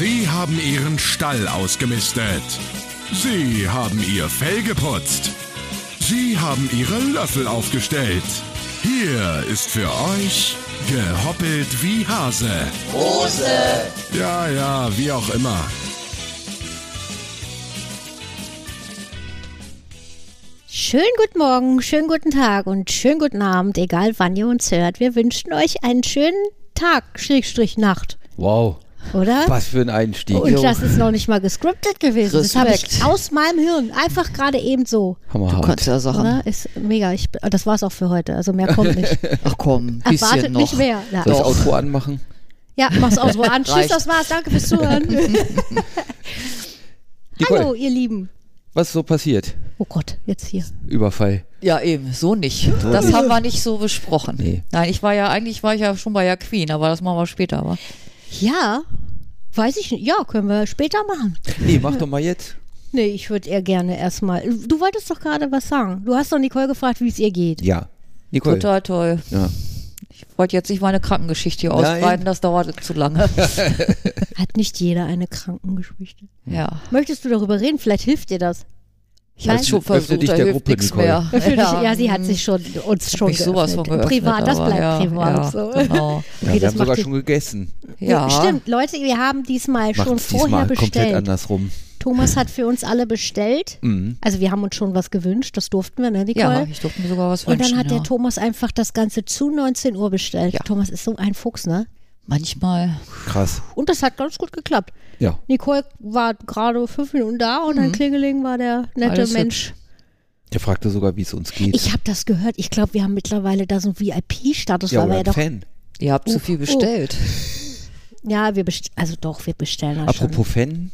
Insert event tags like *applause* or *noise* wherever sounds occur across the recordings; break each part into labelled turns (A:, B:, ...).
A: Sie haben Ihren Stall ausgemistet. Sie haben Ihr Fell geputzt. Sie haben Ihre Löffel aufgestellt. Hier ist für euch gehoppelt wie Hase.
B: Hose.
A: Ja, ja, wie auch immer.
C: Schönen guten Morgen, schönen guten Tag und schönen guten Abend, egal wann ihr uns hört. Wir wünschen euch einen schönen Tag, Schrägstrich Nacht,
D: Wow,
C: oder?
D: was für ein Einstieg.
C: Und das ist noch nicht mal gescriptet gewesen. Das habe ich
B: Respekt.
C: aus meinem Hirn einfach gerade eben so.
D: Hammerhart.
B: Kannst ja Sachen.
C: Oder? Ist mega. Ich, das war's auch für heute. Also mehr kommt nicht. *laughs*
B: Ach komm, bisschen
C: Erwartet
B: noch.
C: nicht mehr. Ja,
D: Soll ich das. Outro anmachen?
C: ja mach's auch so an. *laughs* Tschüss, das war's. Danke fürs Zuhören. *laughs* Hallo, ihr Lieben.
D: was ist so passiert?
C: Oh Gott, jetzt hier.
D: Überfall.
B: Ja, eben, so nicht. das haben wir nicht so besprochen.
D: Nee.
B: Nein, ich war ja, eigentlich war ich ja schon bei der Queen, aber das machen wir später. Aber.
C: Ja, weiß ich nicht. Ja, können wir später machen.
D: Nee, mach doch mal jetzt.
C: Nee, ich würde eher gerne erstmal. Du wolltest doch gerade was sagen. Du hast doch Nicole gefragt, wie es ihr geht.
D: Ja. Nicole.
B: Total toll.
D: Ja.
B: Ich wollte jetzt nicht meine Krankengeschichte hier
D: Nein.
B: ausbreiten, das dauert zu lange. *laughs*
C: Hat nicht jeder eine Krankengeschichte.
B: ja.
C: Möchtest du darüber reden? Vielleicht hilft dir das.
B: Ich habe schon versucht,
D: dich der Gruppe,
B: nichts mehr.
C: Dich, ja, sie hat sich schon uns schon
B: sowas von
C: geöffnet. Privat, das bleibt
B: ja,
C: privat.
B: Ja,
C: so.
B: genau.
D: Ja,
C: Okay,
D: wir haben sogar schon gegessen.
B: ja.
C: Stimmt, Leute, wir haben diesmal schon vorher
D: diesmal komplett
C: bestellt.
D: andersrum.
C: Thomas hat für uns alle bestellt.
D: Mhm.
C: Also wir haben uns schon was gewünscht, das durften wir, ne, Nicole?
B: Ja, ich durfte mir sogar was
C: Und
B: wünschen.
C: dann hat
B: ja.
C: der Thomas einfach das Ganze zu 19 Uhr bestellt.
B: Ja.
C: Thomas ist so ein Fuchs, ne?
B: Manchmal.
D: Krass.
C: Und das hat ganz gut geklappt.
D: Ja.
C: Nicole war gerade fünf Minuten da und dann Klingeling war der nette
B: Mhm. Alles
C: Mensch.
D: Der fragte sogar, wie es uns geht.
C: Ich habe das gehört. Ich glaube, wir haben mittlerweile da so einen VIP-Status,
D: ja,
C: weil wir ja
D: ein
C: doch.
D: Fan.
B: Ihr habt zu
C: Oh,
B: viel
C: oh.
B: bestellt.
C: Ja, wir bestellen. Also doch, wir bestellen das
D: Apropos Fan,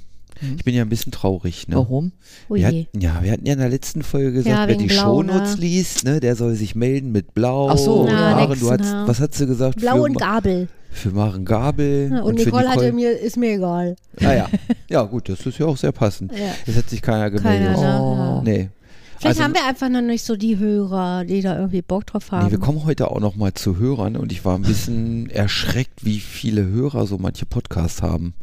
D: ich bin ja ein bisschen traurig. Ne?
B: Warum?
C: schon. Oh
D: Wir hatten, ja, wir hatten ja in der letzten Folge gesagt,
C: Ja,
D: wer die
C: Blau,
D: Shownotes
C: ne?
D: liest, ne, der soll sich melden mit Blau.
B: Ach so.
D: und
B: Na,
C: nix,
D: du hast,
C: na.
D: was hat sie gesagt?
C: Blau
D: für,
C: und
D: Ma-
C: Gabel.
D: Für Maren Gabel.
C: Ja, und,
D: für
C: Nicole hatte mir, ist mir egal.
D: Naja, *laughs* ja gut, das ist ja auch sehr passend.
C: Ja.
D: Es hat sich keiner gemeldet.
C: Keiner, ne?
B: Oh.
C: Ja.
D: Nee.
C: Vielleicht
D: Also-
C: haben wir einfach noch nicht so die Hörer, die da irgendwie Bock drauf haben.
D: Nee, wir kommen heute auch noch mal zu Hörern und ich war ein bisschen *laughs* erschreckt, wie viele Hörer so manche Podcasts haben.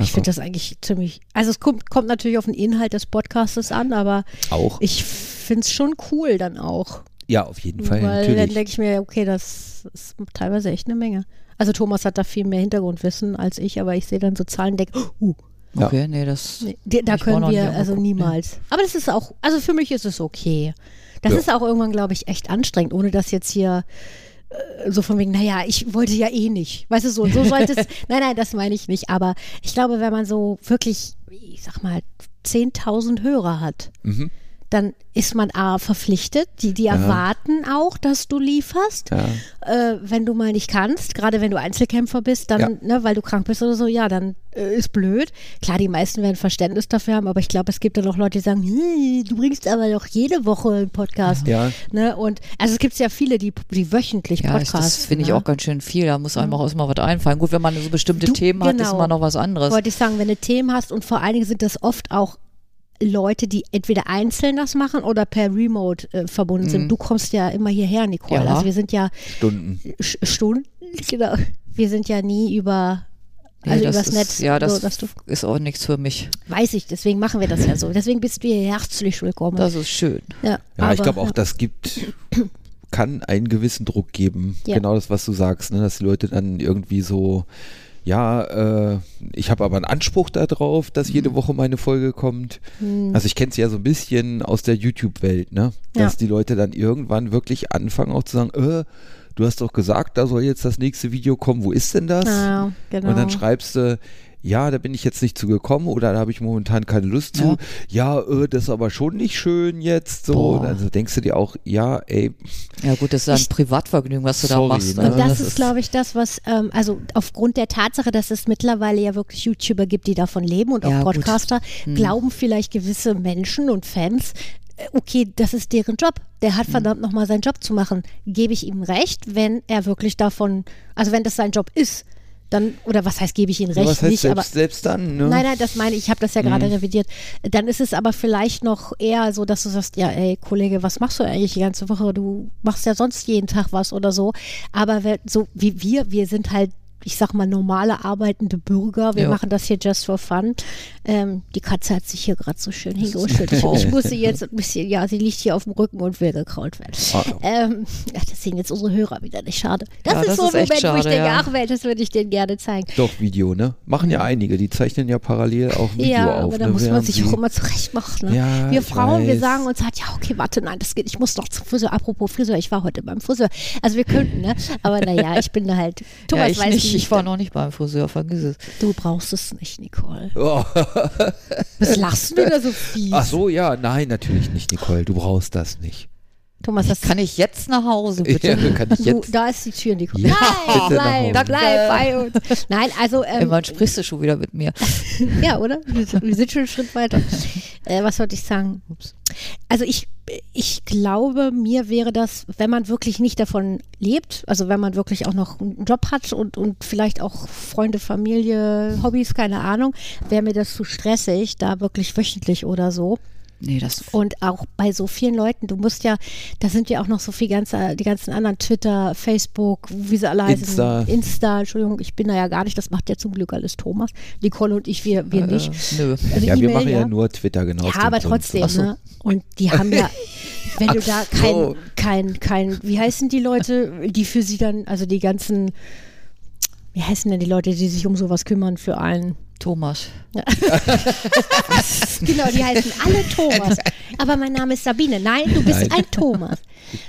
C: ich finde das eigentlich ziemlich. Also es kommt, kommt natürlich auf den Inhalt des Podcastes an, aber
D: Auch?
C: ich finde es schon cool dann auch.
D: Ja, auf jeden Fall,
C: Weil dann
D: natürlich.
C: denke ich mir, okay, das ist teilweise echt eine Menge. Also Thomas hat da viel mehr Hintergrundwissen als ich, aber ich sehe dann so Zahlen und denke, uh,
D: Ja.
B: Okay, nee, das.
C: nee, da können wir also
B: angeguckt,
C: niemals. Aber das ist auch, also für mich ist es okay. Das
D: Ja.
C: ist auch irgendwann, glaube ich, echt anstrengend, ohne dass jetzt hier äh, so von wegen, naja, ich wollte ja eh nicht. Weißt du, so, so *laughs* sollte es, nein, nein, das meine ich nicht. Aber ich glaube, wenn man so wirklich, ich sag mal, 10.000 Hörer hat,
D: Mhm.
C: Dann ist man A, verpflichtet. Die, die erwarten auch, dass du lieferst.
D: Ja.
C: Äh, wenn du mal nicht kannst, gerade wenn du Einzelkämpfer bist, dann,
D: Ja.
C: ne, weil du krank bist oder so, ja, dann äh, ist blöd. Klar, die meisten werden Verständnis dafür haben, aber ich glaube, es gibt dann auch Leute, die sagen, "Hm, du bringst aber doch jede Woche einen Podcast.
D: Ja.
C: Ne? Und also es gibt ja viele, die, die wöchentlich
B: Ja, ich,
C: Podcasts.
B: das finde ich
C: ne?
B: auch ganz schön viel. Da muss einem auch erstmal was einfallen. Gut, wenn man so bestimmte
C: Du,
B: Themen hat, ist
C: genau.
B: immer noch was anderes.
C: Wollte ich sagen, wenn du Themen hast und vor allen Dingen sind das oft auch Leute, die entweder einzeln das machen oder per Remote äh, verbunden sind. Du kommst ja immer hierher, Nicole.
B: Mhm. Ja.
C: Also wir sind ja
D: Stunden.
C: Stunden, *laughs* genau. Wir sind ja nie über,
B: Nee,
C: also
B: das
C: übers
B: ist,
C: Netz.
B: Ja, das
C: so, dass du,
B: ist auch nichts für mich.
C: weiß ich, deswegen machen wir das ja so. *laughs* Deswegen bist du hier herzlich willkommen.
B: Das ist schön.
C: ja,
D: Ja, ich
C: aber-
D: glaube auch, das gibt, kann einen gewissen Druck geben.
C: Ja.
D: Genau das, was du sagst, ne? dass die Leute dann irgendwie so, ja, äh, ich habe aber einen Anspruch darauf, dass
C: Mhm.
D: jede Woche meine Folge kommt. Also ich kenne es ja so ein bisschen aus der YouTube-Welt, ne? Dass
C: Ja.
D: die Leute dann irgendwann wirklich anfangen auch zu sagen, äh, du hast doch gesagt, da soll jetzt das nächste Video kommen, wo ist denn das?
C: Ja, genau.
D: Und dann schreibst du, ja, da bin ich jetzt nicht zu gekommen oder da habe ich momentan keine Lust zu. Ja, äh, das ist aber schon nicht schön jetzt. So, also denkst du dir auch, ja, ey,
B: Ja gut, das ist ein
C: Ich-
B: Privatvergnügen, was du
D: Sorry,
B: da machst.
D: ne?
C: Und das, ist, glaube ich, das, was, ähm, also aufgrund der Tatsache, dass es mittlerweile ja wirklich YouTuber gibt, die davon leben und auch
B: Ja, gut. Hm.
C: Podcaster, glauben vielleicht gewisse Menschen und Fans, äh, okay, das ist deren Job. Der
B: Hm.
C: hat verdammt nochmal seinen Job zu machen. Gebe ich ihm recht, wenn er wirklich davon, also wenn das sein Job ist, dann, oder was heißt, gebe ich
D: Ja,
C: recht?
D: was heißt
C: nicht,
D: selbst,
C: aber
D: selbst dann, ne?
C: Nein, nein, das meine ich, ich habe das ja gerade revidiert. Dann ist es aber vielleicht noch eher so, dass du sagst, ja, ey, Kollege, was machst du eigentlich die ganze Woche? Du machst ja sonst jeden Tag was oder so. Aber so wie wir, wir sind halt ich sag mal, normale arbeitende Bürger. Wir
B: Ja.
C: machen das hier just for fun. Ähm, die Katze hat sich hier gerade so schön hingekuschelt. Ich, *laughs* ich muss sie jetzt ein bisschen, ja, sie liegt hier auf dem Rücken und will gekrault werden.
D: Ah.
C: Ähm, ja, das sehen jetzt unsere Hörer wieder nicht. Schade. Das
B: Ja,
C: ist
B: das
C: so ein
B: ist
C: Moment, wo ich
B: schade,
C: denke,
B: ja.
C: ach Welt, das würde ich denen gerne zeigen.
D: Doch, Video, ne? Machen ja einige, die zeichnen ja parallel auch Video
C: ja,
D: auf.
C: aber da
D: ne?
C: muss man sich auch immer zurecht machen. Ne?
D: Ja,
C: wir Frauen, wir
D: weiß.
C: sagen uns halt, ja, okay, warte, nein, das geht, ich muss noch zum Friseur. Apropos Friseur, ich war heute beim Friseur. Also wir könnten, ne? Aber naja, ich bin da halt, Thomas
B: ja, ich
C: weiß
B: nicht.
C: Wie
B: Ich war noch nicht beim Friseur, vergiss es.
C: Du brauchst es nicht, Nicole.
D: Oh.
C: Was lachst du da so fies?
D: Ach so, ja, nein, natürlich nicht, Nicole. Du brauchst das nicht.
C: Thomas, das
B: Kann ich jetzt nach Hause, bitte?
D: Ja, kann ich
C: du,
D: jetzt.
C: da ist die Tür, Nicole.
D: Ja,
C: Nein, bleib,
D: Hause.
C: bleib bei uns. Nein, also, ähm,
B: Irgendwann sprichst du schon wieder mit mir. *laughs*
C: ja, oder? Wir sind schon einen Schritt weiter. Äh, was wollte ich sagen? Also ich, ich glaube, mir wäre das, wenn man wirklich nicht davon lebt, also wenn man wirklich auch noch einen Job hat und, und vielleicht auch Freunde, Familie, Hobbys, keine Ahnung, wäre mir das zu stressig, da wirklich wöchentlich oder so.
B: Nee, das.
C: Und auch bei so vielen Leuten, du musst ja, da sind ja auch noch so viel ganze, die ganzen anderen Twitter, Facebook, wie sie alle heißen.
D: Insta.
C: Insta, Entschuldigung, ich bin da ja gar nicht, das macht ja zum Glück alles Thomas. Nicole und ich, wir, wir nicht.
B: Äh, nö.
C: Also
D: Ja, wir
C: E-Mail,
D: machen ja nur Twitter, genau.
C: ja, aber trotzdem,
D: so.
C: ne? Und die haben ja, *laughs* wenn du da kein, kein, kein, wie heißen die Leute, die für sie dann, also die ganzen, wie heißen denn die Leute, die sich um sowas kümmern für einen?
B: Thomas. *laughs*
C: Genau, die heißen alle Thomas. Aber mein Name ist Sabine. Nein, du bist
D: Nein.
C: ein Thomas.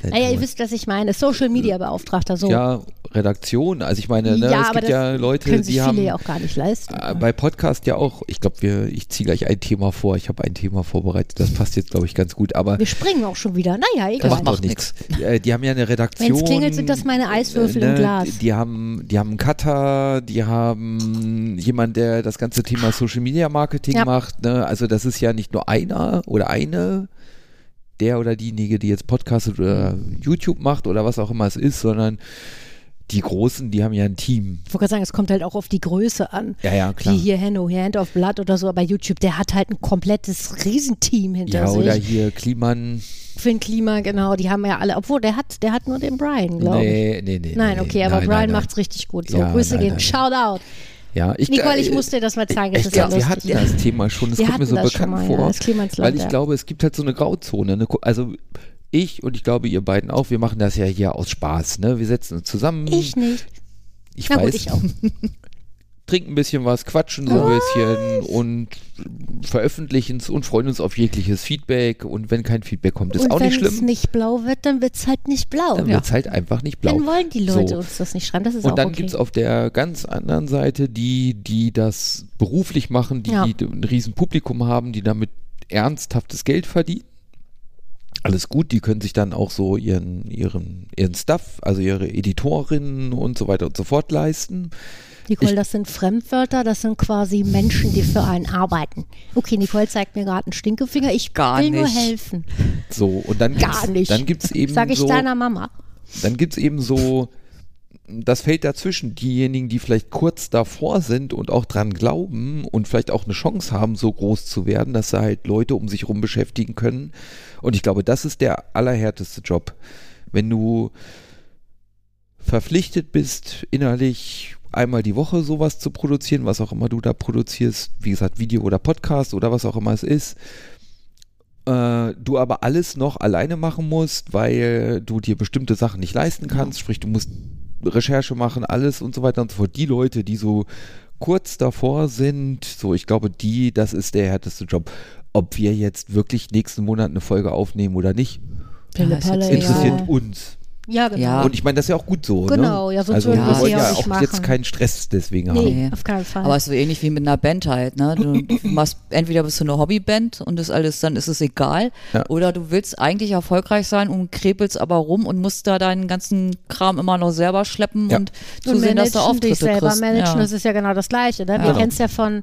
D: Ein
C: Naja, ihr wisst, was ich meine. Social Media Beauftragter, so.
D: Ja, Redaktion. Also ich meine, ne,
C: Ja,
D: es gibt
C: das
D: ja Leute,
C: können sich
D: die
C: viele
D: haben
C: ja auch gar nicht leisten.
D: äh, bei Podcast ja auch, ich glaube, wir, ich ziehe gleich ein Thema vor. Ich habe ein Thema vorbereitet, das passt jetzt, glaube ich, ganz gut. Aber
C: Wir springen auch schon wieder. Naja, egal.
D: macht doch nichts. Äh, Die haben ja eine Redaktion.
C: Wenn's klingelt, sind das meine Eiswürfel im Glas.
D: Die, die haben, die haben einen Cutter, die haben jemand, der das ganze Thema Social Media Marketing
C: Ja.
D: macht. Ne? Also das ist ja nicht nur einer oder eine, der oder diejenige, die jetzt Podcast oder YouTube macht oder was auch immer es ist, sondern die Großen, die haben ja ein Team.
C: Ich wollte gerade sagen, es kommt halt auch auf die Größe an.
D: Ja, ja, klar.
C: Wie hier Henno, hier Hand of Blood oder so, aber YouTube, der hat halt ein komplettes Riesenteam hinter
D: Ja, oder
C: sich.
D: hier Kliman.
C: Finn Klima, genau, die haben ja alle, obwohl der hat, der hat nur den Brian, glaube ich.
D: Nee, nee, nee.
C: Nein,
D: nee,
C: okay, aber
D: nein,
C: Brian
D: nein, nein.
C: macht's richtig gut. So,
D: Ja,
C: Grüße gehen. Shout out.
D: Ja, ich,
C: Nicole, ich
D: äh,
C: muss dir das mal zeigen. Das
D: Ich
C: ist ja
D: glaube, wir hatten das Thema schon, das
C: Wir
D: kommt mir so bekannt
C: mal, ja,
D: vor.
C: Klimansland,
D: weil ich
C: ja.
D: glaube, es gibt halt so eine Grauzone. Eine, also ich und ich glaube, ihr beiden auch, wir machen das ja hier aus Spaß. Ne? Wir setzen uns zusammen.
C: Ich nicht.
D: ich
C: Na
D: weiß,
C: gut, ich auch. *laughs*
D: trinken ein bisschen was, quatschen so ein bisschen und veröffentlichen es und freuen uns auf jegliches Feedback. Und wenn kein Feedback kommt, ist
C: Und
D: auch
C: wenn
D: nicht
C: es
D: schlimm.
C: nicht blau wird, dann wird es halt nicht blau.
D: Dann wird es halt einfach nicht blau.
C: Dann wollen die Leute
D: So.
C: uns das nicht schreiben. Das ist auch
D: Und dann
C: okay.
D: gibt es auf der ganz anderen Seite die, die das beruflich machen, die,
C: Ja.
D: die ein riesen Publikum haben, die damit ernsthaftes Geld verdienen. Alles gut, die können sich dann auch so ihren, ihren, ihren Stuff, also ihre Editorinnen und so weiter und so fort leisten.
C: Nicole,
D: ich-
C: das sind Fremdwörter, das sind quasi Menschen, die für einen arbeiten. Okay, Nicole zeigt mir gerade einen Stinkefinger. Ich
B: Gar
C: will nur
B: nicht.
C: helfen.
D: So, und dann
C: Gar
D: gibt's,
C: nicht.
D: Dann gibt es eben
C: Sag ich
D: so,
C: deiner Mama.
D: dann gibt's eben so das Feld dazwischen, diejenigen, die vielleicht kurz davor sind und auch dran glauben und vielleicht auch eine Chance haben, so groß zu werden, dass sie halt Leute um sich rum beschäftigen können. Und ich glaube, das ist der allerhärteste Job. Wenn du verpflichtet bist, innerlich einmal die Woche sowas zu produzieren, was auch immer du da produzierst, wie gesagt, Video oder Podcast oder was auch immer es ist, äh, du aber alles noch alleine machen musst, weil du dir bestimmte Sachen nicht leisten kannst, sprich du musst Recherche machen, alles und so weiter und so fort. Die Leute, die so kurz davor sind, so ich glaube, die, das ist der härteste Job. Ob wir jetzt wirklich nächsten Monat eine Folge aufnehmen oder nicht,
C: Palle,
D: interessiert
C: ja.
D: uns.
C: Ja, genau.
B: Ja.
D: Und ich meine, das ist ja auch gut so.
C: Genau,
D: ne?
C: ja, sonst
D: also
C: würden
D: wir
B: es
D: wollen
C: ja
D: ja
C: auch
D: auch jetzt keinen Stress deswegen haben.
C: Nee,
B: Nee.
C: auf keinen Fall.
B: Aber es ist so ähnlich wie mit einer Band halt, ne? Du *laughs* machst, entweder bist du eine Hobbyband und das alles, dann ist es egal.
D: Ja.
B: Oder du willst eigentlich erfolgreich sein und krepelst aber rum und musst da deinen ganzen Kram immer noch selber schleppen
D: Ja.
B: und zusehen, dass du
C: managen,
B: Auftritte
C: dich selber
B: kriegst.
C: managen,
B: ja.
C: das ist ja genau das Gleiche. Ne? Wir
B: Ja.
C: kennen es ja von,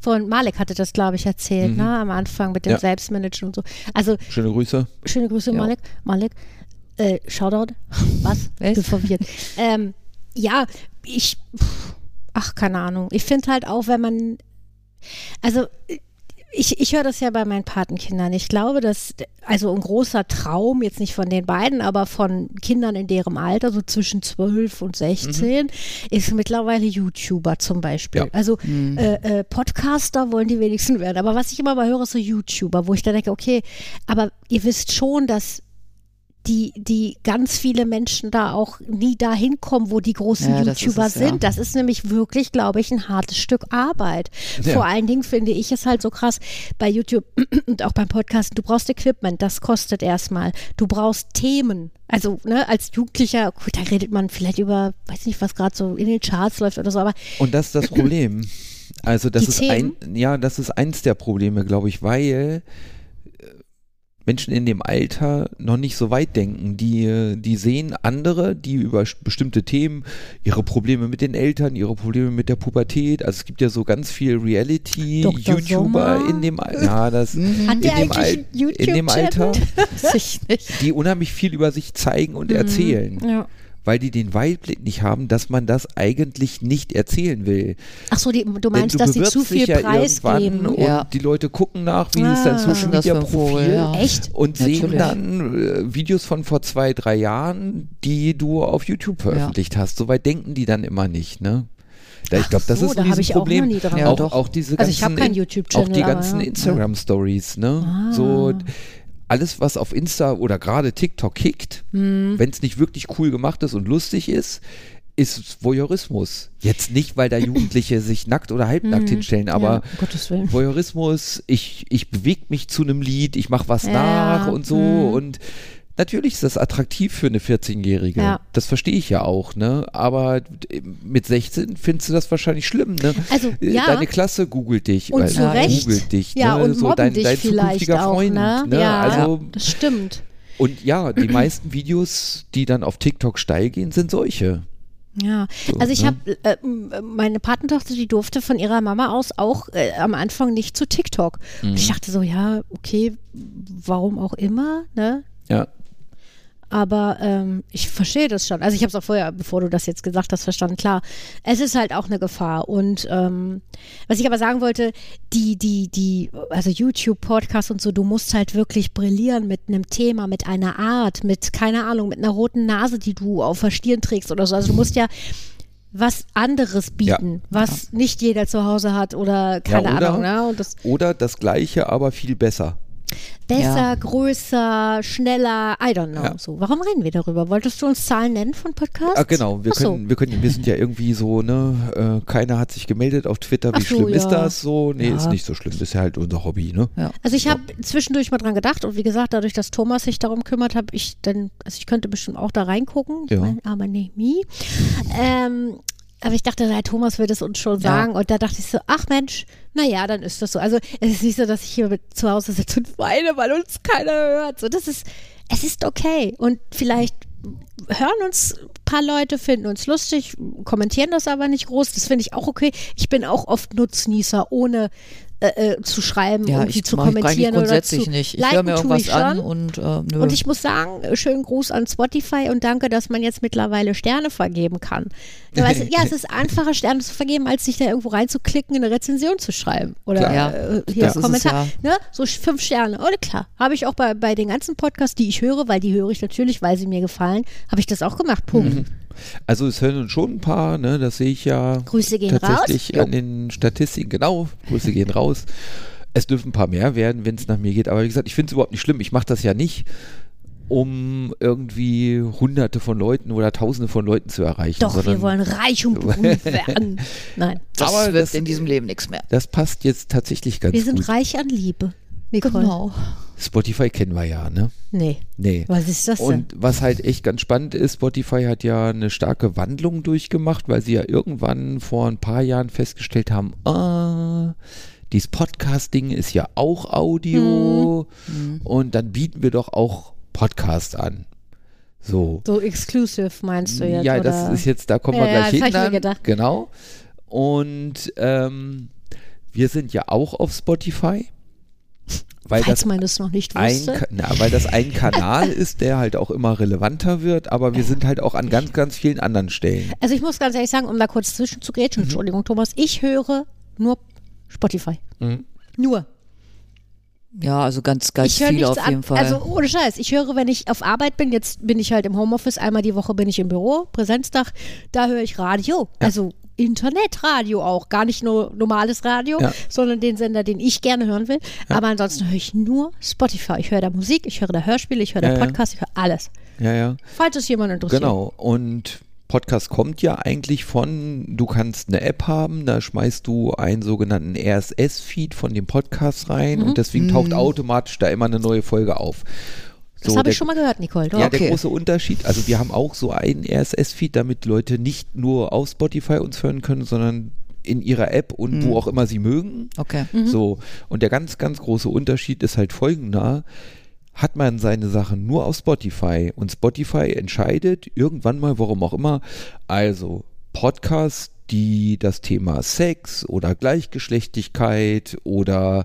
C: von Malek hatte das, glaube ich, erzählt, ne? am Anfang mit dem
D: Mhm. Ja.
C: Selbstmanagen und so. Also
D: Schöne Grüße.
C: Schöne Grüße,
B: Ja.
C: Malek. Malek. Äh, Shoutout. Was? *laughs* Bin verwirrt. ähm, ja, ich. Ach, keine Ahnung. Ich finde halt auch, wenn man. Also, ich, ich höre das ja bei meinen Patenkindern. Ich glaube, dass, also ein großer Traum, jetzt nicht von den beiden, aber von Kindern in deren Alter, so zwischen 12 und 16, mhm. ist mittlerweile YouTuber zum Beispiel. Ja. Also mhm. äh, äh, Podcaster wollen die wenigsten werden. Aber was ich immer mal höre, ist so YouTuber, wo ich dann denke, okay, aber ihr wisst schon, dass die, die ganz viele Menschen da auch nie dahin kommen, wo die großen ja, YouTuber das es, sind. Ja. Das ist nämlich wirklich, glaube ich, ein hartes Stück Arbeit. Ja. Vor allen Dingen finde ich es halt so krass bei YouTube *clears throat* und auch beim Podcast. Du brauchst Equipment, das kostet erstmal. Du brauchst Themen. Also, ne, als Jugendlicher, gut, da redet man vielleicht über, weiß nicht, was gerade so in den Charts läuft oder so, aber.
D: Und das ist das Problem. Also, das ist Themen? ein, ja, das ist eins der Probleme, glaube ich, weil Menschen in dem Alter noch nicht so weit denken. Die, die sehen andere, die über bestimmte Themen, ihre Probleme mit den Eltern, ihre Probleme mit der Pubertät, also es gibt ja so ganz viel Reality-YouTuber in dem Alter. Ja, das
C: mhm. in, dem Al
D: in dem Alter, *laughs* die unheimlich viel über sich zeigen und mhm. erzählen. Ja weil die den Weitblick nicht haben, dass man das eigentlich nicht erzählen will.
C: Ach so, die, du meinst, du dass sie zu viel ja preisgeben.
D: Und ja. die Leute gucken nach, wie ah, ist dein Social Media Profil
C: ja. Echt?
D: und Natürlich. sehen dann äh, Videos von vor zwei, drei Jahren, die du auf YouTube veröffentlicht ja. hast. Soweit denken die dann immer nicht, ne? Da, ich glaube, das so, ist ein da Problem. Auch, ja, auch, auch, diese ganzen,
C: also ich keinen YouTube-Channel.
D: Auch die ganzen Instagram-Stories, ne? Ah. So, alles, was auf Insta oder gerade TikTok kickt, mhm. wenn es nicht wirklich cool gemacht ist und lustig ist, ist Voyeurismus. Jetzt nicht, weil da Jugendliche *laughs* sich nackt oder halbnackt mhm. hinstellen, aber ja, Voyeurismus, ich, ich bewege mich zu einem Lied, ich mache was ja. nach und so mhm. und Natürlich ist das attraktiv für eine 14-Jährige. Ja. Das verstehe ich ja auch, ne? Aber mit 16 findest du das wahrscheinlich schlimm, ne?
C: Also, äh, ja.
D: Deine Klasse googelt dich.
C: Und zu Recht.
D: Googelt dich,
C: ja,
D: ne?
C: und so dein, dein zukünftiger auch, Freund. Ne?
D: Ne?
C: Ja, also, das stimmt.
D: Und ja, die meisten Videos, die dann auf TikTok steil gehen, sind solche.
C: Ja, so, also ich ne? habe äh, meine Patentochter, die durfte von ihrer Mama aus auch äh, am Anfang nicht zu TikTok. Mhm. Und ich dachte so, ja, okay, warum auch immer, ne?
D: Ja.
C: Aber ähm, ich verstehe das schon. Also ich habe es auch vorher, bevor du das jetzt gesagt hast, verstanden. Klar, es ist halt auch eine Gefahr. Und ähm, was ich aber sagen wollte, die, die, die, also YouTube, Podcast und so, du musst halt wirklich brillieren mit einem Thema, mit einer Art, mit, keine Ahnung, mit einer roten Nase, die du auf der Stirn trägst oder so. Also du musst ja was anderes bieten, ja. was ja. nicht jeder zu Hause hat oder keine ja, oder, Ahnung. Ne?
D: Das oder das gleiche, aber viel besser.
C: Besser, ja. größer, schneller, I don't know. Ja. So, warum reden wir darüber? Wolltest du uns Zahlen nennen von Podcasts?
D: Ah, genau, wir können, so. wir können, wir sind ja irgendwie so, ne, äh, keiner hat sich gemeldet auf Twitter, wie so, schlimm ja. ist das so? Nee, ist nicht so schlimm, ist ja halt unser Hobby, ne?
C: Also ich habe zwischendurch mal dran gedacht und wie gesagt, dadurch, dass Thomas sich darum kümmert, habe ich dann, also ich könnte bestimmt auch da reingucken, ja. Mein, aber nee, me. Ähm, aber ich dachte, der Thomas wird es uns schon sagen. Ja. Und da dachte ich so, ach Mensch, naja, dann ist das so. Also es ist nicht so, dass ich hier mit zu Hause sitze und weine, weil uns keiner hört. So, das ist, es ist okay. Und vielleicht hören uns ein paar Leute, finden uns lustig, kommentieren das aber nicht groß. Das finde ich auch okay. Ich bin auch oft Nutznießer, ohne äh, äh, zu schreiben, ja, irgendwie zu kommentieren
B: ich grundsätzlich oder zu nicht. Ich höre mir irgendwas an und äh, nö.
C: Und ich muss sagen, schönen Gruß an Spotify und danke, dass man jetzt mittlerweile Sterne vergeben kann. Weißt, ja, es *laughs* ist einfacher, Sterne zu vergeben, als sich da irgendwo reinzuklicken, eine Rezension zu schreiben. Oder ja, äh, hier das Kommentar. Es, ja. ne? So fünf Sterne. Oder klar. Habe ich auch bei, bei den ganzen Podcasts, die ich höre, weil die höre ich natürlich, weil sie mir gefallen, habe ich das auch gemacht. Punkt. Mhm.
D: Also es hören schon ein paar, ne? das sehe ich ja
C: Grüße gehen
D: tatsächlich raus. an den Statistiken. Genau, Grüße gehen raus. Es dürfen ein paar mehr werden, wenn es nach mir geht. Aber wie gesagt, ich finde es überhaupt nicht schlimm. Ich mache das ja nicht, um irgendwie hunderte von Leuten oder tausende von Leuten zu erreichen.
C: Doch, wir wollen reich und *laughs* berühmt werden. Nein.
B: Das Aber wird das, in diesem Leben nichts mehr.
D: Das passt jetzt tatsächlich ganz gut.
C: Wir sind gut. reich an Liebe.
B: Nicole. Genau.
D: Spotify kennen wir ja, ne?
C: Nee.
D: Nee.
C: Was ist das denn?
D: Und was halt echt ganz spannend ist, Spotify hat ja eine starke Wandlung durchgemacht, weil sie ja irgendwann vor ein paar Jahren festgestellt haben, ah, dieses Podcast-Ding ist ja auch Audio mhm. und dann bieten wir doch auch Podcast an. So.
C: So exclusive meinst du jetzt?
D: Ja,
C: oder?
D: das ist jetzt, da kommen wir ja, gleich ja, hin. Dann. Genau. Und ähm, wir sind ja auch auf Spotify. Weil
C: Falls
D: das
C: man das noch nicht wusste.
D: Ein, na, weil das ein Kanal *laughs* ist, der halt auch immer relevanter wird, aber wir sind halt auch an ganz, ganz vielen anderen Stellen.
C: Also ich muss ganz ehrlich sagen, um da kurz zwischenzugrätschen, mhm. Entschuldigung Thomas, ich höre nur Spotify. Mhm. Nur.
B: Ja, also ganz, ganz
C: ich höre
B: viel
C: nichts
B: auf jeden Fall.
C: Also ohne Scheiß. Ich höre, wenn ich auf Arbeit bin, jetzt bin ich halt im Homeoffice, einmal die Woche bin ich im Büro, Präsenztag, da höre ich Radio. Also Internetradio auch, gar nicht nur normales Radio,
D: Ja.
C: sondern den Sender, den ich gerne hören will. Aber ansonsten höre ich nur Spotify. Ich höre da Musik, ich höre da Hörspiele, ich höre da
D: Ja, ja.
C: Podcasts, ich höre alles.
D: Ja, ja.
C: Falls es jemand interessiert.
D: Genau. Und Podcast kommt ja eigentlich von, du kannst eine App haben, da schmeißt du einen sogenannten RSS-Feed von dem Podcast rein
C: Mhm.
D: und deswegen taucht automatisch da immer eine neue Folge auf.
C: Das
D: So,
C: habe
D: der-
C: ich schon mal gehört, Nicole.
D: Ja,
C: Doch.
D: der
B: Okay.
D: große Unterschied, also wir haben auch so einen RSS-Feed, damit Leute nicht nur auf Spotify uns hören können, sondern in ihrer App und wo auch immer sie mögen.
B: okay.
D: So, und der ganz, ganz große Unterschied ist halt folgender. Hat man seine Sachen nur auf Spotify und Spotify entscheidet irgendwann mal, warum auch immer, also Podcasts, die das Thema Sex oder Gleichgeschlechtlichkeit oder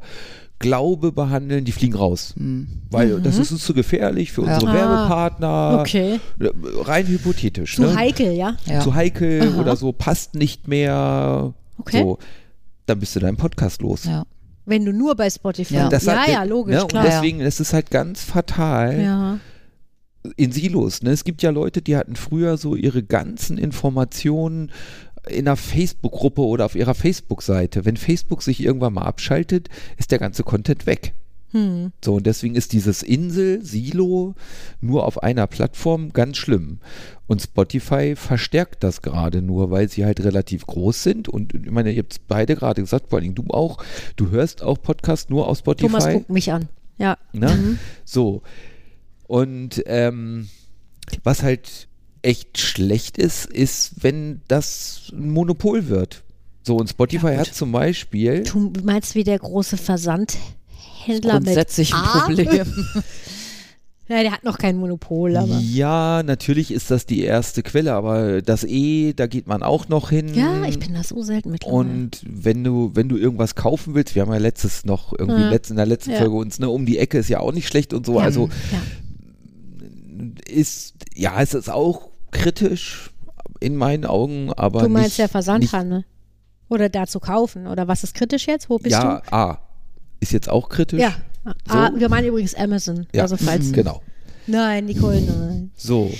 D: Glaube behandeln, die fliegen raus. Weil das ist uns zu gefährlich für unsere
C: Ah,
D: Werbepartner.
C: okay.
D: Äh, Rein hypothetisch.
C: Zu
D: ne?
C: heikel, ja?
B: Ja.
D: zu heikel oder so, passt nicht mehr.
C: Okay.
D: So, dann bist du deinen Podcast los.
B: Ja.
C: Wenn du nur bei Spotify
B: Ja.
D: Das
C: Ja,
D: hat-
C: ja, logisch,
D: ne,
C: klar.
D: Und deswegen ist es halt ganz fatal
C: ja.
D: in Silos. Ne? Es gibt ja Leute, die hatten früher so ihre ganzen Informationen in einer Facebook-Gruppe oder auf ihrer Facebook-Seite. Wenn Facebook sich irgendwann mal abschaltet, ist der ganze Content weg.
C: Hm.
D: So, und deswegen ist dieses Insel, Silo nur auf einer Plattform ganz schlimm. Und Spotify verstärkt das gerade nur, weil sie halt relativ groß sind. Und ich meine, ihr habt es beide gerade gesagt, vor allem du auch, du hörst auch Podcast nur auf Spotify.
C: Thomas guckt mich an. Ja.
D: Ne? So. Und ähm, was halt echt schlecht ist, ist, wenn das ein Monopol wird. So, und Spotify hat zum Beispiel.
C: Du meinst wie der große Versandhändler mit
B: Grundsätzlich ein
C: A?
B: Problem. *laughs*
C: Ja, der hat noch kein Monopol, aber.
D: Ja, natürlich ist das die erste Quelle, aber das E, da geht man auch noch hin.
C: Ja, ich bin da so selten mittlerweile.
D: Und wenn du, wenn du irgendwas kaufen willst, wir haben ja letztes noch irgendwie
C: Ja.
D: in der letzten
C: Ja.
D: Folge uns, ne, um die Ecke ist ja auch nicht schlecht und so.
C: ja.
D: Also
C: ja.
D: ist, ja, es ist auch kritisch in meinen Augen, aber.
C: Du meinst
D: nicht,
C: der Versandhandel. Oder da zu kaufen. Oder was ist kritisch jetzt? Wo bist
D: Ja, A. Ist jetzt auch kritisch.
C: du? Ja. Ah, wir meinen übrigens Amazon.
D: Ja,
C: Also falls.
D: genau.
C: Nein, Nicole, nein.
D: So.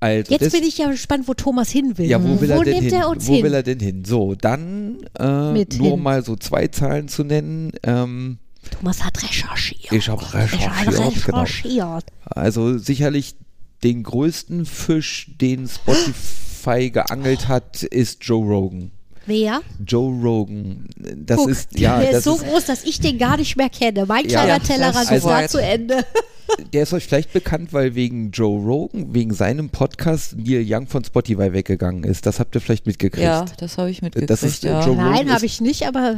D: Also
C: Jetzt bin ich ja gespannt, wo Thomas hin will.
D: Ja, wo will er denn
C: nimmt
D: hin?
C: er uns
D: wo
C: hin?
D: will er denn hin? So, dann äh,
C: Mit
D: nur
C: hin.
D: mal so zwei Zahlen zu nennen. Ähm,
C: Thomas hat recherchiert.
D: Ich hab recherchiert,
C: Er hat
D: genau.
C: recherchiert.
D: also sicherlich den größten Fisch, den Spotify geangelt hat, ist Joe Rogan.
C: Wer?
D: Joe Rogan. Das
C: Guck,
D: ist ja,
C: der
D: das
C: ist so
D: ist,
C: groß, dass ich den gar nicht mehr kenne. Mein
D: Ja,
C: kleiner
D: ja,
C: Tellerrand ist da
B: soweit.
C: zu Ende. *laughs*
D: der ist euch vielleicht bekannt, weil wegen Joe Rogan, wegen seinem Podcast Neil Young von Spotify weggegangen ist. Das habt ihr vielleicht mitgekriegt.
B: ja, das habe ich mitgekriegt.
D: Das ist,
B: ja.
D: Joe
C: Nein, habe ich nicht, aber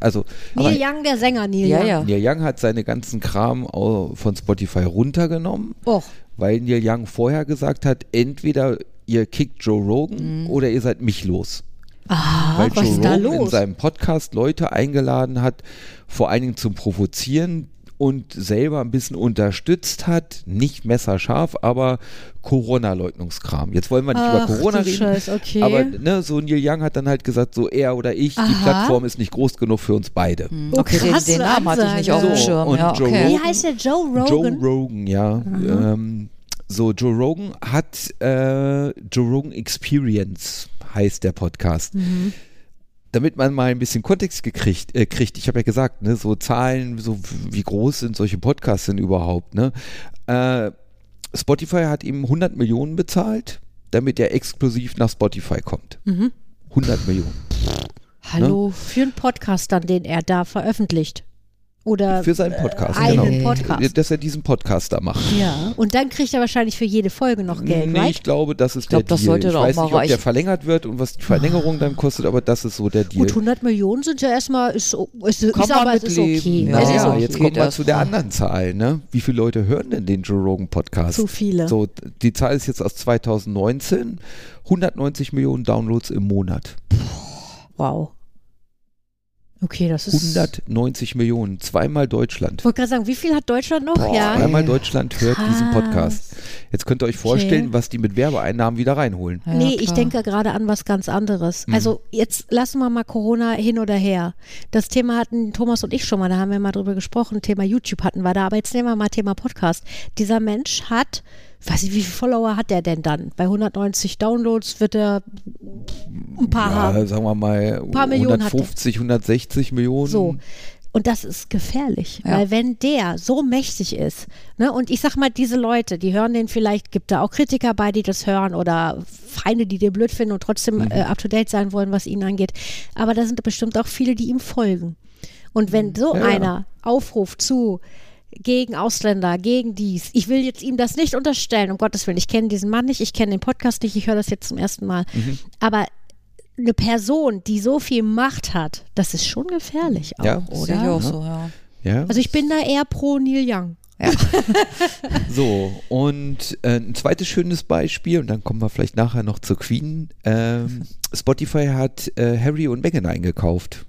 D: Also, aber
C: Neil Young, der Sänger Neil
B: Ja,
C: Young.
B: ja.
D: Neil Young hat seine ganzen Kram von Spotify runtergenommen.
C: Och,
D: weil Neil Young vorher gesagt hat, entweder ihr kickt Joe Rogan
B: Mhm.
D: oder ihr seid mich los.
C: ah,
D: weil
C: was
D: Joe
C: ist da
D: Rogan in
C: los?
D: seinem Podcast Leute eingeladen hat, vor allen Dingen zum Provozieren und selber ein bisschen unterstützt hat, nicht messerscharf, aber Corona-Leugnungskram. Jetzt wollen wir nicht
C: Ach,
D: über Corona reden,
C: Scheiß, okay.
D: aber ne, so Neil Young hat dann halt gesagt, so er oder ich, die
C: Aha.
D: Plattform ist nicht groß genug für uns beide.
C: Oh,
B: Okay, den,
C: krasse
B: den Namen hatte ich nicht auf dem
D: So,
B: Schirm.
D: und
B: ja,
D: Joe
B: okay.
C: Wie
D: Rogan-
C: heißt der Joe
D: Joe
C: Rogan?
D: Rogan, ja. Ähm, so, Joe Rogan hat äh, Joe Rogan Experience, heißt der Podcast.
C: Mhm.
D: Damit man mal ein bisschen Kontext gekriegt, äh, kriegt, ich habe ja gesagt, ne, so Zahlen, so wie groß sind solche Podcasts denn überhaupt, ne? Äh, Spotify hat ihm 100 Millionen bezahlt, damit er exklusiv nach Spotify kommt.
C: Mhm.
D: 100 Millionen.
C: Hallo, für einen Podcast dann, den er da veröffentlicht. Oder
D: Für seinen Podcast,
C: einen
D: genau.
C: Podcast.
D: Dass er diesen Podcast da macht.
C: ja. Und dann kriegt er wahrscheinlich für jede Folge noch Geld,
D: nee,
C: right?
D: ich glaube, das ist
B: glaub,
D: der
B: das
D: Deal.
B: sollte
D: ich weiß
B: mal
D: nicht, ob der verlängert wird und was die Verlängerung dann kostet, aber das ist so der Deal.
C: Gut, 100 Millionen sind ja erstmal, ist, ist, ist,
B: man
C: aber es ist okay.
D: Ja,
C: es ist okay.
D: jetzt kommen wir
B: erst
D: zu der anderen Zahl, ne? Wie viele Leute hören denn den Joe Rogan Podcast?
C: Zu viele.
D: So, die Zahl ist jetzt aus 2019, 190 Millionen Downloads im Monat.
C: Wow. Okay, das ist.
D: 190 Millionen, zweimal Deutschland.
C: Ich wollte gerade sagen, wie viel hat Deutschland noch?
D: Boah,
C: ja.
D: Zweimal Deutschland hört diesen
C: Krass.
D: Podcast. Jetzt könnt ihr euch vorstellen, was die mit Werbeeinnahmen wieder reinholen.
B: Ja,
C: nee, ich
B: klar.
C: denke gerade an was ganz anderes.
D: Mhm.
C: Also jetzt lassen wir mal Corona hin oder her. Das Thema hatten Thomas und ich schon mal, da haben wir mal drüber gesprochen. Thema YouTube hatten wir da, aber jetzt nehmen wir mal Thema Podcast. Dieser Mensch hat, weiß ich, wie viele Follower hat der denn dann? Bei 190 Downloads wird er ein paar haben.
D: Ja, sagen wir mal
C: paar Millionen hat der.
D: 150, 160 Millionen.
C: So. Und das ist gefährlich,
B: Ja.
C: weil wenn der so mächtig ist, ne, und ich sag mal, diese Leute, die hören den vielleicht, gibt da auch Kritiker bei, die das hören oder Feinde, die den blöd finden und trotzdem
D: Mhm.
C: äh, up to date sein wollen, was ihn angeht. Aber da sind bestimmt auch viele, die ihm folgen. Und wenn so
D: ja.
C: einer aufruft zu gegen Ausländer, gegen dies, ich will jetzt ihm das nicht unterstellen, um Gottes Willen, ich kenne diesen Mann nicht, ich kenne den Podcast nicht, ich höre das jetzt zum ersten Mal.
D: Mhm.
C: Aber eine Person, die so viel Macht hat, das ist schon gefährlich auch,
D: Ja,
B: Sehe ich
C: oder?
B: auch so, ja.
D: Ja,
C: Also ich bin da eher pro Neil Young. *laughs*
D: so. Und äh, ein zweites schönes Beispiel, und dann kommen wir vielleicht nachher noch zur Queen. Ähm, Spotify hat äh, Harry und Meghan eingekauft.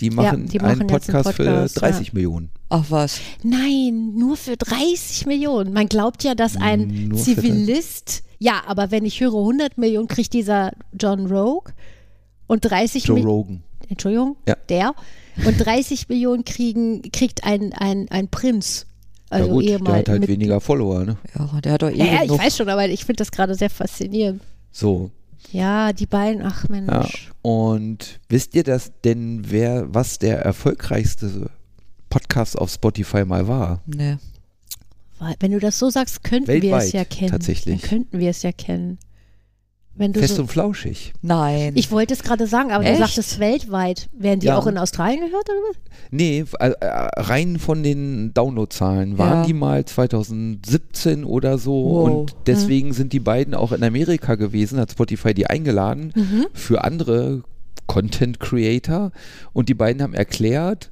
D: Die machen,
C: die machen
D: einen
C: jetzt einen
D: Podcast,
C: Podcast,
D: für 30 Millionen.
B: Ach was.
C: Nein, nur für 30 Millionen. Man glaubt ja, dass ein
D: Nur
C: Zivilist, ja, aber wenn ich höre 100 Millionen, kriegt dieser John Rogue und 30
D: Joe
C: Millionen,
D: Rogan.
C: Entschuldigung,
D: Ja.
C: der, und 30 Millionen kriegen, kriegt ein, ein, ein Prinz. Also
D: ja gut, der hat halt
C: mit,
D: weniger Follower. Ne?
B: Ja, der hat doch eh
C: Ja, ja, ich weiß schon, aber ich finde das gerade sehr faszinierend.
D: So,
C: Ja, die beiden, ach Mensch.
D: ja. Und wisst ihr das denn, wer, was der erfolgreichste Podcast auf Spotify mal war?
B: Nee.
C: Wenn du das so sagst, könnten wir es
D: Weltweit,
C: ja kennen.
D: tatsächlich.
C: Dann könnten wir es ja kennen. Wenn du
D: Fest
C: so,
D: und flauschig.
B: Nein.
C: ich wollte es gerade sagen, aber
B: Echt?
C: du sagtest weltweit. Werden die
D: Ja.
C: auch in Australien gehört oder was?
D: Nee, äh, äh, rein von den Downloadzahlen waren
B: Ja.
D: die mal 2017 oder so
B: Wow.
D: und deswegen sind die beiden auch in Amerika gewesen, hat Spotify die eingeladen
C: Mhm.
D: für andere Content Creator und die beiden haben erklärt,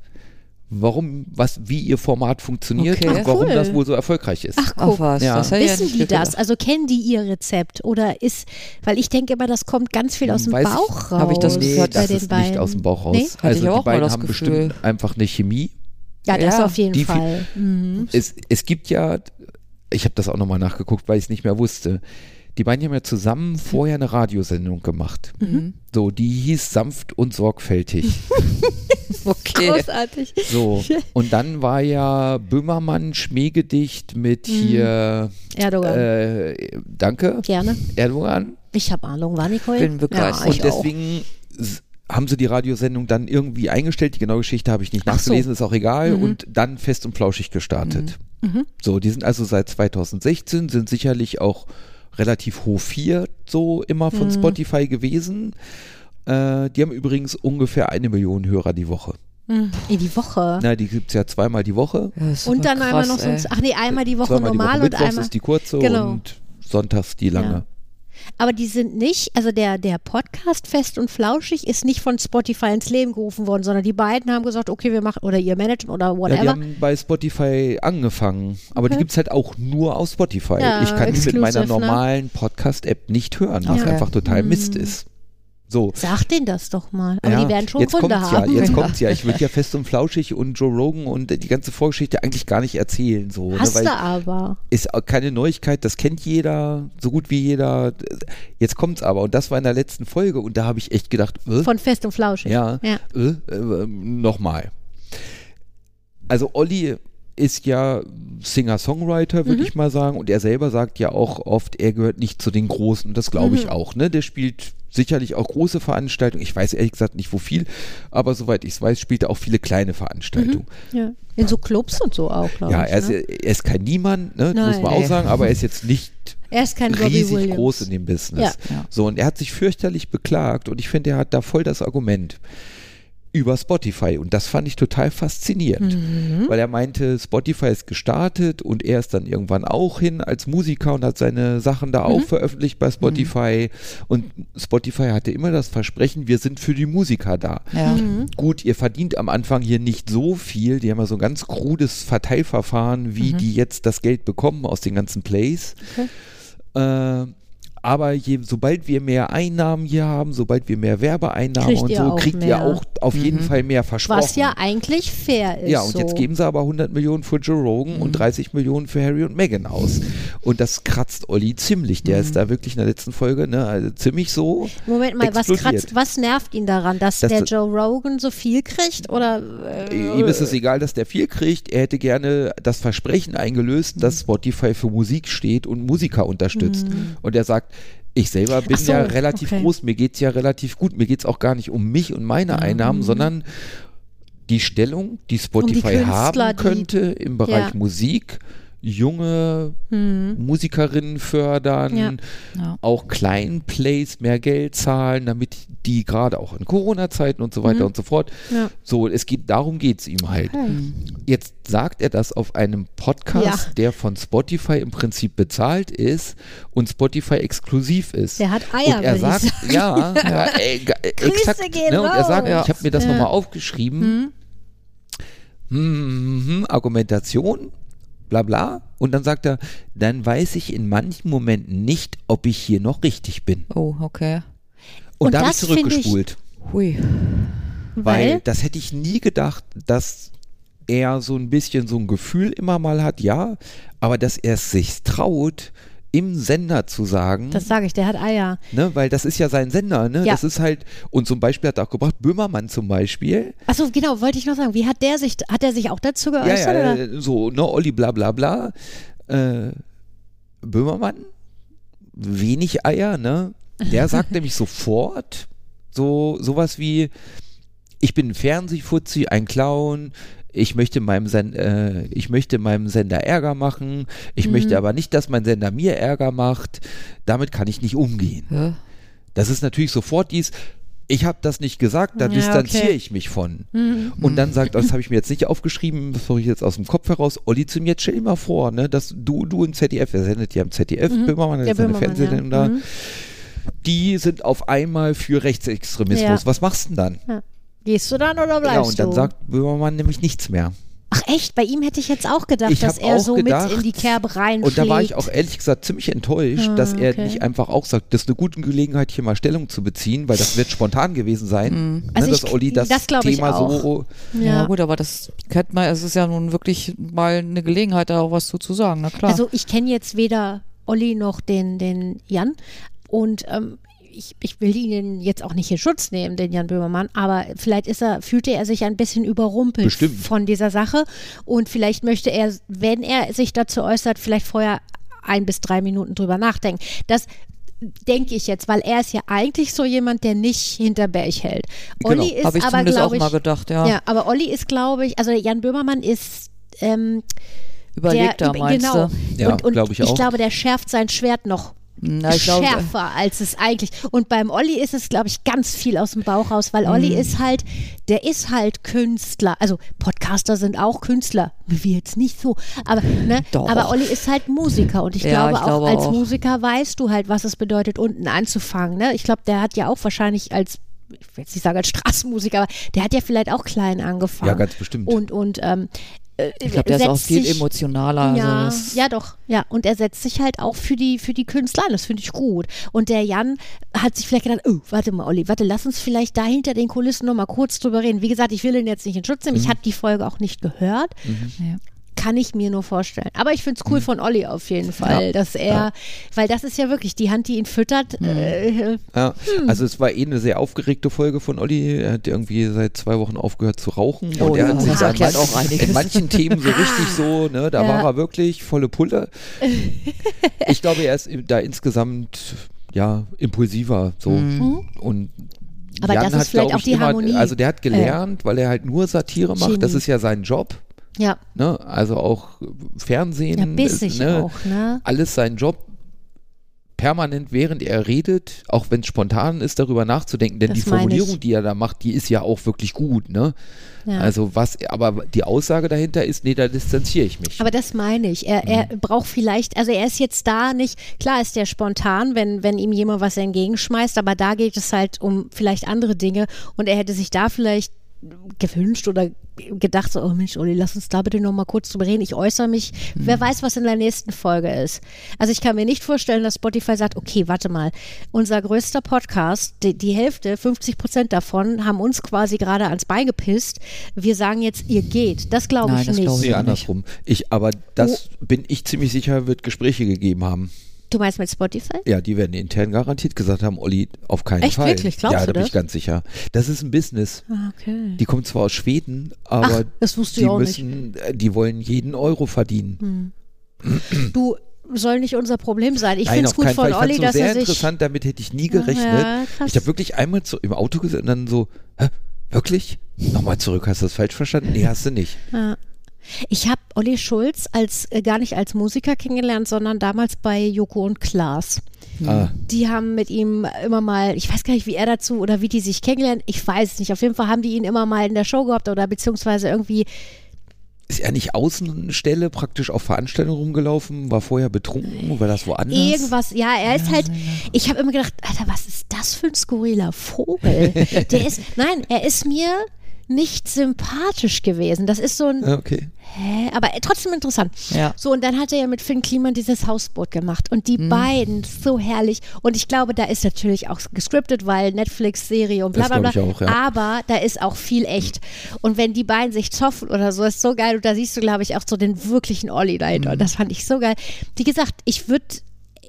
D: warum, was, wie ihr Format funktioniert
B: Okay.
D: und
C: Ach,
D: warum
C: cool.
D: das wohl so erfolgreich ist.
C: Ach,
B: Ach
C: guck.
B: was.
D: Ja.
B: Das ja
C: Wissen
B: nicht
C: die das?
B: gedacht.
C: Also kennen die ihr Rezept? Oder ist, weil ich denke immer, das kommt ganz viel aus dem
D: Weiß ich-
C: Bauch raus.
B: Hab ich das
D: nee,
B: gehört
C: bei
D: das
C: den
D: ist
C: beiden.
D: nicht aus dem Bauch raus.
C: Nee?
B: Hatte
D: Also
B: ich auch
D: die beiden haben
B: Gefühl.
D: bestimmt einfach eine Chemie.
C: Ja, das
B: Ja,
C: auf jeden
D: die
C: Fall. Mhm.
D: Es, es gibt ja, ich habe das auch nochmal nachgeguckt, weil ich es nicht mehr wusste. Die beiden haben ja zusammen vorher eine Radiosendung gemacht.
B: Mhm.
D: So, die hieß Sanft und Sorgfältig. *laughs*
B: Okay.
C: Großartig.
D: So, und dann war ja Böhmermann Schmähgedicht mit hier,
C: Erdogan.
D: äh, danke,
C: Gerne.
D: Erdogan.
C: Ich habe Ahnung, war Nicole?
B: Bin begeistert.
C: Ja,
D: und deswegen haben sie die Radiosendung dann irgendwie eingestellt. Die genaue Geschichte habe ich nicht
C: Ach so.
D: nachgelesen, ist auch egal.
C: Mhm.
D: Und dann fest und flauschig gestartet.
C: Mhm.
D: So, die sind also seit 2016, sind sicherlich auch relativ hofiert so immer von
C: Mhm.
D: Spotify gewesen. Äh, die haben übrigens ungefähr eine Million Hörer die Woche.
C: Mhm. In die Woche.
D: Na, die gibt es ja zweimal die Woche.
C: Und dann einmal
B: krass,
C: noch so, ein- ach nee, einmal die Woche
D: zweimal
C: normal
D: die Woche.
C: und
D: Mittwochs
C: einmal.
D: ist die kurze
C: Genau.
D: und sonntags die lange.
C: Aber die sind nicht, also der, der Podcast Fest und Flauschig ist nicht von Spotify ins Leben gerufen worden, sondern die beiden haben gesagt, okay, wir machen, oder ihr managen oder
D: Ja, die
C: whatever.
D: haben bei Spotify angefangen, aber die
C: Okay.
D: gibt es halt auch nur auf Spotify.
C: Ja,
D: ich kann die mit meiner
C: ne?
D: normalen Podcast-App nicht hören, was
B: Okay.
D: einfach total
C: Mhm.
D: Mist ist. So.
C: Sag denen das doch mal. Aber
D: ja,
C: die werden schon
D: jetzt
C: Gründe
D: kommt's
C: haben.
D: Ja, jetzt *laughs* kommt's ja. Ich würde ja fest und flauschig und Joe Rogan und die ganze Vorgeschichte eigentlich gar nicht erzählen. So,
C: Hast
D: ne,
C: du
D: weil
C: aber.
D: ist keine Neuigkeit, das kennt jeder, so gut wie jeder. Jetzt kommt's aber und das war in der letzten Folge und da habe ich echt gedacht, äh,
C: Von Fest und Flauschig.
D: ja,
C: Ja.
D: Äh, äh, nochmal. Also Olli ist ja Singer-Songwriter, würde
C: Mhm.
D: ich mal sagen, und er selber sagt ja auch oft, er gehört nicht zu den Großen, und das glaube ich
C: Mhm.
D: auch. Ne? Der spielt sicherlich auch große Veranstaltungen. Ich weiß ehrlich gesagt nicht, wo viel, aber soweit ich es weiß, spielt er auch viele kleine Veranstaltungen.
C: ja. In so Clubs und so auch, glaube
D: Ja,
C: ich.
D: er ist,
C: ne?
D: er ist kein Niemand, ne? muss
C: Nein.
D: man auch sagen, aber er ist jetzt nicht
C: Er ist kein
D: riesig
C: Williams.
D: groß in dem Business.
B: Ja. Ja.
D: So, und er hat sich fürchterlich beklagt und ich finde, er hat da voll das Argument über Spotify und das fand ich total faszinierend,
C: Mhm.
D: weil er meinte, Spotify ist gestartet und er ist dann irgendwann auch hin als Musiker und hat seine Sachen da
C: Mhm.
D: auch veröffentlicht bei Spotify und Spotify hatte immer das Versprechen, wir sind für die Musiker da.
B: Ja.
C: Mhm.
D: Gut, ihr verdient am Anfang hier nicht so viel. Die haben ja so ein ganz krudes Verteilverfahren, wie die jetzt das Geld bekommen aus den ganzen Plays. Äh, aber je, sobald wir mehr Einnahmen hier haben, sobald wir mehr Werbeeinnahmen
C: Kriegt
D: und so, kriegt
C: mehr.
D: ihr auch auf jeden Fall mehr versprochen.
C: Was ja eigentlich fair ist.
D: Ja, und
C: so.
D: jetzt geben sie aber 100 Millionen für Joe Rogan
C: Mhm.
D: und 30 Millionen für Harry und Meghan aus. Und das kratzt Olli ziemlich. Der
C: Mhm.
D: ist da wirklich in der letzten Folge ne, also ziemlich so.
C: Moment mal, was
D: explodiert.
C: kratzt, was nervt ihn daran, dass
D: Dass
C: der
D: das-
C: Joe Rogan so viel kriegt? Oder äh,
D: Ihm ist es egal, dass der viel kriegt. Er hätte gerne das Versprechen eingelöst, dass Spotify für Musik steht und Musiker unterstützt. Und er sagt, ich selber bin
C: so,
D: ja relativ
C: okay.
D: groß, mir geht es ja relativ gut. Mir geht es auch gar nicht um mich und meine Einnahmen, sondern die Stellung, die Spotify haben
C: die-
D: könnte im Bereich
C: Ja.
D: Musik, junge Musikerinnen fördern,
C: Ja.
B: Ja.
D: auch kleinen Plays mehr Geld zahlen, damit die gerade auch in Corona-Zeiten und so weiter und so fort.
C: Ja.
D: So, es geht, darum geht es ihm halt. Jetzt sagt er das auf einem Podcast, der von Spotify im Prinzip bezahlt ist und Spotify exklusiv ist.
C: Der hat Eier,
D: Und er sagt,
C: sagen.
D: ja, ja *laughs* äh, äh,
C: Grüße
D: exakt.
C: gehen
D: Ne, und er sagt, ich habe mir das
C: Ja.
D: nochmal aufgeschrieben. Hm, hm, hm, Argumentation, bla bla. Und dann sagt er, dann weiß ich in manchen Momenten nicht, ob ich hier noch richtig bin.
B: Oh, okay.
D: Und,
C: Und
D: da habe ich
C: find ich-
D: zurückgespult.
B: Hui.
D: Weil
C: Weil?
D: das hätte ich nie gedacht, dass er so ein bisschen so ein Gefühl immer mal hat, ja, aber dass er es sich traut, im Sender zu sagen,
C: Das sage ich, der hat Eier.
D: ne, weil das ist ja sein Sender, ne?
C: Ja.
D: Das ist halt, und zum Beispiel hat er auch gebracht, Böhmermann zum Beispiel,
C: Achso, genau, wollte ich noch sagen. Wie hat der sich, hat er sich auch dazu
D: ja,
C: geäußert?
D: ja,
C: oder?
D: äh, so, ne, Olli bla bla bla, äh, Böhmermann, wenig Eier, ne? Der *laughs* sagt nämlich sofort so sowas wie, ich bin ein Fernsehfuzzi, ein Clown, ich möchte meinem Sen äh, ich möchte meinem Sender Ärger machen, ich
C: Mhm.
D: möchte aber nicht, dass mein Sender mir Ärger macht. Damit kann ich nicht umgehen.
B: Ja.
D: Das ist natürlich sofort dies, ich habe das nicht gesagt, da
C: Ja,
D: distanziere
C: okay.
D: ich mich von.
C: Mhm.
D: Und dann sagt, das habe ich mir jetzt nicht aufgeschrieben, das mache ich jetzt aus dem Kopf heraus, Olli zu mir, dir mal vor, ne, dass du, du im ZDF, er sendet ja im ZDF, Böhmermann,
C: Mhm. Der
D: der seine
C: Böhmermann,
D: Fernsehsendung
C: ja.
D: da,
C: Mhm.
D: die sind auf einmal für Rechtsextremismus.
C: Ja.
D: Was machst du denn dann?
C: Gehst du dann oder bleibst
D: Ja, und dann
C: du?
D: sagt Böhmermann nämlich nichts mehr.
C: Ach echt, bei ihm hätte ich jetzt auch gedacht,
D: Ich
C: dass er so
D: gedacht,
C: mit in die Kerbe reinschlägt.
D: Und da war ich auch ehrlich gesagt ziemlich enttäuscht,
C: Ah,
D: dass er
C: okay.
D: nicht einfach auch sagt, das ist eine gute Gelegenheit, hier mal Stellung zu beziehen, weil das wird spontan gewesen sein, ne,
C: Also
D: dass
C: ich-
D: Olli das,
C: das
D: Thema so
B: Ja.
C: Ja.
B: gut, aber das könnte man, es ist ja nun wirklich mal eine Gelegenheit, da auch was zu, zu sagen, na klar.
C: Also ich kenne jetzt weder Olli noch den, den Jan und ähm, ich, ich will ihn jetzt auch nicht in Schutz nehmen, den Jan Böhmermann, aber vielleicht ist er, fühlte er sich ein bisschen überrumpelt
D: Bestimmt.
C: von dieser Sache und vielleicht möchte er, wenn er sich dazu äußert, vielleicht vorher ein bis drei Minuten drüber nachdenken. Das denke ich jetzt, weil er ist ja eigentlich so jemand, der nicht hinter Berg hält.
D: Genau.
C: Olli ist
B: Habe ich
C: aber,
B: zumindest auch
C: glaube ich,
B: mal gedacht, ja.
C: ja, aber Olli ist, glaube ich, also Jan Böhmermann ist ähm,
B: Überlegt da,
C: der,
B: meinst
C: genau.
B: du?
D: Ja,
C: und und
D: glaub ich
C: ich glaube, der schärft sein Schwert noch
B: Na, ich glaube,
C: schärfer, als es eigentlich. Und beim Olli ist es, glaube ich, ganz viel aus dem Bauch raus, weil Olli
B: Mhm.
C: ist halt, der ist halt Künstler. Also Podcaster sind auch Künstler. Wir jetzt nicht so. Aber, ne?
B: Doch.
C: aber Olli ist halt Musiker. Und ich
B: Ja,
C: glaube
B: ich
C: auch,
B: glaube
C: als
B: auch.
C: Musiker weißt du halt, was es bedeutet, unten anzufangen. Ne? Ich glaube, der hat ja auch wahrscheinlich als ich will jetzt nicht sagen als Straßenmusiker, aber der hat ja vielleicht auch klein angefangen.
D: Ja, ganz bestimmt.
C: Und, und ähm, äh,
B: ich glaube, der ist auch viel
C: sich-
B: emotionaler.
C: ja,
B: also
C: ja, doch. Ja, und er setzt sich halt auch für die, für die Künstler ein. Das finde ich gut. Und der Jan hat sich vielleicht gedacht, oh, warte mal, Olli, warte, lass uns vielleicht da hinter den Kulissen noch mal kurz drüber reden. Wie gesagt, ich will ihn jetzt nicht in Schutz nehmen.
B: Mhm.
C: Ich habe die Folge auch nicht gehört.
B: ja.
C: Kann ich mir nur vorstellen. Aber ich finde es
B: Mhm.
C: cool von Olli auf jeden Fall, dass er, weil das ist ja wirklich die Hand, die ihn füttert.
B: Mhm.
C: Äh,
D: Ja,
C: Hm.
D: also es war eh eine sehr aufgeregte Folge von Olli. Er hat irgendwie seit zwei Wochen aufgehört zu rauchen.
B: Oh
D: und er
B: ja,
D: hat sich
B: das
D: da in
B: erklärt
D: manchen,
B: auch
D: in manchen Themen so richtig so, ne, da
C: Ja.
D: war er wirklich volle Pulle. *laughs* Ich glaube, er ist da insgesamt ja impulsiver so
B: Mhm.
D: und
C: Aber
D: Jan
C: das ist
D: hat,
C: vielleicht auch die
D: immer,
C: Harmonie.
D: Also der hat gelernt, weil er halt nur Satire macht. Das
C: Genie.
D: ist ja sein Job.
C: Ja,
D: Ne? Also auch Fernsehen.
C: ja, bissig
D: ne?
C: auch, ne?
D: alles sein Job permanent, während er redet, auch wenn es spontan ist, darüber nachzudenken. Denn
C: Das
D: die. Formulierung, die er da macht, die ist ja auch wirklich gut. Ne?
C: Ja.
D: Also was, aber die Aussage dahinter ist, nee, da distanziere ich mich.
C: Aber das meine ich. Er, er
D: Mhm.
C: braucht vielleicht, also er ist jetzt da nicht, klar ist der spontan, wenn, wenn ihm jemand was entgegenschmeißt, aber da geht es halt um vielleicht andere Dinge und er hätte sich da vielleicht gewünscht oder gedacht, so, oh Mensch, Olli, lass uns da bitte noch mal kurz drüber reden. Ich äußere mich. Wer weiß, was in der nächsten Folge ist. Also ich kann mir nicht vorstellen, dass Spotify sagt, okay, warte mal, unser größter Podcast, die, die Hälfte, 50 Prozent davon, haben uns quasi gerade ans Bein gepisst. Wir sagen jetzt, ihr geht. Das glaube ich
B: das
C: nicht.
B: glaub ich
D: Nee, andersrum. Ich, aber das bin ich ziemlich sicher, wird Gespräche gegeben haben.
C: Du meinst mit Spotify?
D: Ja, die werden intern garantiert gesagt haben, Olli, auf keinen
C: Echt,
D: Fall.
C: wirklich? Glaubst
D: ja,
C: du
D: da bin
C: das?
D: ich ganz sicher. Das ist ein Business.
C: Ah, Okay.
D: Die kommen zwar aus Schweden, aber
C: Ach, das wusste
D: die
C: auch nicht.
D: müssen, äh, die wollen jeden Euro verdienen.
C: Du soll nicht unser Problem sein. Ich finde es gut von
D: Fall.
C: Olli,
D: so
C: dass
D: sehr
C: er sich.
D: interessant, damit hätte ich nie gerechnet.
C: Ja,
D: ich habe wirklich einmal zu, im Auto gesessen und dann so, hä, wirklich? Nochmal zurück, hast du das falsch verstanden? Nee, hast du nicht.
C: Ja. Ich habe Olli Schulz als äh, gar nicht als Musiker kennengelernt, sondern damals bei Joko und Klaas.
D: Ah,
C: Die haben mit ihm immer mal, ich weiß gar nicht, wie er dazu oder wie die sich kennengelernt, ich weiß es nicht. Auf jeden Fall haben die ihn immer mal in der Show gehabt oder beziehungsweise irgendwie,
D: ist er nicht Außenstelle praktisch auf Veranstaltungen rumgelaufen? War vorher betrunken? War das woanders?
C: Irgendwas, ja, er ist halt, ich habe immer gedacht, Alter, was ist das für ein skurriler Vogel? *laughs* Der ist, nein, er ist mir nicht sympathisch gewesen. Das ist so ein,
D: Ja, okay.
C: hä, aber trotzdem interessant.
B: Ja.
C: So, und dann hat er ja mit Finn Kliman dieses Hausboot gemacht. Und die beiden, so herrlich. Und ich glaube, da ist natürlich auch gescriptet, weil Netflix-Serie und bla bla bla.
D: ich auch, ja.
C: Aber da ist auch viel echt. Und wenn die beiden sich zoffen oder so, ist so geil. Und da siehst du, glaube ich, auch so den wirklichen Olli dahinter. Und das fand ich so geil. Wie gesagt, ich würde,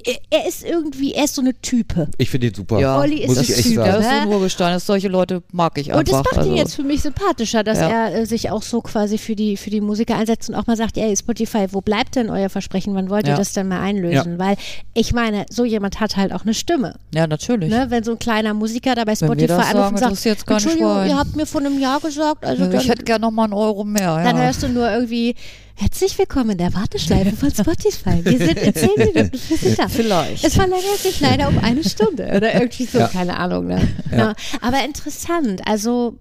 C: er, er ist irgendwie, er ist so eine Type.
D: Ich finde ihn super.
B: Ja,
C: Olli ist
D: muss
C: ein
D: ich echt
C: Typ,
B: Der
D: sagen.
B: ist so ein
C: ne?
B: Urgestein. Das- Solche Leute mag ich einfach.
C: Und das macht
B: also,
C: ihn jetzt für mich sympathischer, dass
B: Ja.
C: er äh, sich auch so quasi für die, für die Musiker einsetzt und auch mal sagt, ey, Spotify, wo bleibt denn euer Versprechen? Wann wollt ihr
B: Ja.
C: das denn mal einlösen? Weil ich meine, so jemand hat halt auch eine Stimme.
B: Ja, natürlich.
C: Ne? Wenn so ein kleiner Musiker da bei Spotify anruft
B: sagen,
C: und sagt,
B: interessiert's gar nicht
C: Entschuldigung, ihr habt mir vor einem Jahr gesagt, also dann,
B: ich hätte gerne noch mal einen Euro mehr.
C: dann
B: ja.
C: hörst du nur irgendwie, herzlich willkommen in der Warteschleife von Spotify. Wir sind in zehn Minuten für Sie da.
B: Vielleicht.
C: Es verlängert sich leider um eine Stunde oder irgendwie so,
D: Ja.
C: keine Ahnung. Ne? Ja. Aber interessant, also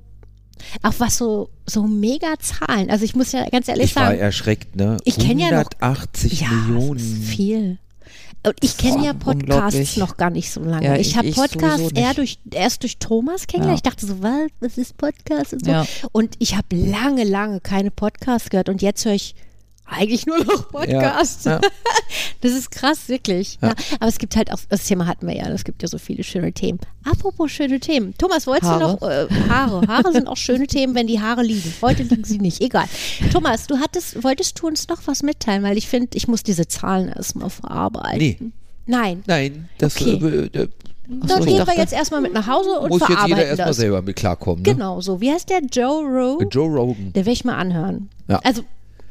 C: auch was so, so mega Zahlen. Also ich muss ja ganz ehrlich
D: Ich war
C: sagen,
D: erschreckt, ne?
C: Ich kenn ja noch-
D: 180
C: ja,
D: Millionen.
C: das ist viel. Und ich kenne ja Podcasts noch gar nicht so lange.
B: Ja,
C: ich
B: ich-
C: habe Podcasts eher durch, erst durch Thomas kennengelernt.
B: Ja.
C: Ich dachte so, was, was ist Podcast und so.
B: Ja.
C: Und ich habe lange, lange keine Podcasts gehört und jetzt höre ich eigentlich nur noch Podcasts.
D: Ja. *laughs*
C: Das ist krass, wirklich. Ja. Aber es gibt halt auch, das Thema hatten wir ja, es gibt ja so viele schöne Themen. Apropos schöne Themen. Thomas, wolltest
B: Haare.
C: du noch, äh, Haare. Haare sind auch schöne Themen, wenn die Haare liegen. Heute liegen sie nicht, egal. Thomas, du hattest, wolltest du uns noch was mitteilen? Weil ich finde, ich muss diese Zahlen erstmal verarbeiten.
D: Nee,
C: Nein.
D: nein, das
C: Okay.
D: äh, äh,
C: Dann
B: ich
C: gehen wir
B: dachte-
C: jetzt erstmal mit nach Hause und
D: muss jetzt
C: verarbeiten
D: jeder erstmal selber mit klarkommen. Ne?
C: Genau so. Wie heißt der? Joe Rowe?
D: Joe Rogan.
C: Der will ich mal anhören.
D: Ja.
C: Also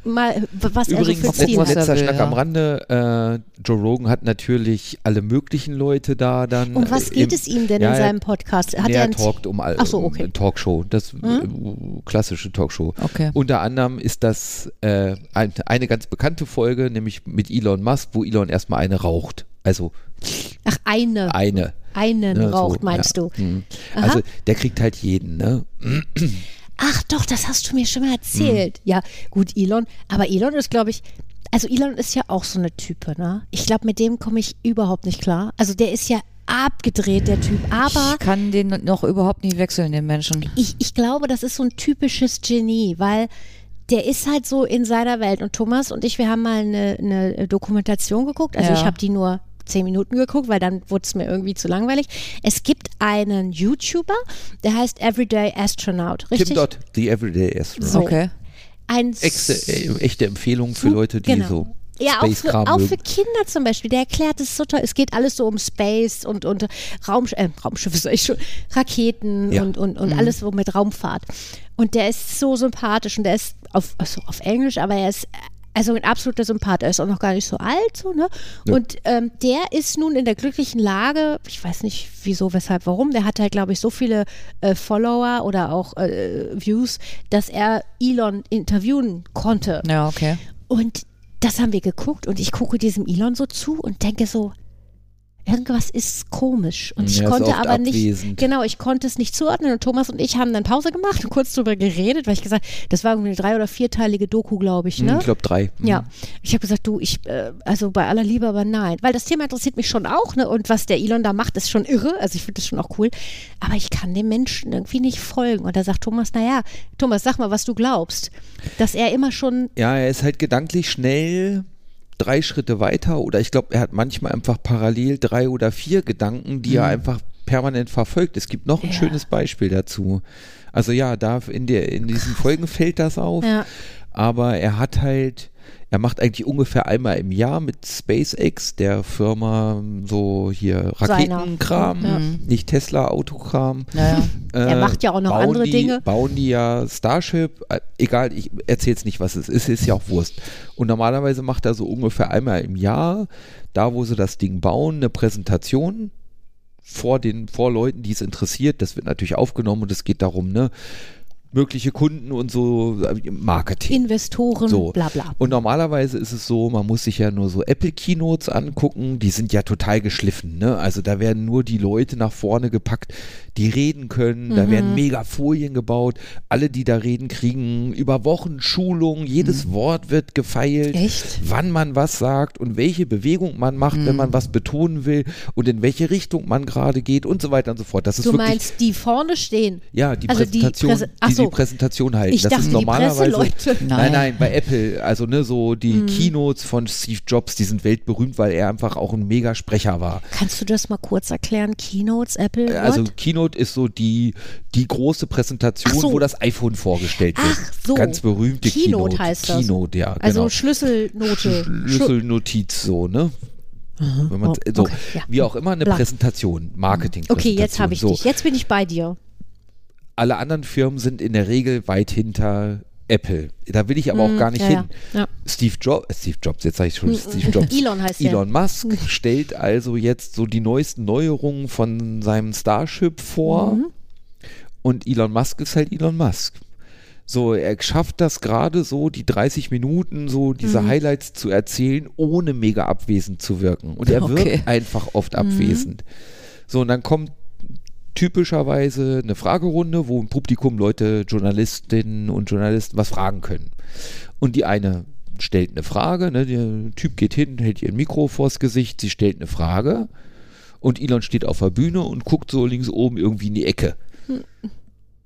C: mal, was
D: Übrigens,
C: er so für Ziele hat.
B: er
D: letzter Schnack
B: ja.
D: am Rande. Äh, Joe Rogan hat natürlich alle möglichen Leute da dann.
C: Um was
D: äh,
C: geht
D: im-
C: es ihm denn
D: ja,
C: in seinem Podcast? Hat
D: nee,
C: er ein
D: talkt um, all-
C: Ach so,
D: um
C: okay.
D: eine Talkshow, das äh, klassische Talkshow.
B: Okay.
D: Unter anderem ist das äh, ein, eine ganz bekannte Folge, nämlich mit Elon Musk, wo Elon erstmal eine raucht. Also
C: Ach, eine.
D: eine.
C: Einen
D: ne,
C: raucht,
D: so,
C: meinst
D: ja.
C: du?
D: Mhm. Also der kriegt halt jeden, ne?
C: Ach doch, das hast du mir schon mal erzählt. Ja, gut, Elon. Aber Elon ist, glaube ich, also Elon ist ja auch so eine Type, ne? Ich glaube, mit dem komme ich überhaupt nicht klar. Also der ist ja abgedreht, der Typ. Aber
B: Ich kann den noch überhaupt nicht wechseln, den Menschen.
C: ich, ich glaube, das ist so ein typisches Genie, weil der ist halt so in seiner Welt. Und Thomas und ich, wir haben mal eine, eine Dokumentation geguckt. Also
B: Ja.
C: ich habe die nur zehn Minuten geguckt, weil dann wurde es mir irgendwie zu langweilig. Es gibt einen YouTuber, der heißt Everyday Astronaut, richtig?
D: Tim Dot, The Everyday Astronaut.
C: So.
B: Okay.
C: Ein
D: Echte, äh, echte Empfehlung für
C: Sup-
D: Leute, die
C: genau.
D: so
C: ja, auch für, auch für Kinder zum Beispiel. Der erklärt es so toll. Es geht alles so um Space und, und Raum, äh, Raumschiffe, *laughs* sag ich schon, Raketen
D: Ja.
C: und, und, und alles so mit Raumfahrt. Und der ist so sympathisch und der ist auf, also auf Englisch, aber er ist also ein absoluter Sympath. Er ist auch noch gar nicht so alt, so, ne?
D: Ja.
C: Und ähm, der ist nun in der glücklichen Lage, ich weiß nicht wieso, weshalb, warum, der hat halt, glaube ich, so viele äh, Follower oder auch äh, Views, dass er Elon interviewen konnte.
B: Ja, okay.
C: Und das haben wir geguckt und ich gucke diesem Elon so zu und denke so, irgendwas ist komisch. Und ich
D: Ja,
C: konnte aber nicht,
D: abwesend.
C: genau, ich konnte es nicht zuordnen. Und Thomas und ich haben dann Pause gemacht und kurz drüber geredet, weil ich gesagt, das war irgendwie eine drei- oder vierteilige Doku, glaube ich, ne?
D: Ich glaube drei. Mhm.
C: Ja, ich habe gesagt, du, ich, äh, also bei aller Liebe, aber nein. Weil das Thema interessiert mich schon auch, ne? Und was der Elon da macht, ist schon irre. Also ich finde das schon auch cool. Aber ich kann dem Menschen irgendwie nicht folgen. Und da sagt Thomas, naja, Thomas, sag mal, was du glaubst. Dass er immer schon,
D: Ja, er ist halt gedanklich schnell drei Schritte weiter oder ich glaube, er hat manchmal einfach parallel drei oder vier Gedanken, die er einfach permanent verfolgt. Es gibt noch ein
C: Ja.
D: schönes Beispiel dazu. Also ja, da in, der, in diesen Folgen fällt das auf,
C: Ja.
D: aber er hat halt, er macht eigentlich ungefähr einmal im Jahr mit SpaceX, der Firma, so hier. Raketenkram,
C: Ja.
D: nicht Tesla, Autokram.
B: Naja.
C: Er macht ja auch noch andere
D: die,
C: Dinge.
D: Bauen die ja Starship, äh, egal, ich erzähl's nicht, was es ist, ist ja auch Wurst. Und normalerweise macht er so ungefähr einmal im Jahr, da wo sie das Ding bauen, eine Präsentation vor den vor Leuten, die es interessiert. Das wird natürlich aufgenommen und es geht darum, ne, mögliche Kunden und so äh, Marketing.
C: Investoren,
D: So.
C: bla bla.
D: Und normalerweise ist es so, man muss sich ja nur so Apple Keynotes angucken, die sind ja total geschliffen, ne? Also da werden nur die Leute nach vorne gepackt, die reden können, da
C: Mhm.
D: werden mega Folien gebaut, alle, die da reden, kriegen über Wochen Schulung, jedes Wort wird gefeilt,
C: Mhm. Echt?
D: wann man was sagt und welche Bewegung man macht, wenn
C: Mhm.
D: man was betonen will und in welche Richtung man gerade geht und so weiter und so fort. Das ist
C: Du meinst, die vorne stehen.
D: ja, die
C: Also die
D: Präsentation,
C: Präse- Ach
D: die
C: so.
D: die Präsentation halten.
C: Ich
D: das
C: dachte,
D: ist normalerweise. Nein,
B: Nein.
D: nein, bei Apple, also ne, so die
C: Mhm.
D: Keynotes von Steve Jobs, die sind weltberühmt, weil er einfach auch ein mega Sprecher war.
C: Kannst du das mal kurz erklären? Keynotes, Apple,
D: Also
C: what?
D: Keynote ist so die, die große Präsentation,
C: so.
D: wo das iPhone vorgestellt wird.
C: Ach so.
D: Ganz berühmte
C: Keynote
D: Keynote.
C: heißt das.
D: Keynote, ja.
C: Also
D: genau.
C: Schlüsselnote.
D: Schlüsselnotiz so, ne? Man,
C: Oh,
D: so,
C: okay, ja.
D: wie auch immer, eine
C: Bla.
D: Präsentation, Marketing.
C: Okay, jetzt habe ich
D: so.
C: dich. Jetzt bin ich bei dir.
D: Alle anderen Firmen sind in der Regel weit hinter Apple. Da will ich aber auch gar nicht
C: ja,
D: hin.
C: ja.
D: Steve Jobs, äh, Steve Jobs, jetzt sage ich schon Steve Jobs. *laughs*
C: Elon heißt der.
D: Elon Musk stellt also jetzt so die neuesten Neuerungen von seinem Starship vor.
C: Mhm.
D: Und Elon Musk ist halt Elon Musk. So, er schafft das gerade so, die 30 Minuten, so diese
C: Mhm.
D: Highlights zu erzählen, ohne mega abwesend zu wirken. Und er *laughs*
B: Okay.
D: wirkt einfach oft
C: Mhm.
D: abwesend. So, und dann kommt typischerweise eine Fragerunde, wo im Publikum Leute, Journalistinnen und Journalisten was fragen können. Und die eine stellt eine Frage, ne, der Typ geht hin, hält ihr ein Mikro vors Gesicht, sie stellt eine Frage und Elon steht auf der Bühne und guckt so links oben irgendwie in die Ecke.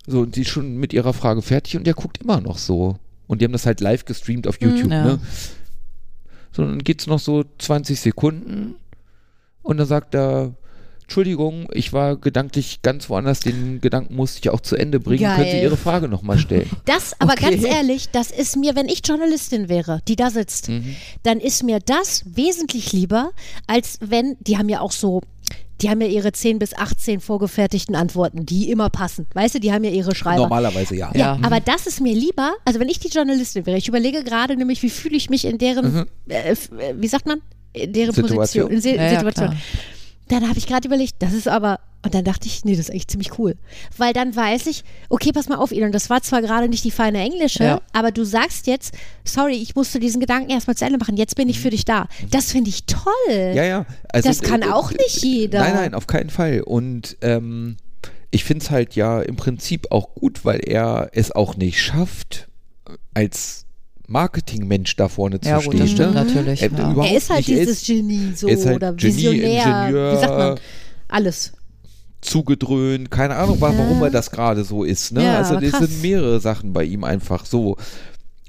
D: So, und sie ist schon mit ihrer Frage fertig und der guckt immer noch so. Und die haben das halt live gestreamt auf YouTube,
B: Ja.
D: ne? So, dann geht's noch so 20 Sekunden und dann sagt er, Entschuldigung, ich war gedanklich ganz woanders, den Gedanken musste ich auch zu Ende bringen.
C: Geil.
D: Können Sie Ihre Frage nochmal stellen? *laughs*
C: Das, aber
B: Okay.
C: ganz ehrlich, das ist mir, wenn ich Journalistin wäre, die da sitzt,
D: Mhm.
C: dann ist mir das wesentlich lieber, als wenn, die haben ja auch so, die haben ja ihre 10 bis 18 vorgefertigten Antworten, die immer passen. Weißt du, die haben ja ihre Schreiber.
D: Normalerweise ja.
C: Ja,
B: Ja.
C: aber das ist mir lieber, also wenn ich die Journalistin wäre, ich überlege gerade nämlich, wie fühle ich mich in deren, äh, f- äh, wie sagt man, in deren
D: Situation.
C: Position, in Se
B: Ja, ja,
C: Situation.
B: klar.
C: Dann habe ich gerade überlegt, das ist aber, und dann dachte ich, nee, das ist eigentlich ziemlich cool. Weil dann weiß ich, okay, pass mal auf, Elon, das war zwar gerade nicht die feine Englische,
B: Ja.
C: aber du sagst jetzt, sorry, ich musste diesen Gedanken erstmal zu Ende machen, jetzt bin ich für dich da. Das finde ich toll.
D: Ja, ja. Also,
C: Das kann auch nicht jeder.
D: Nein, nein, auf keinen Fall. Und ähm, ich finde es halt ja im Prinzip auch gut, weil er es auch nicht schafft, als Marketingmensch da vorne zu
B: Ja, gut,
D: stehen.
B: das stimmt
D: ne?
B: natürlich.
D: Er,
B: ja.
C: Er ist halt.
D: Er
C: dieses
D: ist
C: Genie so
D: er ist halt
C: oder
D: Genie,
C: Visionär,
D: Ingenieur,
C: wie sagt man, alles.
D: zugedröhnt, keine Ahnung, wa- warum er das gerade so ist. Ne?
C: Ja,
D: also das
C: krass.
D: sind mehrere Sachen bei ihm einfach so.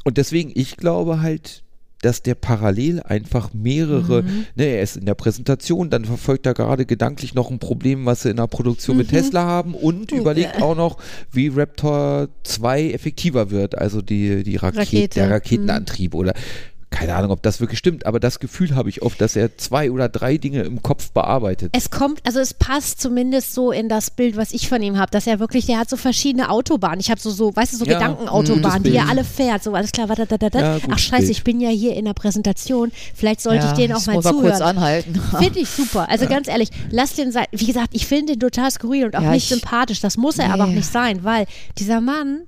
D: Und deswegen, ich glaube halt, dass der parallel einfach mehrere,
C: Mhm.
D: ne, er ist in der Präsentation, dann verfolgt er gerade gedanklich noch ein Problem, was sie in der Produktion mit Tesla haben und überlegt auch noch, wie Raptor 2 effektiver wird, also die, die Raket,
C: Rakete.
D: der Raketenantrieb oder keine Ahnung, ob das wirklich stimmt, aber das Gefühl habe ich oft, dass er zwei oder drei Dinge im Kopf bearbeitet.
C: Es kommt, also es passt zumindest so in das Bild, was ich von ihm habe, dass er wirklich, der hat so verschiedene Autobahnen. Ich habe so, so, weißt du, so
D: Ja,
C: Gedankenautobahnen, die er alle fährt. So, alles klar, warte, da, da, da.
D: Ja,
C: Ach scheiße,
D: Bild.
C: ich bin ja hier in der Präsentation. Vielleicht sollte
B: ja,
C: ich den auch
B: das
C: mal
B: muss er kurz
C: zuhören.
B: anhalten. *laughs* *laughs*
C: Finde ich super. Also ganz ehrlich, lass den sein. Wie gesagt, ich finde den total skurril und auch
B: Ja,
C: nicht
B: ich-
C: sympathisch. Das muss er aber auch
B: Nee.
C: nicht sein, weil dieser Mann,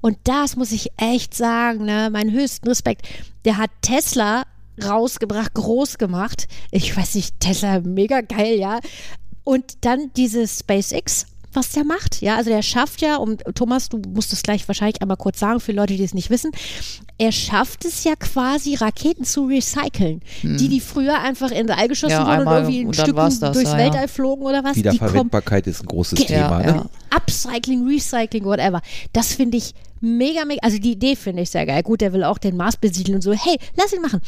C: und das muss ich echt sagen, ne, meinen höchsten Respekt, der hat Tesla rausgebracht, groß gemacht. Ich weiß nicht, Tesla, mega geil, ja. Und dann dieses SpaceX, was der macht. Ja, also der schafft ja, und Thomas, du musst es gleich wahrscheinlich einmal kurz sagen für Leute, die es nicht wissen. Er schafft es ja quasi, Raketen zu recyceln. Die, die früher einfach in All geschossen
B: Ja,
C: wurden und irgendwie in
B: und
C: Stücken
B: das,
C: durchs
B: ja, ja.
C: Weltall flogen oder was.
D: Wiederverwendbarkeit ist ein großes Thema. Ne?
B: ja.
C: Upcycling, Recycling, whatever. Das finde ich mega, mega, also die Idee finde ich sehr geil. Gut, der will auch den Mars besiedeln und so. Hey, lass ihn machen.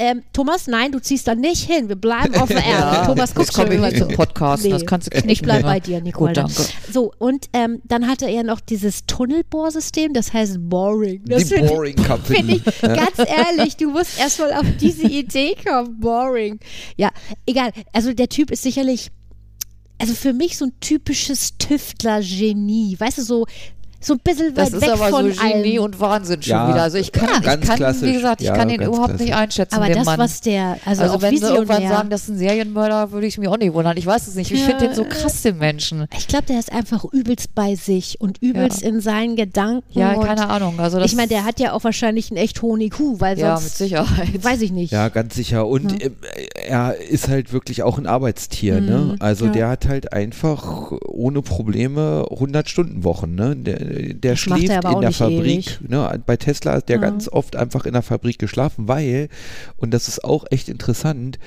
C: Ähm, Thomas, nein, du ziehst da nicht hin. Wir bleiben auf der *laughs* Erde. Thomas guckt schon immer
B: zum Podcast,
C: Nee.
B: das kannst du knicken.
C: Ich bleib
B: ja.
C: bei dir, Nicole.
B: Gut, danke.
C: So, und ähm, dann hatte er noch dieses Tunnelbohrsystem, das heißt Boring. Das
D: Die
C: find-
D: Boring *laughs* Company.
C: Finde ich, ganz ehrlich, du musst erstmal auf diese Idee kommen. Boring. Ja, egal. Also der Typ ist sicherlich, also für mich so ein typisches Tüftler-Genie. Weißt du, so, so ein bisschen
B: Das
C: weit
B: ist
C: weg
B: aber
C: von
B: so Genie
C: allem.
B: und Wahnsinn schon
D: Ja,
B: wieder. Also ich kann,
D: ja,
B: ich
D: ganz
B: kann
D: klassisch.
B: wie gesagt, ich
D: Ja,
B: kann ihn
D: ganz
B: überhaupt nicht
D: klassisch.
B: einschätzen,
C: Aber
B: den
C: das,
B: Mann.
C: was der, also,
B: Also,
C: auch
B: wenn sie irgendwann
C: visionär.
B: sagen, das ist ein Serienmörder, würde ich mich auch nicht wundern. Ich weiß es nicht. Ich
C: Ja.
B: finde den so krass, den Menschen.
C: ich glaube, der ist einfach übelst bei sich und übelst in seinen Gedanken.
B: Ja, keine Ahnung. Also das,
C: Ich meine, der hat ja auch wahrscheinlich einen echt hohen IQ, weil
B: ja,
C: sonst,
B: mit Sicherheit.
C: weiß ich nicht.
D: Ja, ganz sicher. Und er ist halt wirklich auch ein Arbeitstier. Ne? Also
C: ja.
D: der hat halt einfach ohne Probleme 100-Stunden-Wochen. Ne? Der, der
C: Das
D: schläft in der Fabrik. Ne? Bei Tesla hat der ganz oft einfach in der Fabrik geschlafen, weil, und das ist auch echt interessant,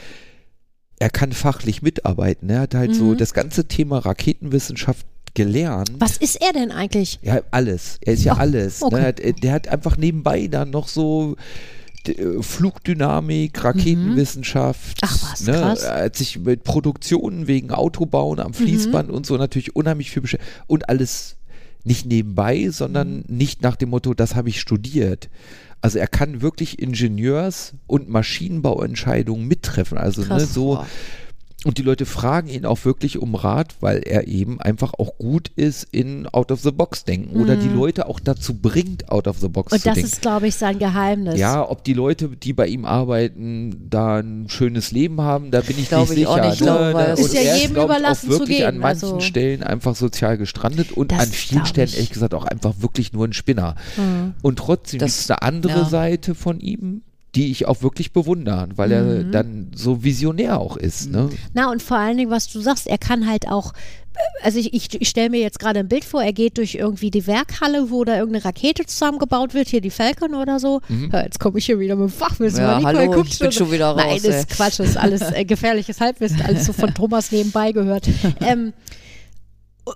D: er kann fachlich mitarbeiten. Er hat halt so das ganze Thema Raketenwissenschaft gelernt.
C: Was ist er denn eigentlich?
D: Ja, alles. Er ist ja
C: Oh,
D: alles.
C: okay.
D: Ne? Er hat- äh, Der hat einfach nebenbei dann noch so äh, Flugdynamik, Raketenwissenschaft.
C: Mhm. Ach was,
D: ne?
C: krass.
D: Er hat sich mit Produktionen wegen Autobauen am Fließband
C: Mhm.
D: und so natürlich unheimlich viel beschäftigt. Und alles nicht nebenbei, sondern
C: Mhm.
D: nicht nach dem Motto, das habe ich studiert. Also er kann wirklich Ingenieurs- und Maschinenbauentscheidungen mittreffen. Also ne,
C: Krass.
D: so und die Leute fragen ihn auch wirklich um Rat, weil er eben einfach auch gut ist in Out-of-the-Box-Denken oder die Leute auch dazu bringt, Out-of-the-Box
C: Mhm. Und
D: zu
C: das
D: denken.
C: ist, glaube ich, sein Geheimnis.
D: ja, ob die Leute, die bei ihm arbeiten, da ein schönes Leben haben, da bin ich
B: Glaube
D: nicht
B: ich auch
D: sicher.
B: nicht. Ich glaube,
D: ne?
B: weil-
C: Ist
D: Und
C: ja
D: er
C: jedem
D: ich,
C: überlassen
D: auch
C: zu
D: wirklich
C: gehen,
D: an manchen
C: also-
D: Stellen einfach sozial gestrandet und an vielen Stellen
C: ich.
D: ehrlich gesagt auch einfach wirklich nur ein Spinner. Und trotzdem
B: Das-
D: gibt es eine andere
B: ja.
D: Seite von ihm, die ich auch wirklich bewundere, weil er
C: Mhm.
D: dann so visionär auch ist. Ne?
C: Na, und vor allen Dingen, was du sagst, er kann halt auch. Also ich, ich, ich stelle mir jetzt gerade ein Bild vor, er geht durch irgendwie die Werkhalle, wo da irgendeine Rakete zusammengebaut wird, hier die Falcon oder so.
D: Mhm.
C: Ja, jetzt komme ich hier wieder mit dem Fachwissen.
B: Ja,
C: Nicole
B: hallo, ich bin schon wieder
C: Nein,
B: raus,
C: das
B: ey.
C: ist Quatsch, das ist alles äh, gefährliches Halbwissen, alles so von *laughs* Thomas nebenbei gehört. Ähm,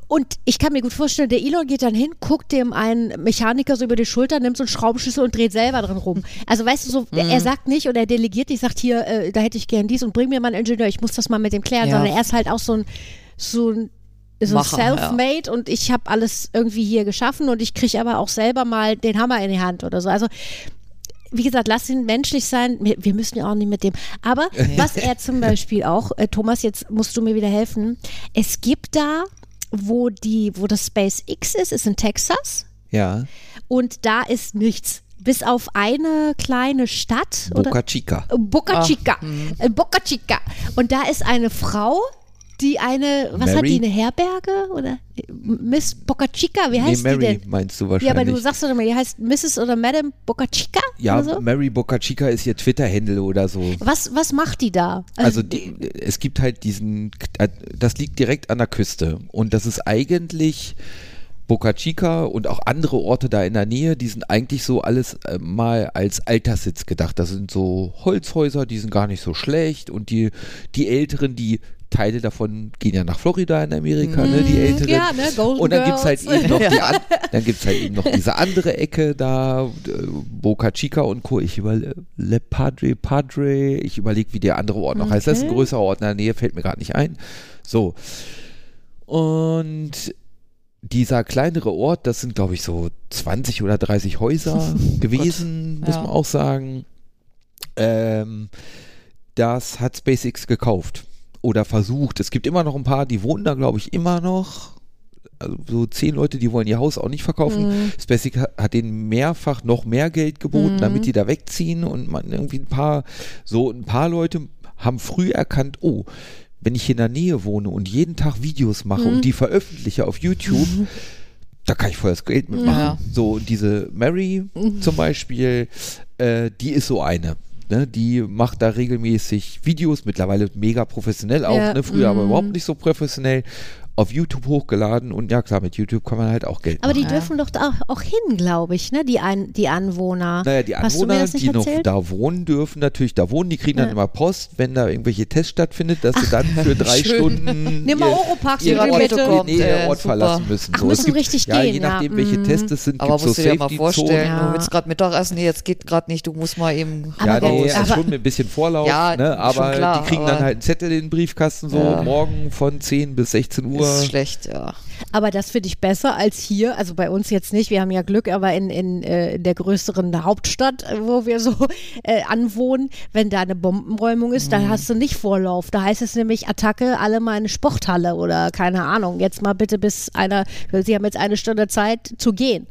C: und ich kann mir gut vorstellen, der Elon geht dann hin, guckt dem einen Mechaniker so über die Schulter, nimmt so einen Schraubenschlüssel und dreht selber drin rum. Also weißt du, so,
B: Mhm.
C: er sagt nicht oder er delegiert nicht, sagt hier, äh, da hätte ich gern dies und bring mir mal einen Ingenieur, ich muss das mal mit dem klären,
B: Ja.
C: sondern er ist halt auch so ein, so ein so self-made und ich habe alles irgendwie hier geschaffen und ich kriege aber auch selber mal den Hammer in die Hand oder so. Also wie gesagt, lass ihn menschlich sein. Wir, wir müssen ja auch nicht mit dem. Aber was er zum Beispiel auch, äh, Thomas, jetzt musst du mir wieder helfen. Es gibt da, wo die, wo das SpaceX ist, ist in Texas
D: Ja,
C: und da ist nichts. Bis auf eine kleine Stadt oder
D: Boca Chica.
C: Boca Chica. Äh, Boca Chica. Und da ist eine Frau, die eine, was hat
D: Mary?
C: die, eine Herberge? Oder Miss Boca Chica, wie
D: Nee,
C: heißt
D: Mary
C: die denn?
D: meinst du
C: Ja,
D: wahrscheinlich.
C: aber du sagst doch immer, die heißt Mrs. oder Madame Boca Chica?
D: Ja,
C: so?
D: Mary Boca Chica ist ihr Twitter-Handle oder so.
C: Was, was macht die da?
D: Also die, es gibt halt diesen, das liegt direkt an der Küste und das ist eigentlich Boca Chica und auch andere Orte da in der Nähe, die sind eigentlich so alles äh, mal als Alterssitz gedacht. Das sind so Holzhäuser, die sind gar nicht so schlecht und die, die Älteren, die Teile davon gehen ja nach Florida in Amerika, ne, die Älteren.
C: ja, ne, Golden
D: und dann gibt es halt eben noch die *laughs* an, dann gibt's halt eben noch diese andere Ecke da, äh, Boca Chica und Co. Ich überlege, Le Padre, Padre, ich überlege, wie der andere Ort noch heißt. Das ist ein
C: Okay.
D: größerer Ort in der Nähe, fällt mir gerade nicht ein. So. Und dieser kleinere Ort, das sind, glaube ich, so 20 oder 30 Häuser *laughs* gewesen, muss
B: Ja.
D: man auch sagen. Ähm, das hat SpaceX gekauft oder versucht. Es gibt immer noch ein paar, die wohnen da, glaube ich, immer noch. Also so zehn Leute, die wollen ihr Haus auch nicht verkaufen. SpaceX ha- hat denen mehrfach noch mehr Geld geboten, damit die da wegziehen und man irgendwie ein paar, so ein paar Leute haben früh erkannt, oh, wenn ich hier in der Nähe wohne und jeden Tag Videos mache und die veröffentliche auf YouTube, da kann ich voll das Geld mitmachen.
B: Ja.
D: So, und diese Mary zum Beispiel, äh, die ist so eine. Ne, die macht da regelmäßig Videos, mittlerweile mega professionell auch,
C: Ja,
D: ne, früher aber
C: mm.
D: überhaupt nicht so professionell, auf YouTube hochgeladen und ja klar, mit YouTube kann man halt auch Geld
C: Aber
D: machen.
C: die dürfen doch da auch, auch hin, glaube ich, ne? Die, Ein die Anwohner.
D: Naja, die
C: Hast du mir
D: Anwohner,
C: das nicht
D: die noch
C: erzählt?
D: da wohnen dürfen, natürlich da wohnen, die kriegen dann
C: Ja.
D: immer Post, wenn da irgendwelche Tests stattfindet, dass sie dann für drei
B: Schön.
D: Stunden *laughs*
C: Nimm mal
D: ihr-
C: Oropax
D: ihren
C: mit,
D: Ort,
B: kommt,
D: nee, ihr
B: äh,
D: Ort
B: super.
D: verlassen müssen.
C: Ach,
D: So, es
C: müssen
D: gibt,
C: richtig
D: ja, je
C: gehen,
D: nachdem,
C: ja.
D: welche
C: Mhm.
D: Tests es sind, gibt
B: musst
D: so
B: du dir mal vorstellen,
C: Ja.
B: du willst gerade Mittagessen, nee, jetzt geht gerade nicht, du musst mal eben.
D: Ja,
C: Aber-
D: nee,
C: aber-
D: schon mit ein bisschen Vorlauf,
B: Ja,
D: ne? aber
B: klar,
D: die kriegen dann halt einen Zettel in den Briefkasten, so morgen von 10 bis 16 Uhr.
B: Ist schlecht, ja.
C: Aber das finde ich besser als hier. Also bei uns jetzt nicht. Wir haben ja Glück, aber in, in, äh, in der größeren Hauptstadt, wo wir so *laughs* äh, anwohnen, wenn da eine Bombenräumung ist,
B: Mhm.
C: dann hast du nicht Vorlauf. Da heißt es nämlich Attacke, alle mal in eine Sporthalle oder keine Ahnung. Jetzt mal bitte bis einer, sie haben jetzt eine Stunde Zeit zu gehen.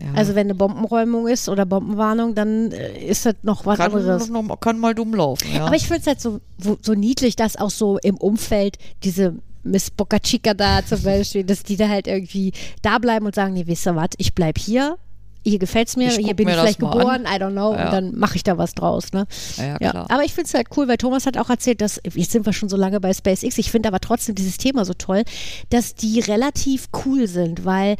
B: ja.
C: Also wenn eine Bombenräumung ist oder Bombenwarnung, dann äh, ist das noch was
B: kann,
C: anderes.
B: noch, kann mal dumm laufen, ja.
C: Aber ich finde es halt so, so niedlich, dass auch so im Umfeld diese Miss Boca Chica da zum Beispiel, dass die da halt irgendwie da bleiben und sagen, nee, wisst ihr was, ich bleib hier, hier gefällt's mir,
B: Ich
C: hier bin
B: mir
C: ich vielleicht geboren, I don't know,
B: Ja.
C: und dann mache ich da was draus, ne?
B: ja, ja,
C: aber ich finde es halt cool, weil Thomas hat auch erzählt, dass, jetzt sind wir schon so lange bei SpaceX, ich finde aber trotzdem dieses Thema so toll, dass die relativ cool sind, weil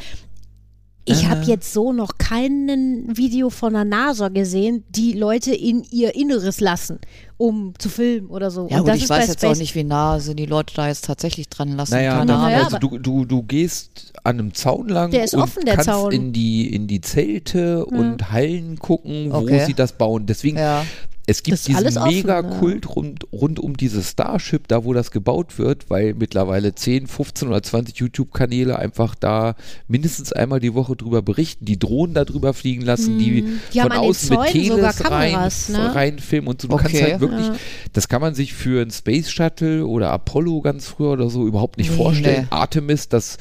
C: ich habe
D: Äh.
C: jetzt so noch keinen Video von der NASA gesehen, die Leute in ihr Inneres lassen, um zu filmen oder so.
B: ja,
C: Und
B: gut,
C: das
B: ich
C: ist
B: weiß
C: bei
B: jetzt
C: Space
B: auch nicht, wie nah sind die Leute da jetzt tatsächlich dran lassen.
D: Naja, da, also du, du, du gehst an einem Zaun lang
C: Der ist
D: und
C: offen, der
D: kannst
C: Zaun.
D: in die in die Zelte und Hallen gucken, wo
B: Okay.
D: sie das bauen. Deswegen
B: Ja.
D: Es gibt diesen
C: offen,
D: mega
C: ne?
D: Kult rund, rund um dieses Starship, da wo das gebaut wird, weil mittlerweile 10, 15 oder 20 YouTube-Kanäle einfach da mindestens einmal die Woche drüber berichten, die Drohnen da drüber fliegen lassen, die,
C: Mhm. Die
D: von außen mit Teles
C: sogar
D: rein,
C: Kameras, ne?
D: reinfilmen und so. Du kannst
B: Okay.
D: halt wirklich,
C: Ja.
D: das kann man sich für ein Space Shuttle oder Apollo ganz früher oder so überhaupt nicht
B: Nee,
D: vorstellen.
B: nee.
D: Artemis, das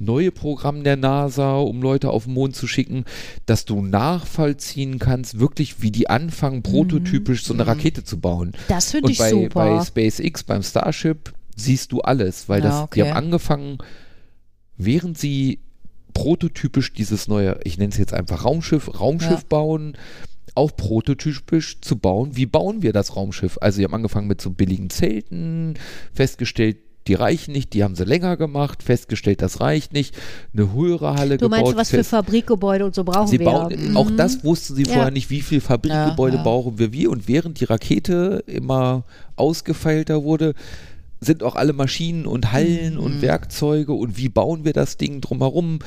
D: neue Programm der NASA, um Leute auf den Mond zu schicken, dass du nachvollziehen kannst, wirklich wie die anfangen, prototypisch so eine Rakete zu bauen.
C: Das finde ich
D: bei,
C: super.
D: bei SpaceX, beim Starship, siehst du alles, weil
B: Ja,
D: das,
B: okay.
D: die haben angefangen, während sie prototypisch dieses neue, ich nenne es jetzt einfach Raumschiff, Raumschiff
B: Ja.
D: bauen, auch prototypisch zu bauen. Wie bauen wir das Raumschiff? Also sie haben angefangen mit so billigen Zelten, festgestellt, die reichen nicht, die haben sie länger gemacht, festgestellt, das reicht nicht, eine höhere Halle
C: du
D: gebaut.
C: meinst, was für
D: fest-
C: Fabrikgebäude und so brauchen
D: Sie
C: wir.
D: bauen,
C: Mhm.
D: auch das wussten sie
C: Ja.
D: vorher nicht, wie viel Fabrikgebäude
B: Ja, ja.
D: brauchen wir wie. Und während die Rakete immer ausgefeilter wurde, sind auch alle Maschinen und Hallen
C: Mhm.
D: und Werkzeuge und wie bauen wir das Ding drumherum,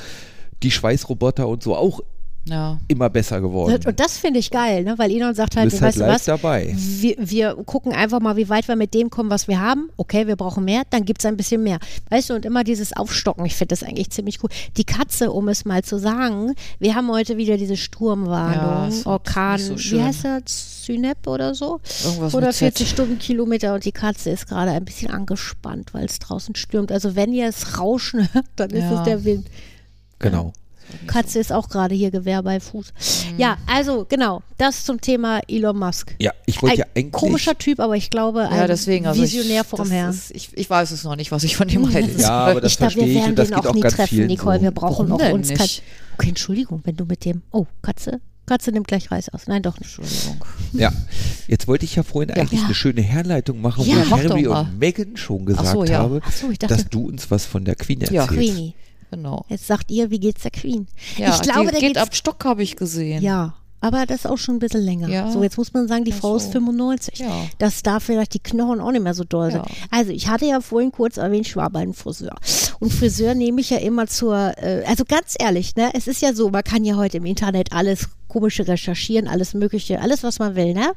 D: die Schweißroboter und so auch
B: ja.
D: immer besser geworden.
C: Und das finde ich geil, ne? weil Elon sagt
D: du
C: halt,
D: bist halt
C: weißt du was,
D: dabei.
C: wir, wir gucken einfach mal, wie weit wir mit dem kommen, was wir haben. Okay, wir brauchen mehr, dann gibt es ein bisschen mehr. Weißt du, und immer dieses Aufstocken, ich finde das eigentlich ziemlich cool. Die Katze, um es mal zu sagen, wir haben heute wieder diese
B: Ja,
C: Sturmwarnung,
B: ist
C: Orkan,
B: nicht so
C: wie heißt das? Synep oder so?
B: Irgendwas
C: Oder
B: mit Z.
C: 40 Stundenkilometer und die Katze ist gerade ein bisschen angespannt, weil es draußen stürmt. Also wenn ihr es rauschen hört, dann ist
B: Ja.
C: es der Wind.
D: Genau.
C: Katze ist auch gerade hier Gewehr bei Fuß.
B: Mhm.
C: Ja, also genau, das zum Thema Elon Musk.
D: Ja, ich wollte
C: Ein
D: ja eigentlich.
C: komischer Typ, aber ich glaube, ein
B: Ja, deswegen, also
C: Visionär
B: ich,
C: vom Herrn.
B: Ist, ich, ich weiß es noch nicht, was ich von ihm halte.
D: Ja, aber das
C: ich glaube, wir werden den auch
D: auch
C: nie treffen, Nicole.
D: so.
C: Wir brauchen
B: Warum
C: auch uns kein.
B: nicht?
C: Okay, Entschuldigung, wenn du mit dem. Oh, Katze? Katze nimmt gleich Reis aus. Nein, doch nicht.
B: Entschuldigung.
D: Ja, jetzt wollte ich ja vorhin eigentlich
C: Ja.
D: eine schöne Herleitung machen,
C: Ja,
D: wo ich Harry und Meghan schon gesagt
B: so, ja.
D: habe,
C: so, dachte-
D: dass du uns was von der Queen
B: Ja.
D: erzählst.
C: Queenie.
B: Genau.
C: Jetzt sagt ihr, wie geht's der Queen?
B: Ja,
C: ich glaube,
B: die
C: der
B: geht ab Stock, habe ich gesehen.
C: Ja, aber das ist auch schon ein bisschen länger.
B: Ja.
C: So, jetzt muss man sagen, die
B: Ach
C: Frau ist
B: so.
C: 95.
B: Ja.
C: Dass da vielleicht die Knochen auch nicht mehr so doll sind.
B: Ja.
C: Also, ich hatte ja vorhin kurz erwähnt, ich war bei einem Friseur. Und Friseur nehme ich ja immer zur, äh, also ganz ehrlich, ne, es ist ja so, man kann ja heute im Internet alles komische recherchieren, alles mögliche, alles, was man will, ne?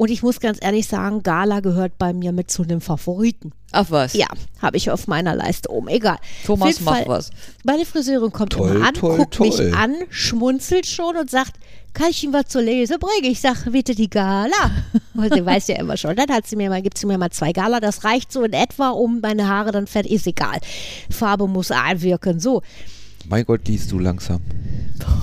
C: Und ich muss ganz ehrlich sagen, Gala gehört bei mir mit zu den Favoriten.
B: Ach was.
C: Ja, habe ich auf meiner Leiste oben. Egal.
B: Thomas, mach
C: Fall,
B: was.
C: Meine Friseurin kommt
D: Toll,
C: immer an,
D: toll,
C: guckt
D: toll.
C: mich an, schmunzelt schon und sagt, kann ich Ihnen was zu lesen bringen? Ich sage, bitte die Gala. *laughs* Und sie weiß ja immer schon. Dann hat sie mir mal, gibt sie mir mal zwei Gala. Das reicht so in etwa, um meine Haare dann fertig. Ist egal. Farbe muss einwirken. So.
D: Mein Gott, liest du langsam.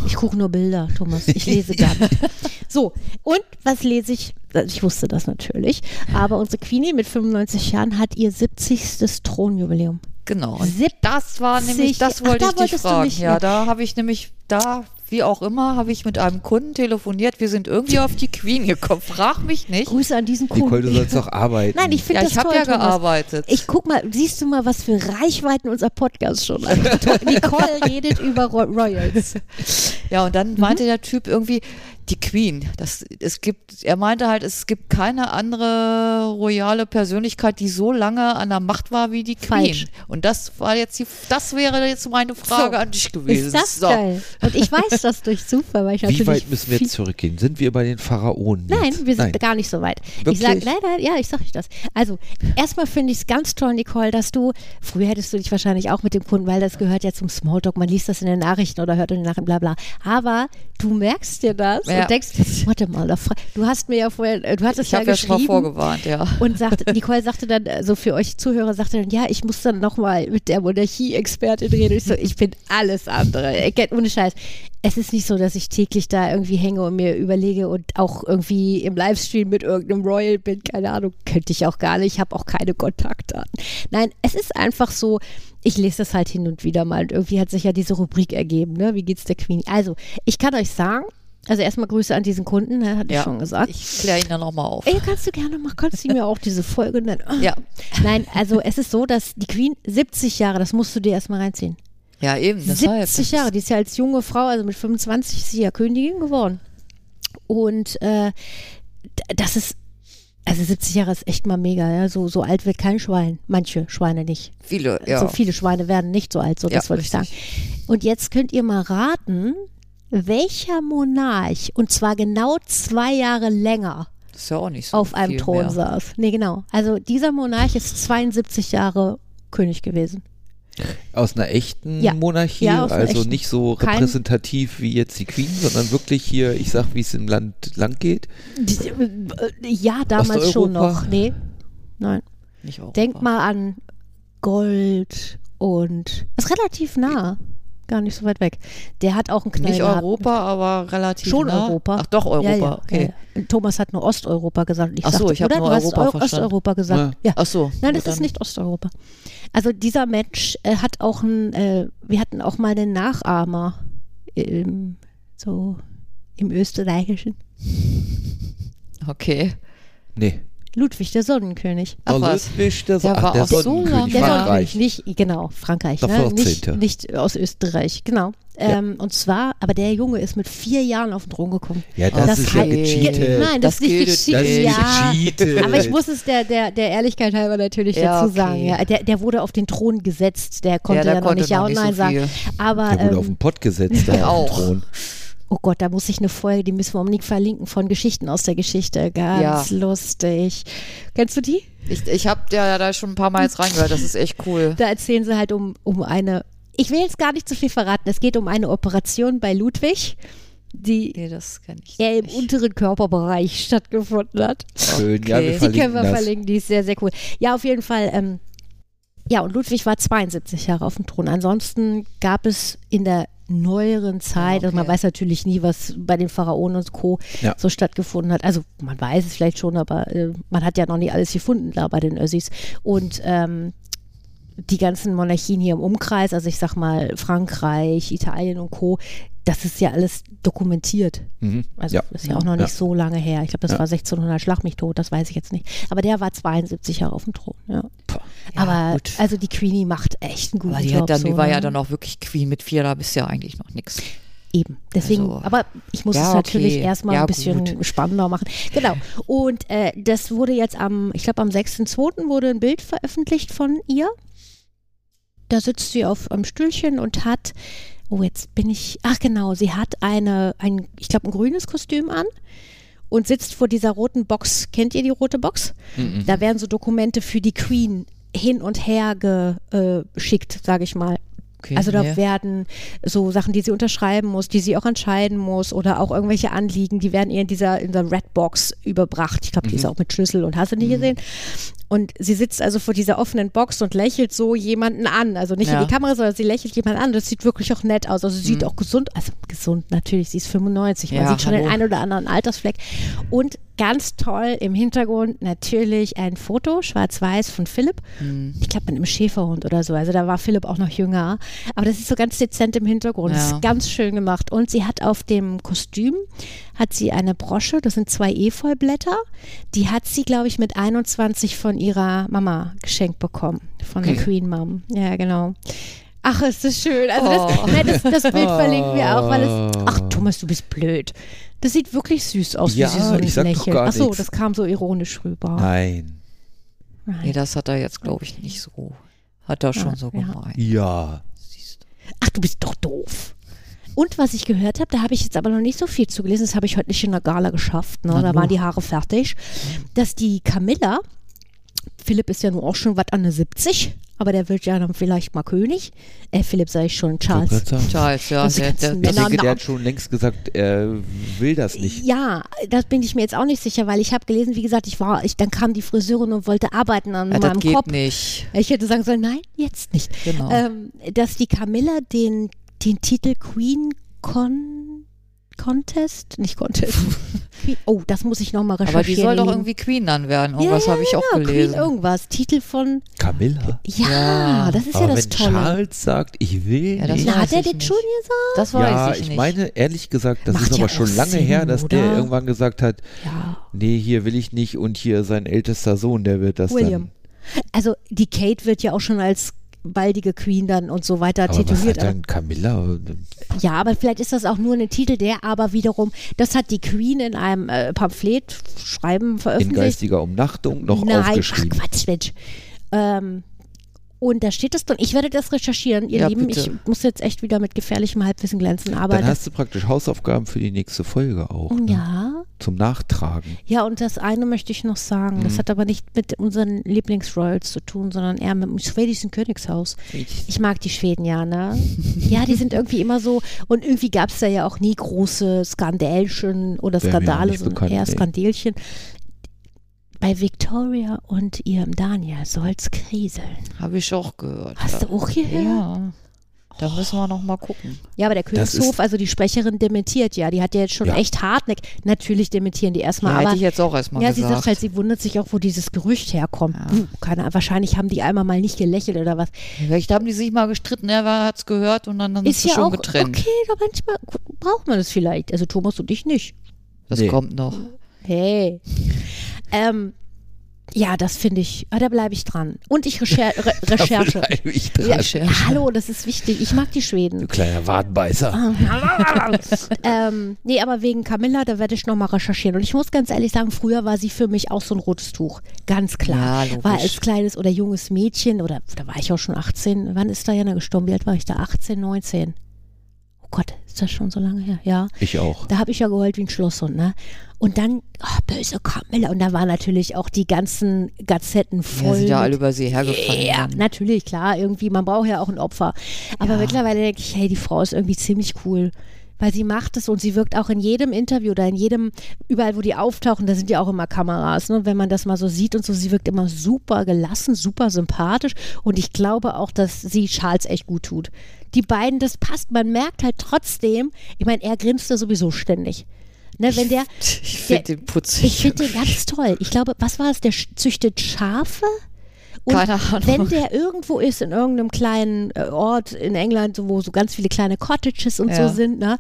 C: Ich gucke nur Bilder, Thomas. Ich lese gar nicht. *laughs* So, und was lese ich? Ich wusste das natürlich. Aber unsere Queenie mit 95 Jahren hat ihr 70. Thronjubiläum.
B: Genau. Und
C: 70
B: das war nämlich, das
C: Ach,
B: wollte
C: da
B: ich dich fragen. ja, da habe ich nämlich, da wie auch immer, habe ich mit einem Kunden telefoniert. Wir sind irgendwie auf die Queen gekommen. Frag mich nicht.
C: Grüße an diesen Kunden.
D: Nicole, du sollst doch arbeiten.
C: Nein, ich finde
B: Ja,
C: das
B: ich habe
C: toll,
B: ja
C: Thomas.
B: gearbeitet.
C: Ich guck mal, siehst du mal, was für Reichweiten unser Podcast schon hat. *laughs* Nicole redet über Ro Royals.
B: Ja, und
C: Mhm.
B: dann meinte der Typ irgendwie, die Queen. Das, es gibt, er meinte halt, es gibt keine andere royale Persönlichkeit, die so lange an der Macht war wie die Queen.
C: Falsch.
B: Und das war jetzt die, das wäre jetzt meine Frage
C: So.
B: an dich gewesen.
C: Ist das
B: so.
C: geil? Und ich weiß *laughs* das durch Zufall, weil ich natürlich
D: Wie weit müssen wir jetzt zurückgehen? Sind wir bei den Pharaonen?
C: Nein,
D: jetzt?
C: wir sind
D: Nein.
C: gar nicht so weit. Ich
D: Wirklich?
C: sage, nein, nein, ja, ich sage euch das. Also, erstmal finde ich es ganz toll, Nicole, dass du, früher hättest du dich wahrscheinlich auch mit dem Kunden, weil das gehört ja zum Smalltalk, man liest das in den Nachrichten oder hört in den Nachrichten, bla bla. Aber du merkst dir das
B: Ja.
C: Und denkst, warte mal, du hast mir ja vorher, äh, du hattest
B: Ich
C: ja
B: habe ja schon mal
C: geschrieben.
B: vorgewarnt, ja.
C: Und sagte, *laughs* Nicole sagte dann, äh, so für euch Zuhörer, sagte dann, ja, ich muss dann nochmal mit der Monarchie-Expertin reden. Ich so, ich bin alles andere. Äh, Ohne Scheiß. Es ist nicht so, dass ich täglich da irgendwie hänge und mir überlege und auch irgendwie im Livestream mit irgendeinem Royal bin. Keine Ahnung, könnte ich auch gar nicht. Ich habe auch keine Kontaktdaten. Nein, es ist einfach so, ich lese das halt hin und wieder mal. Und irgendwie hat sich ja diese Rubrik ergeben, ne? Wie geht's der Queen? Also, ich kann euch sagen, also erstmal Grüße an diesen Kunden, ne, hatte ich
B: ja.
C: schon gesagt.
B: Ich kläre ihn dann nochmal auf.
C: Ey, kannst du gerne machen, kannst du mir auch diese Folge nennen. Ah.
B: Ja.
C: Nein, also es ist so, dass die Queen 70 Jahre, das musst du dir erstmal reinziehen.
B: Ja, eben. Deshalb.
C: 70 Jahre, die ist ja als junge Frau, also mit 25 ist sie ja Königin geworden. Und äh, das ist, also 70 Jahre ist echt mal mega, ja. So, so alt wird kein Schwein. Manche Schweine nicht.
B: Viele, ja.
C: So viele Schweine werden nicht so alt, so das
B: Ja,
C: wollte ich sagen. Und jetzt könnt ihr mal raten, welcher Monarch, und zwar genau zwei Jahre länger,
B: das ist ja auch nicht so
C: auf einem
B: viel
C: Thron
B: mehr.
C: saß. Nee, genau. Also dieser Monarch ist 72 Jahre König gewesen.
D: Aus einer echten
C: Ja.
D: Monarchie,
C: Ja,
D: also
C: echten.
D: nicht so
C: Kein-
D: repräsentativ wie jetzt die Queen, sondern wirklich hier, ich sag, wie es im Land lang geht.
C: Äh, Ja, damals schon noch. Nee. Nein.
B: Nicht Europa.
C: Denk mal an Gold und ist relativ nah. Gar nicht so weit weg. Der hat auch einen Knall
B: Nicht
C: gehabt.
B: Europa, aber relativ
C: Schon
B: nah.
C: Europa.
B: Ach doch, Europa,
C: Ja, ja,
B: okay.
C: ja. Thomas hat nur Osteuropa gesagt. Ich
B: Ach so,
C: sagte,
B: ich hab
C: oder?
B: nur
C: du hast
B: Europa
C: Eu-
B: verstanden.
C: Osteuropa gesagt. Ja.
B: Ach so.
C: Nein, das ist nicht Osteuropa. Also dieser Mensch äh, hat auch ein, äh, wir hatten auch mal einen Nachahmer im, so im Österreichischen.
B: Okay.
D: Nee.
C: Ludwig, der Sonnenkönig.
B: Ach was.
D: Ludwig, der,
B: Der
D: ach,
B: war
D: der
B: auch so
D: Sonnenkönig
B: lange
C: Der. Sonnenkönig, nicht, genau, Frankreich,
D: Der
C: ne? nicht,
D: 14..
C: nicht aus Österreich, genau. Ähm, und zwar, aber der Junge ist mit vier Jahren auf den Thron gekommen.
D: Ja, das,
C: Das
D: ist ja gecheatet.
C: Nein, das,
B: Das
C: ist nicht gecheatet.
D: das ist
C: ja,
D: gecheatet.
C: aber ich muss es der, der, der Ehrlichkeit halber natürlich
B: Ja,
C: dazu
B: okay.
C: sagen. Ja, der, der wurde auf den Thron gesetzt, der konnte
B: der
C: ja, noch
B: konnte
C: nicht Ja
B: noch
C: und
B: nicht
C: Nein
B: so
C: sagen.
B: viel.
C: Aber
D: Der wurde
C: ähm,
D: auf den Pott gesetzt, *laughs* der
B: Auch.
D: Thron.
C: Oh Gott, da muss ich eine Folge, die müssen wir unbedingt verlinken, von Geschichten aus der Geschichte. Ganz lustig. Kennst du die?
B: Ich, ich habe ja da schon ein paar Mal jetzt *laughs* reingehört, das ist echt cool.
C: Da erzählen sie halt um, um eine, ich will jetzt gar nicht zu viel verraten, es geht um eine Operation bei Ludwig, die
B: Nee, das kenne ich
C: eher im
B: nicht.
C: unteren Körperbereich *laughs* stattgefunden hat.
D: Schön, ja, wir
B: Okay.
C: Die können wir
D: das.
C: verlinken, die ist sehr, sehr cool. Ja, auf jeden Fall. Ähm, ja, und Ludwig war 72 Jahre auf dem Thron. Ansonsten gab es in der neueren Zeit,
B: Ja,
C: also man
B: okay.
C: weiß natürlich nie, was bei den Pharaonen und Co.
D: Ja.
C: so stattgefunden hat. Also man weiß es vielleicht schon, aber äh, man hat ja noch nie alles gefunden da bei den Össis. Und ähm, die ganzen Monarchien hier im Umkreis, also ich sag mal Frankreich, Italien und Co., das ist ja alles dokumentiert.
D: Mhm.
C: Also
D: ja.
C: das ist ja auch noch nicht
D: Ja.
C: so lange her. Ich glaube, das
D: Ja.
C: war 1600 Schlag mich tot, das weiß ich jetzt nicht. Aber der war 72 Jahre auf dem Thron. Ja.
B: Ja,
C: Aber
B: gut.
C: also die Queenie macht echt einen guten
B: Aber die,
C: Job.
B: hat dann,
C: so,
B: die war ja
C: ne?
B: dann auch wirklich Queen mit vier, da bist ja eigentlich noch nichts.
C: Eben. Deswegen,
B: Also,
C: aber ich muss
B: ja,
C: es natürlich
B: okay.
C: erstmal
B: Ja,
C: ein bisschen
B: gut.
C: spannender machen. Genau. Und äh, das wurde jetzt am, ich glaube am 6.2. wurde ein Bild veröffentlicht von ihr. Da sitzt sie auf einem Stühlchen und hat, oh jetzt bin ich, ach genau, sie hat eine, ein, ich glaube ein grünes Kostüm an und sitzt vor dieser roten Box. Kennt ihr die rote Box?
D: Mhm.
C: Da werden so Dokumente für die Queen hin und her geschickt, sage ich mal.
B: Okay,
C: Also da
B: nee.
C: werden so Sachen, die sie unterschreiben muss, die sie auch entscheiden muss oder auch irgendwelche Anliegen, die werden ihr in dieser, in der Red Box überbracht. Ich glaube, die ist auch mit Schlüssel und hast du nicht gesehen. Und sie sitzt also vor dieser offenen Box und lächelt so jemanden an. Also nicht
B: Ja.
C: in die Kamera, sondern sie lächelt jemanden an. Das sieht wirklich auch nett aus. Also sie sieht
B: Mhm.
C: auch gesund, also gesund natürlich, sie ist 95. Man
B: Ja,
C: sieht schon den
B: hallo.
C: einen oder anderen Altersfleck. Und ganz toll im Hintergrund natürlich ein Foto, schwarz-weiß von Philipp.
B: Hm.
C: Ich glaube, mit einem Schäferhund oder so. Also da war Philipp auch noch jünger. Aber das ist so ganz dezent im Hintergrund. Das
B: Ja.
C: ist ganz schön gemacht. Und sie hat auf dem Kostüm, hat sie eine Brosche, das sind zwei Efeublätter. Die hat sie, glaube ich, mit 21 von ihrer Mama geschenkt bekommen. Von der
B: Okay.
C: Queen Mom. Ja, genau. Ach, ist das schön. Also
B: Oh.
C: das, ne, das, das Bild verlinken wir auch, weil es. Ach,
D: Oh.
C: Thomas, du bist blöd. Das sieht wirklich süß aus,
D: Ja,
C: wie sie so
D: ich doch
C: lächelt.
D: gar
C: Ach so, das kam so ironisch rüber.
D: Nein.
C: Nein.
B: Nee, das hat er jetzt, glaube ich, nicht so. Hat er schon
C: Ja,
B: so
C: ja.
B: gemeint.
D: Ja.
C: Ach, du bist doch doof. Und was ich gehört habe, da habe ich jetzt aber noch nicht so viel zugelesen, das habe ich heute nicht in der Gala geschafft, ne?
B: Na
C: da waren die Haare fertig, dass die Camilla, Philipp ist ja nun auch schon was an der 70, aber der wird ja dann vielleicht mal König. Äh, Philipp sage ich schon, Charles.
B: Charles, ja.
C: Das
B: Der, der, das,
D: denke, der hat schon längst gesagt, er will das nicht.
C: Ja, das bin ich mir jetzt auch nicht sicher, weil ich habe gelesen, wie gesagt, ich war, ich, dann kam die Friseurin und wollte arbeiten an
B: ja, das
C: meinem
B: geht
C: Kopf.
B: nicht.
C: Ich hätte sagen sollen, nein, jetzt nicht.
B: Genau.
C: ähm, dass die Camilla den, den Titel Queen Con Contest, nicht Contest. *laughs* Queen, oh, das muss ich nochmal recherchieren.
B: Aber die soll doch irgendwie Queen dann werden. Irgendwas
C: ja,
B: habe ich auch
C: ja,
B: gelesen.
C: Queen irgendwas. Titel von.
D: Camilla.
C: Ja,
B: Ja.
C: das ist
D: Aber
C: ja das
D: wenn
C: Tolle.
D: Charles sagt, ich will
B: Ja, das
D: nicht.
C: Na, hat er
B: ich nicht.
C: schon gesagt?
B: Das weiß
D: Ja,
B: ich
D: ich
B: nicht.
D: meine, ehrlich gesagt, das
C: Macht
D: ist
C: ja
D: aber schon lange
C: Sinn,
D: her, dass der
C: oder?
D: irgendwann gesagt hat,
C: Ja,
D: nee, hier will ich nicht und hier sein ältester Sohn, der wird das
C: William.
D: dann.
C: Also die Kate wird ja auch schon als baldige Queen dann und so weiter
D: Aber was
C: tituliert.
D: hat dann Camilla?
C: Ja, aber vielleicht ist das auch nur ein Titel, der aber wiederum, das hat die Queen in einem äh, Pamphlet schreiben
D: In
C: veröffentlicht.
D: geistiger Umnachtung noch
C: Nein,
D: aufgeschrieben.
C: Ach Quatsch, Mensch. Ähm, und da steht es drin. Ich werde das recherchieren, ihr
B: Ja,
C: Lieben.
B: bitte.
C: Ich muss jetzt echt wieder mit gefährlichem Halbwissen glänzen. Aber
D: Dann
C: das,
D: hast du praktisch Hausaufgaben für die nächste Folge auch. Ne?
C: ja,
D: Zum Nachtragen.
C: ja, und das eine möchte ich noch sagen.
B: Mhm.
C: Das hat aber nicht mit unseren Lieblingsroyals zu tun, sondern eher mit dem schwedischen Königshaus. Ich mag die Schweden ja, ne? *laughs* Ja, die sind irgendwie immer so. Und irgendwie gab es da ja auch nie große Skandälchen oder Skandale, sondern
D: bekannt,
C: eher
D: nee.
C: Skandelchen. Bei Victoria und ihrem Daniel soll's kriseln.
B: Habe ich auch gehört.
C: Hast
B: ja.
C: du auch gehört?
B: Ja. Da müssen wir noch mal gucken.
C: Ja, aber der Königshof, also die Sprecherin dementiert ja. Die hat ja jetzt schon
D: Ja.
C: echt hartneck. Natürlich dementieren die erstmal,
B: Ja,
C: aber.
B: hätte ich jetzt auch erstmal
C: ja, sie
B: gesagt.
C: sagt halt, sie wundert sich auch, wo dieses Gerücht herkommt.
B: Ja.
C: Puh, keine Ahnung, wahrscheinlich haben die einmal mal nicht gelächelt oder was.
B: Vielleicht haben die sich mal gestritten, er hat es gehört und dann, dann
C: Ist
B: ist es
C: ja
B: schon
C: auch
B: getrennt.
C: okay, aber manchmal braucht man das vielleicht. Also Thomas und ich nicht.
B: Das
D: Nee.
B: kommt noch.
C: Hey. Ähm, ja, das finde ich, ah, da bleibe ich dran. Und ich Recher *laughs* Re Recherche.
D: Da ich dran.
C: ja, hallo, das ist wichtig. Ich mag die Schweden.
D: Du kleiner Wadenbeißer. *laughs*
C: ähm, nee, aber wegen Camilla, da werde ich nochmal recherchieren. Und ich muss ganz ehrlich sagen, früher war sie für mich auch so ein rotes Tuch. Ganz klar.
B: Ja,
C: war als kleines oder junges Mädchen, oder da war ich auch schon 18. Wann ist Diana gestorben? Wie alt war ich da? 18, 19. Oh Gott, ist das schon so lange her? Ja.
D: Ich auch.
C: Da habe ich ja geheult wie ein Schlosshund, ne? Und dann, oh, böse Camilla. Und da waren natürlich auch die ganzen Gazetten
B: Ja,
C: voll.
B: sind ja alle über sie hergefallen.
C: ja, natürlich, klar, irgendwie, man braucht ja auch ein Opfer. Aber
B: Ja.
C: mittlerweile denke ich, hey, die Frau ist irgendwie ziemlich cool. Weil sie macht es und sie wirkt auch in jedem Interview oder in jedem, überall wo die auftauchen, da sind ja auch immer Kameras. Ne? Und wenn man das mal so sieht und so, sie wirkt immer super gelassen, super sympathisch. Und ich glaube auch, dass sie Charles echt gut tut. Die beiden, das passt. Man merkt halt trotzdem, ich meine, er grinst ja sowieso ständig. Ne, wenn der, *laughs*
B: Ich finde
C: der-
B: den putzig.
C: ich finde den ganz toll. Ich glaube, was war es? Der züchtet Schafe? Und
B: Keine Ahnung.
C: Wenn der irgendwo ist, in irgendeinem kleinen äh, Ort in England, wo so ganz viele kleine Cottages und
B: Ja.
C: so sind, ne?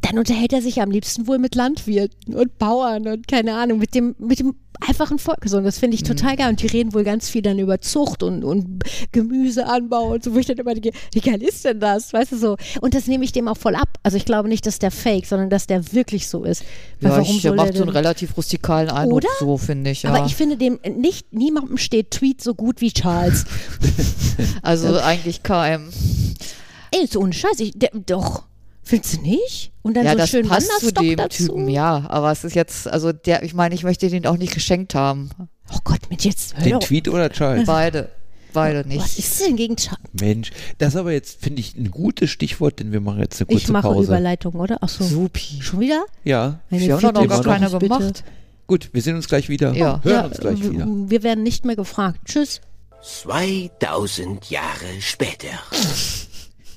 C: Dann unterhält er sich am liebsten wohl mit Landwirten und Bauern und keine Ahnung, mit dem, mit dem einfachen Volk. So, und das finde ich
B: Mhm.
C: total geil. Und die reden wohl ganz viel dann über Zucht und, und Gemüseanbau und so, wo ich dann immer denke, wie geil ist denn das? Weißt du so? Und das nehme ich dem auch voll ab. Also ich glaube nicht, dass der fake, sondern dass der wirklich so ist. Weil
B: ja,
C: warum
B: ich, der macht so einen relativ rustikalen Eindruck,
C: Oder?
B: so finde ich. Ja.
C: Aber ich finde dem nicht, niemandem steht Tweet so gut wie Charles. *laughs*
B: also eigentlich keinem.
C: Ey, so ohne Scheiß, ich, der, doch. Findest du nicht? Und dann
B: Ja,
C: so
B: das
C: schön
B: passt zu dem
C: dazu.
B: Typen, ja. Aber es ist jetzt, also der, ich meine, ich möchte den auch nicht geschenkt haben.
C: Oh Gott, mit jetzt. Hör
D: Den
C: doch.
D: Tweet oder Charles?
B: Beide. Beide
C: Was
B: nicht.
C: ist denn gegen Charles?
D: Mensch, das ist aber jetzt, finde ich, ein gutes Stichwort, denn wir machen jetzt eine kurze
C: Ich mache
D: Pause.
C: Überleitung, oder? Ach so.
B: Supi.
C: Schon wieder?
B: Wir
D: Ja,
B: haben doch noch
D: vierte
B: gar
D: immer
B: keine
C: bitte.
B: gemacht.
D: Gut, wir sehen uns gleich wieder.
B: Ja.
D: Hören
C: Ja,
D: uns gleich wieder.
C: Wir werden nicht mehr gefragt. Tschüss.
E: 2000 Jahre später.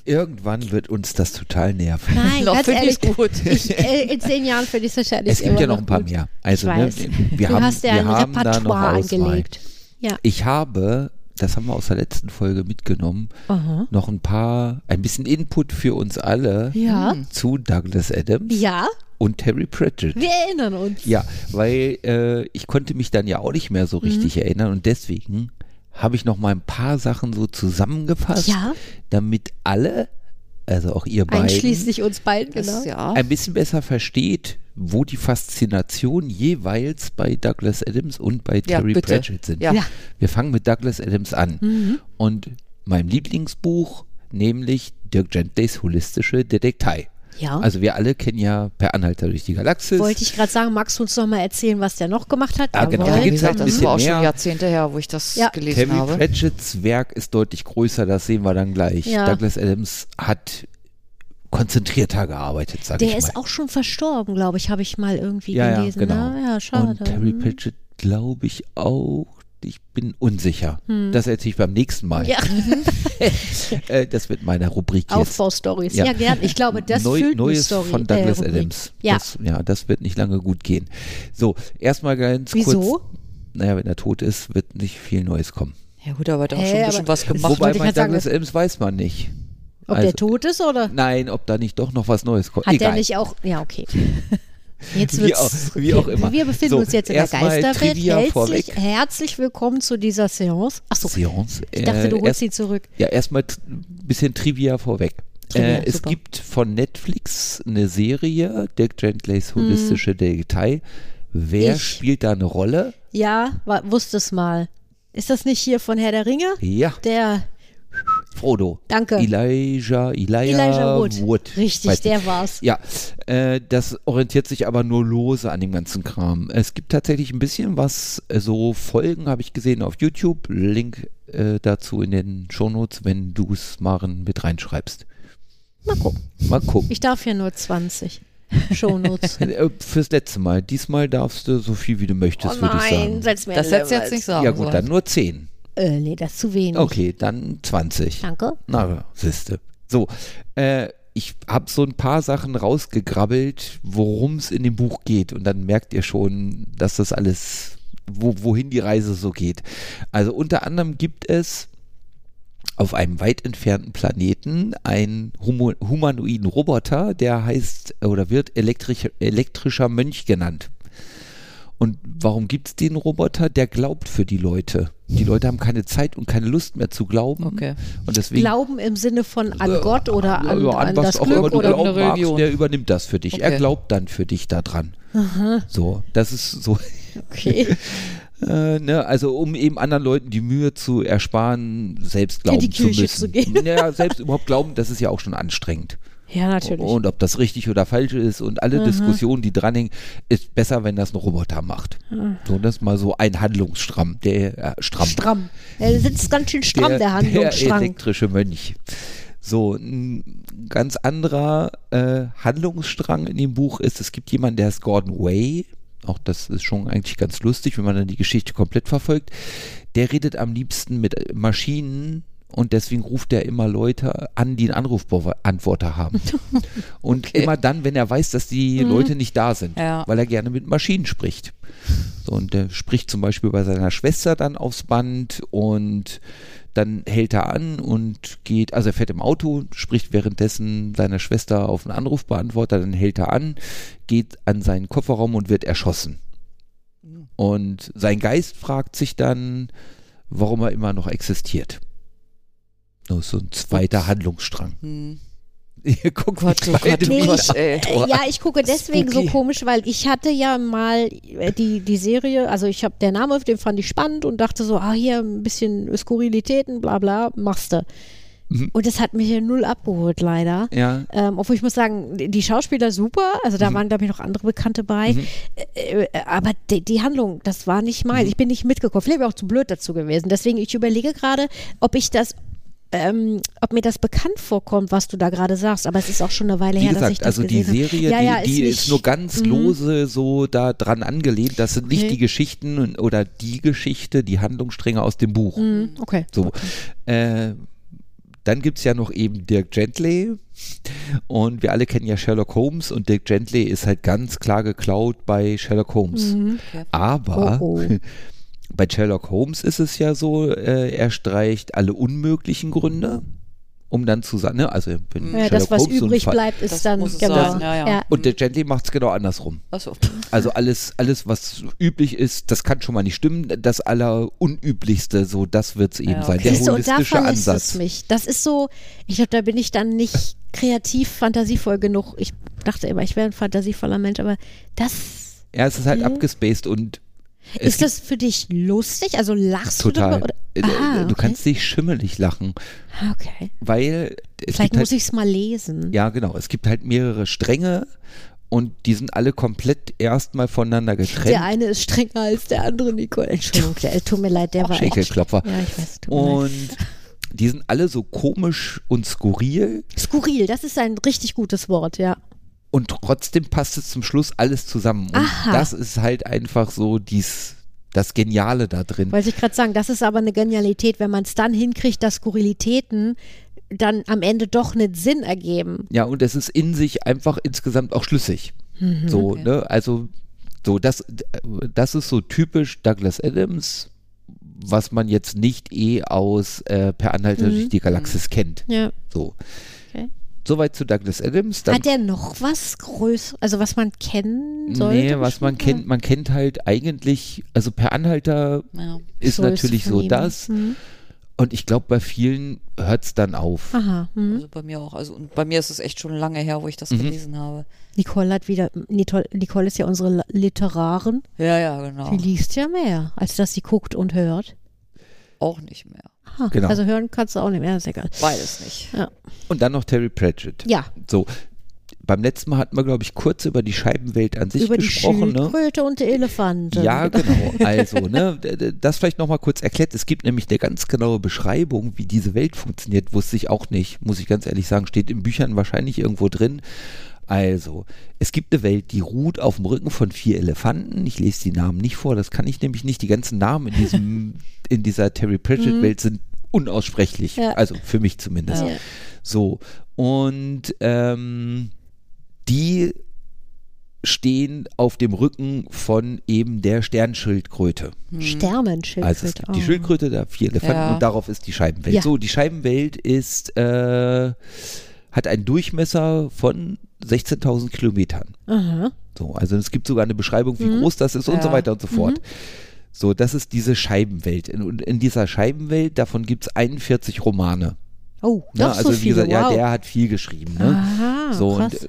D: Irgendwann wird uns das total nerven.
C: Nein,
B: Noch
C: ganz ehrlich,
B: gut. *laughs*
C: Ich, äh, in zehn Jahren finde ich es wahrscheinlich
D: Es gibt
C: immer
D: ja noch ein paar
C: gut.
D: mehr. Also,
C: ich
D: ne, wir
C: du
D: haben,
C: hast ja
D: wir
C: ein
D: haben da noch
C: Repertoire
D: Auswahl.
C: angelegt. Ja.
D: Ich habe, das haben wir aus der letzten Folge mitgenommen,
C: Aha.
D: noch ein paar, ein bisschen Input für uns alle
C: Ja.
D: zu Douglas Adams
C: Ja,
D: und Terry Pratchett.
C: wir erinnern uns.
D: Ja, weil äh, ich konnte mich dann ja auch nicht mehr so
C: Mhm.
D: richtig erinnern und deswegen habe ich noch mal ein paar Sachen so zusammengefasst,
C: Ja.
D: damit alle, also auch ihr beiden,
C: Einschließlich uns beiden, genau.
B: ja.
D: ein bisschen besser versteht, wo die Faszination jeweils bei Douglas Adams und bei
B: Ja,
D: Terry
B: bitte.
D: Pratchett sind.
B: Ja.
C: Ja.
D: Wir fangen mit Douglas Adams an.
C: Mhm.
D: Und meinem Lieblingsbuch, nämlich Dirk Gentleys Holistische Detektei.
C: Ja.
D: Also wir alle kennen ja Per Anhalter durch die Galaxis.
C: Wollte ich gerade sagen, magst du uns noch mal erzählen, was der noch gemacht hat?
D: Ah, genau.
C: Jawohl.
D: Da gibt's halt
B: das war auch schon. Jahrzehnte her, wo ich das
C: Ja.
B: gelesen
D: Terry
B: habe.
D: Pratchetts Werk ist deutlich größer, das sehen wir dann gleich.
C: Ja.
D: Douglas Adams hat konzentrierter gearbeitet, sag ich
C: Der
D: mal.
C: ist auch schon verstorben, glaube ich, habe ich mal irgendwie
D: ja, ja,
C: gelesen.
D: genau.
C: Ne? Ja, schade.
D: Und Terry
C: Hm.
D: Pratchett glaube ich auch. Ich bin unsicher. Das erzähle ich beim nächsten Mal.
C: Hm. Ja, *laughs*
D: Äh, das wird meine Rubrik.
C: Aufbaustories.
D: Ja.
C: Ja. gern. Ich glaube, das
D: Neu,
C: füllt
D: Neues
C: Story.
D: von Douglas
C: äh.
D: Adams.
C: Ja.
D: Das, ja, das wird nicht lange gut gehen. So, erstmal ganz
C: Wieso?
D: kurz. Naja, wenn er tot ist, wird nicht viel Neues kommen.
B: Ja gut, aber hat auch
C: Hä,
B: schon ein bisschen was gemacht.
D: Wobei bei
C: sagen,
D: Douglas Adams weiß man nicht.
C: Ob
D: Also-
C: der tot ist oder
D: Nein, ob da nicht doch noch was Neues kommt.
C: hat
D: Egal.
C: der nicht auch. Ja, okay. *laughs* Jetzt
D: Wie auch- wie auch immer.
C: Wir befinden
D: So,
C: uns jetzt in der Geisterwelt. Herzlich, herzlich willkommen zu dieser Seance. Achso,
D: Seance.
C: ich dachte, du
D: Äh,
C: holst
D: erst-
C: sie zurück.
D: Ja, erstmal ein bisschen Trivia vorweg.
C: Trivia,
D: äh, es gibt von Netflix eine Serie, Dirk Gentleys
C: Hm.
D: holistische Detail. Wer
C: Ich.
D: spielt da eine Rolle?
C: Ja, wusste es mal. Ist das nicht hier von Herr der Ringe?
D: Ja,
C: Der
D: Frodo.
C: Danke.
D: Elijah, Elijah,
C: Elijah Wood.
D: Wood.
C: Richtig,
D: Weiß
C: der
D: nicht.
C: war's.
D: Ja, äh, das orientiert sich aber nur lose an dem ganzen Kram. Es gibt tatsächlich ein bisschen was, äh, so Folgen habe ich gesehen auf YouTube. Link äh, dazu in den Shownotes, wenn du es Maren mit reinschreibst.
C: Mal gucken.
D: Mal gucken.
C: Ich darf ja nur 20 *laughs* Shownotes.
D: Äh, Fürs letzte Mal. Diesmal darfst du so viel, wie du möchtest, würde ich sagen.
C: Oh setz mir
B: Das hättest
C: Level.
B: jetzt nicht sagen
D: Ja gut, dann nur 10.
C: Äh, nee, das ist zu wenig.
D: Okay, dann 20.
C: Danke.
D: Na, siehste. So, äh, ich habe so ein paar Sachen rausgegrabbelt, worum es in dem Buch geht. Und dann merkt ihr schon, dass das alles, wo, wohin die Reise so geht. Also unter anderem gibt es auf einem weit entfernten Planeten einen humo- humanoiden Roboter, der heißt oder wird elektrisch, elektrischer Mönch genannt. Und warum gibt es den Roboter? Der glaubt für die Leute. Die Leute haben keine Zeit und keine Lust mehr zu glauben.
B: Okay.
D: Und deswegen
C: Glauben im Sinne von an Gott oder an,
D: ja,
C: an,
D: was
C: das
D: auch immer
C: Glück
D: du
C: oder
D: glauben
B: irgendeine
D: magst, der übernimmt das für dich. Er
B: Okay.
D: glaubt dann für dich da dran. So, das ist so,
C: okay. *laughs*
D: äh, ne, also um eben anderen Leuten die Mühe zu ersparen, selbst glauben
C: die
D: zu
C: Kirche
D: müssen.
C: zu gehen.
D: Ja, selbst überhaupt glauben, das ist ja auch schon anstrengend.
C: Ja, natürlich.
D: Und ob das richtig oder falsch ist und alle Diskussionen, die dranhängen, ist besser, wenn das ein Roboter macht. So, das ist mal so ein Handlungsstramm, der äh, stramm.
C: stramm. Er sitzt ganz schön stramm, der, Handlungsstrang.
D: elektrische Mönch. So, ein ganz anderer äh, Handlungsstrang in dem Buch ist, es gibt jemanden, der ist Gordon Way. Auch das ist schon eigentlich ganz lustig, wenn man dann die Geschichte komplett verfolgt. Der redet am liebsten mit Maschinen und deswegen ruft er immer Leute an, die einen Anrufbeantworter haben. *laughs* Und
B: Okay.
D: immer dann, wenn er weiß, dass die Leute nicht da sind,
B: Ja.
D: weil er gerne mit Maschinen spricht. So, und der spricht zum Beispiel bei seiner Schwester dann aufs Band und dann hält er an und geht, also er fährt im Auto, spricht währenddessen seiner Schwester auf einen Anrufbeantworter, dann hält er an, geht an seinen Kofferraum und wird erschossen. Und sein Geist fragt sich dann, warum er immer noch existiert. Ist so ein zweiter Handlungsstrang.
B: Hm.
D: Ihr guckt
B: Gott, oh Gott,
C: Nee, ich, äh, ja, ich gucke deswegen
B: Spooky.
C: so komisch, weil ich hatte ja mal äh, die, die Serie, also ich habe der Name, den fand ich spannend und dachte so, ah, hier ein bisschen Skurrilitäten, bla bla, machst du.
D: Mhm.
C: Und das hat mich ja null abgeholt, leider.
D: Ja,
C: Ähm, obwohl ich muss sagen, die- Schauspieler super, also da waren, glaube ich, noch andere Bekannte bei. Äh, äh, aber die, die Handlung, das war nicht meins. Ich bin nicht mitgekommen. Vielleicht bin ich auch zu blöd dazu gewesen. Deswegen, ich überlege gerade, ob ich das ähm, ob mir das bekannt vorkommt, was du da gerade sagst, aber es ist auch schon eine Weile
D: Wie
C: her, dass ich
D: gesagt,
C: das
D: also die
C: gesehen habe.
D: Serie,
C: Ja,
D: die,
C: ja,
D: die
C: ist
D: ist, nur ganz
C: Mhm.
D: lose so da dran angelehnt. Das sind nicht
C: Okay.
D: die Geschichten oder die Geschichte, die Handlungsstränge aus dem Buch.
C: Mhm, Okay.
D: So. Äh, dann gibt es ja noch eben Dirk Gently und wir alle kennen ja Sherlock Holmes und Dirk Gently ist halt ganz klar geklaut bei Sherlock Holmes.
B: Okay.
D: Aber
C: Oh, oh. *laughs*
D: bei Sherlock Holmes ist es ja so, äh, er streicht alle unmöglichen Gründe, um dann zu sagen, ne, also wenn
C: Ja,
D: Sherlock
C: das, was
D: Holmes so ein
C: übrig
D: Fall-
C: bleibt, ist
B: Das
C: dann genau.
B: sein, ja, ja.
D: und der Gently macht es genau andersrum.
B: Achso.
D: Also alles, alles, was üblich ist, das kann schon mal nicht stimmen. Das Allerunüblichste, so das wird es eben
B: Ja,
D: sein.
B: okay.
D: Der
C: Siehst du,
D: holistische
C: verlässt
D: Ansatz.
C: es mich. Das ist so, ich glaube, da bin ich dann nicht kreativ, fantasievoll genug. Ich dachte immer, ich wäre ein fantasievoller Mensch, aber das,
D: Ja, es ist halt abgespaced und es
C: ist das für dich lustig? Also lachst
D: total.
C: du darüber?
D: Äh?
C: Aha,
D: Du
C: okay.
D: kannst dich schimmelig lachen,
C: Ah, Okay.
D: weil
C: Vielleicht
D: gibt
C: muss
D: halt,
C: ich es mal lesen.
D: ja genau, es gibt halt mehrere Stränge und die sind alle komplett erstmal voneinander getrennt.
C: Der eine ist strenger als der andere, Nicole. Entschuldigung, der, tut mir leid, der
D: Auch
C: war echt.
D: Schenkelklopfer.
C: Ja, ich weiß.
D: Und die sind alle so komisch und skurril
C: Skurril, das ist ein richtig gutes Wort, ja.
D: Und trotzdem passt es zum Schluss alles zusammen. Und
C: Aha.
D: das ist halt einfach so dies, das Geniale da drin.
C: Wollte ich gerade sagen, das ist aber eine Genialität, wenn man es dann hinkriegt, dass Skurrilitäten dann am Ende doch einen Sinn ergeben.
D: Ja, und es ist in sich einfach insgesamt auch schlüssig.
C: Mhm.
D: so,
B: okay.
D: ne? Also, so, das, das ist so typisch Douglas Adams, was man jetzt nicht eh aus äh, Per Anhalter
C: Mhm.
D: durch die Galaxis kennt.
C: Ja.
D: So. Soweit zu Douglas Adams. Dann,
C: Hat der noch was Größeres, also was man kennen sollte?
D: nee, was man kennt, man kennt halt eigentlich, also Per Anhalter
B: Ja.
D: ist
C: So
D: natürlich
C: von
D: so
C: ihm.
D: das.
C: Mhm.
D: Und ich glaube, bei vielen hört es dann auf.
C: Aha. Mhm.
B: Also bei mir auch. Also und bei mir ist es echt schon lange her, wo ich das
D: Mhm.
B: gelesen habe.
C: Nicole hat wieder, Nicole, Nicole ist ja unsere Literarin.
B: Ja, ja, genau.
C: Die liest ja mehr, als dass sie guckt und hört.
B: Auch nicht mehr.
C: Aha.
D: Genau.
C: Also hören kannst du auch nicht mehr, ist egal.
B: Beides nicht.
D: Und dann noch Terry Pratchett.
C: Ja,
D: So. Beim letzten Mal hatten wir, glaube ich, kurz über die Scheibenwelt an sich
C: über die
D: gesprochen. Ne?
C: Schildkröte und die Elefante.
D: Ja, *laughs* genau. Also, ne, das vielleicht nochmal kurz erklärt. Es gibt nämlich eine ganz genaue Beschreibung, wie diese Welt funktioniert, wusste ich auch nicht, muss ich ganz ehrlich sagen. Steht in Büchern wahrscheinlich irgendwo drin. Also, es gibt eine Welt, die ruht auf dem Rücken von vier Elefanten. Ich lese die Namen nicht vor, das kann ich nämlich nicht. Die ganzen Namen in diesem, *laughs* in dieser Terry Pratchett-Welt sind unaussprechlich.
C: Ja.
D: Also für mich zumindest.
C: Ja.
D: So, und ähm, die stehen auf dem Rücken von eben der Sternschildkröte.
C: Sternenschildkröte.
D: Also es gibt die
C: oh.
D: Schildkröte, da vier Elefanten
B: Ja.
D: und darauf ist die Scheibenwelt. So, die Scheibenwelt ist, äh, hat einen Durchmesser von 16.000 Kilometern.
C: Aha.
D: So, also es gibt sogar eine Beschreibung,
C: Mhm.
D: wie groß das ist und so
B: Ja.
D: weiter und so fort. So, das ist diese Scheibenwelt. Und in dieser Scheibenwelt, davon gibt es 41 Romane.
C: Oh,
D: Ne?
C: doch
D: Also
C: so
D: wie
C: viele,
D: gesagt, ja,
C: wow.
D: der hat viel geschrieben. Ne?
C: Aha,
D: so,
C: krass.
D: und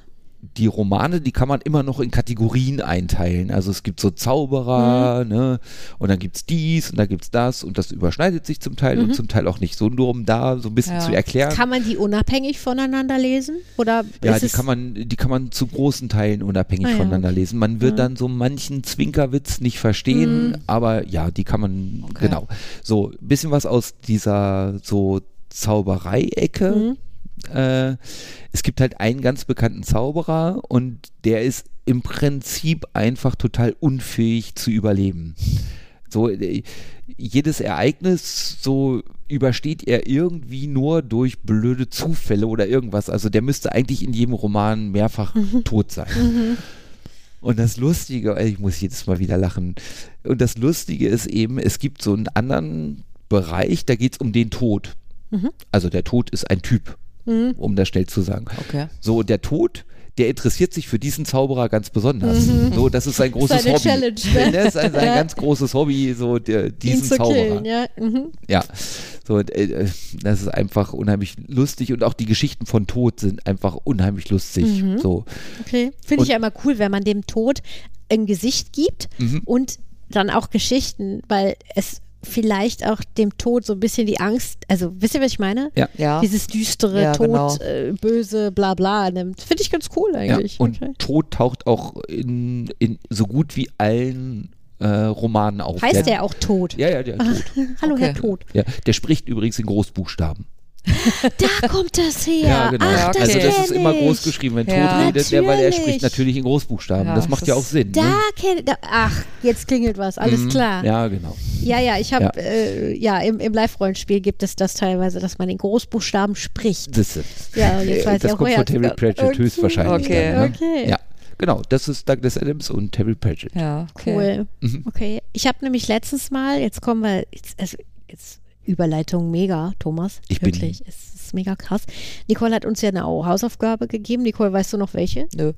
D: die Romane, die kann man immer noch in Kategorien einteilen. Also es gibt so Zauberer,
C: Mhm.
D: ne? Und dann gibt's dies und dann gibt's das und das überschneidet sich zum Teil und zum Teil auch nicht. So nur um da so ein bisschen
B: Ja.
D: zu erklären.
C: Mhm. Kann man die unabhängig voneinander lesen? Oder
D: ja,
C: ist
D: die
C: es
D: kann man, die kann man zu großen Teilen unabhängig
C: Ah, ja,
D: voneinander
C: okay.
D: lesen. Man wird dann so manchen Zwinkerwitz nicht verstehen,
C: Mhm.
D: aber ja, die kann man,
B: Okay.
D: genau. So, ein bisschen was aus dieser so Zauberei-Ecke.
C: Mhm.
D: Äh, es gibt halt einen ganz bekannten Zauberer und der ist im Prinzip einfach total unfähig zu überleben. So, äh, jedes Ereignis, so übersteht er irgendwie nur durch blöde Zufälle oder irgendwas. Also der müsste eigentlich in jedem Roman mehrfach tot sein. Und das Lustige, äh, ich muss jedes Mal wieder lachen. Und das Lustige ist eben, es gibt so einen anderen Bereich, da geht es um den Tod. Also der Tod ist ein Typ, um das schnell zu sagen.
B: Okay.
D: So, der Tod, der interessiert sich für diesen Zauberer ganz besonders. So, das ist sein *laughs* großes
C: Seine
D: Hobby.
C: Challenge, *laughs* ne?
D: Das ist ein, sein
C: Ja.
D: ganz großes Hobby, so der, diesen Zauberer.
C: killen? Ja. Mhm.
D: Ja, so, äh, das ist einfach unheimlich lustig und auch die Geschichten von Tod sind einfach unheimlich lustig.
C: Mhm.
D: So,
C: Okay. Finde ich ja immer cool, wenn man dem Tod ein Gesicht gibt
D: Mhm.
C: und dann auch Geschichten, weil es vielleicht auch dem Tod so ein bisschen die Angst, also wisst ihr, was ich meine?
D: ja.
B: Ja.
C: Dieses düstere
B: Ja,
C: Tod,
B: genau.
C: äh, böse, bla bla nimmt. Finde ich ganz cool
D: Ja,
C: eigentlich.
D: und
C: okay.
D: Tod taucht auch in, in so gut wie allen äh, Romanen auf.
C: Heißt der auch Tod?
D: Ja, ja, der Tod. *laughs*
C: Hallo, Herr
B: Okay.
C: Tod.
D: Ja, der spricht übrigens in Großbuchstaben. *laughs*
C: Da kommt das her.
D: Ja, genau.
C: Ach, das
D: Also das ist immer
C: ich.
D: groß geschrieben, wenn
B: Ja.
D: tot redet, der, weil er spricht natürlich in Großbuchstaben.
B: Ja,
D: das macht
B: das
D: ja auch Sinn.
C: Da
D: ne?
C: kenn, da, ach, jetzt klingelt was, alles
D: Mhm.
C: klar.
D: Ja, genau.
C: Ja, ja, ich habe,
D: Ja.
C: äh, ja, im, im Live-Rollenspiel gibt es das teilweise, dass man in Großbuchstaben spricht.
D: Das, ist-
C: Ja, jetzt weiß ich
D: das
C: auch,
D: kommt
C: woher
D: von Terry. Pratchett
C: Okay.
D: höchstwahrscheinlich.
B: Okay.
D: Dann, ne?
C: Okay.
D: Ja, genau. Das ist Douglas Adams und Terry Pratchett.
B: Ja, okay.
C: Cool.
D: Mhm.
C: Okay. Ich habe nämlich letztens mal, jetzt kommen wir, jetzt, also, jetzt Überleitung mega, Thomas.
D: Ich bin-
C: Wirklich, es ist mega krass. Nicole hat uns ja eine Au- Hausaufgabe gegeben. Nicole, weißt du noch welche?
B: Nö.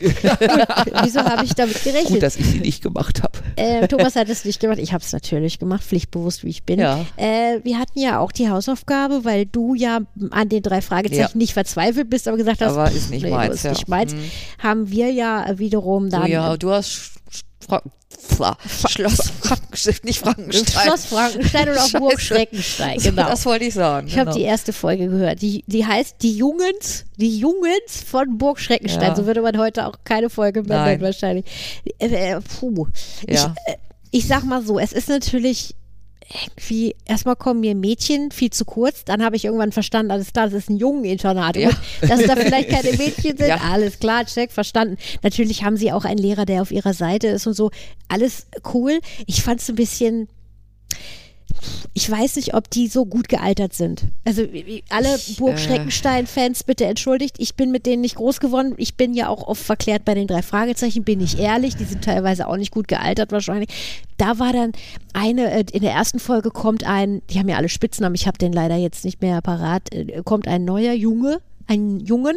B: *laughs*
C: Wieso habe ich damit gerechnet?
D: Gut, dass ich sie nicht gemacht habe.
C: Äh, Thomas hat es nicht gemacht. Ich habe es natürlich gemacht, pflichtbewusst wie ich bin.
B: Ja.
C: Äh, wir hatten ja auch die Hausaufgabe, weil du ja an den drei Fragezeichen
B: Ja.
C: nicht verzweifelt bist, aber gesagt hast,
B: Aber ist nicht
C: nee,
B: meins,
C: ist
B: ja.
C: nicht meins.
B: Hm.
C: Haben wir ja wiederum
B: Du,
C: dann
B: ja, du hast Fra Fra Schloss Frankenstein, nicht Frankenstein.
C: Schloss Frankenstein und auch
B: Scheiße.
C: Burg Schreckenstein. Genau.
B: Das wollte ich sagen.
C: Ich habe
B: genau.
C: die erste Folge gehört. Die, die heißt Die Jungens, die Jungens von Burg Schreckenstein.
B: Ja.
C: So würde man heute auch keine Folge mehr nennen wahrscheinlich. Äh, äh, puh. Ich,
B: Ja.
C: äh, ich sag mal so, es ist natürlich irgendwie, erstmal kommen mir Mädchen viel zu kurz, dann habe ich irgendwann verstanden, alles klar, das ist ein Jungeninternat.
B: Ja. *laughs*
C: Dass da vielleicht keine *laughs* Mädchen sind,
B: Ja.
C: alles klar, check, verstanden. Natürlich haben sie auch einen Lehrer, der auf ihrer Seite ist und so. Alles cool. Ich fand es ein bisschen ich weiß nicht, ob die so gut gealtert sind. Also alle
B: Ich,
C: Burg
B: äh,
C: Schreckenstein-Fans bitte entschuldigt. Ich bin mit denen nicht groß geworden. Ich bin ja auch oft verklärt bei den drei Fragezeichen, bin ich ehrlich. Die sind teilweise auch nicht gut gealtert wahrscheinlich. Da war dann eine, äh, in der ersten Folge kommt ein, die haben ja alle Spitznamen, ich habe den leider jetzt nicht mehr parat, äh, kommt ein neuer Junge, ein Jungen,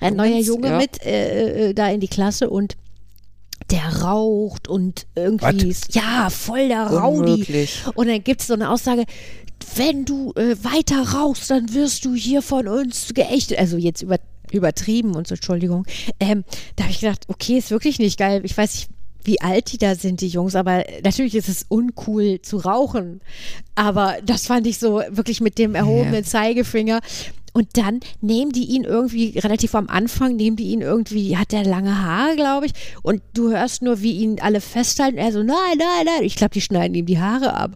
C: ein neuer Junge
B: ja.
C: mit äh, äh, da in die Klasse und der raucht und irgendwie ist, ja, voll der Rowdy.
B: Unmöglich.
C: Und dann gibt es so eine Aussage, wenn du äh, weiter rauchst, dann wirst du hier von uns geächtet. Also jetzt über, übertrieben und so, Entschuldigung. Ähm, da habe ich gedacht, okay, ist wirklich nicht geil. Ich weiß nicht, wie alt die da sind, die Jungs, aber natürlich ist es uncool zu rauchen. Aber das fand ich so wirklich mit dem erhobenen Zeigefinger. Und dann nehmen die ihn irgendwie relativ am Anfang, nehmen die ihn irgendwie, hat der lange Haare, glaube ich, und du hörst nur, wie ihn alle festhalten. Er so, nein, nein, nein. Ich glaube, die schneiden ihm die Haare ab.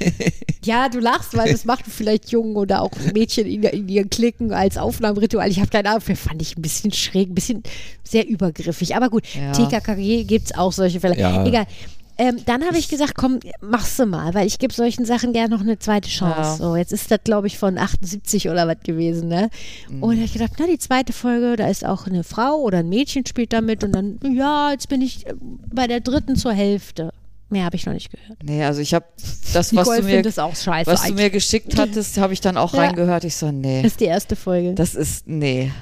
C: *laughs* ja, du lachst, weil das machen vielleicht Jungen oder auch Mädchen in, in ihren Klicken als Aufnahmeritual. Ich habe keine Ahnung, fand ich ein bisschen schräg, ein bisschen sehr übergriffig. Aber gut,
B: Ja.
C: TKKG gibt es auch solche Fälle.
D: Ja.
C: Egal. Ähm, dann habe ich gesagt, komm, machst du mal, weil ich gebe solchen Sachen gerne noch eine zweite Chance.
B: Ja.
C: So, jetzt ist das, glaube ich, von 78 oder was gewesen, ne?
B: Mhm.
C: Und ich gedacht, na, die zweite Folge, da ist auch eine Frau oder ein Mädchen spielt damit und dann, ja, jetzt bin ich äh, bei der dritten zur Hälfte. Mehr habe ich noch nicht gehört.
B: Nee, also ich habe das, was *laughs*
C: Nicole
B: du mir, was du mir geschickt hattest, habe ich dann auch *laughs*
C: Ja.
B: reingehört. Ich so, nee,
C: das ist die erste Folge.
B: das ist, nee.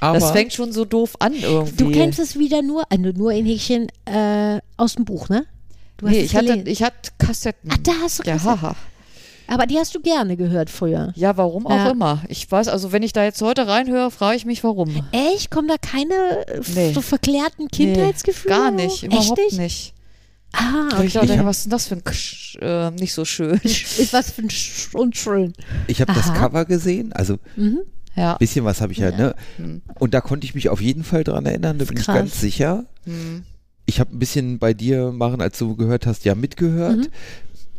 D: Aber
B: das fängt schon so doof an irgendwie.
C: du kennst es wieder nur, äh, nur in Häkchen äh, aus dem Buch, ne? Du
B: Nee, ich hatte, ich hatte Kassetten.
C: Ach, da hast du
B: ja,
C: Kassetten.
B: haha.
C: Aber die hast du gerne gehört früher.
B: Ja, warum auch
C: Ja.
B: immer. Ich weiß, also wenn ich da jetzt heute reinhöre, frage ich mich, warum.
C: Echt? Kommen da keine äh,
B: Nee.
C: so verklärten Kindheitsgefühle?
B: Nee, gar nicht, überhaupt
C: Echt
B: nicht.
C: Ah,
B: Aber Ich
C: okay.
B: dachte, was ist denn das für ein Ksch, äh, nicht so schön.
C: Ist was für ein Sch unschön.
D: ich habe das. Cover gesehen, also
B: Ja.
D: ein bisschen was habe ich ja, ne? Und da konnte ich mich auf jeden Fall dran erinnern, da bin ich
C: krass.
D: ganz sicher. Ich habe ein bisschen bei dir machen, als du gehört hast, ja mitgehört.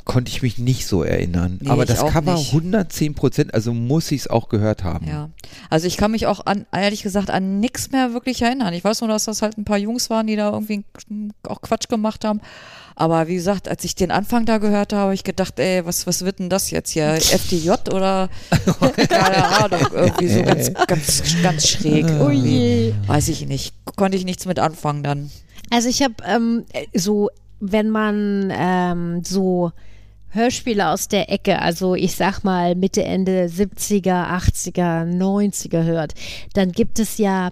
D: Konnte ich mich nicht so erinnern.
B: Nee,
D: Aber das Cover
B: nicht.
D: 110 Prozent, also muss ich es auch gehört haben.
B: Ja, also ich kann mich auch an, ehrlich gesagt, an nichts mehr wirklich erinnern. Ich weiß nur, dass das halt ein paar Jungs waren, die da irgendwie auch Quatsch gemacht haben. Aber wie gesagt, als ich den Anfang da gehört habe, habe ich gedacht, ey, was, was wird denn das jetzt hier? *laughs* FDJ oder *laughs* keine Ahnung, irgendwie so ganz, ganz, ganz schräg.
C: Oh
B: Irgendwie.
C: je.
B: Weiß ich nicht. Konnte ich nichts mit anfangen dann.
C: Also ich habe ähm, so, wenn man ähm, so Hörspiele aus der Ecke, also ich sag mal Mitte, Ende 70er, 80er, 90er hört, dann gibt es ja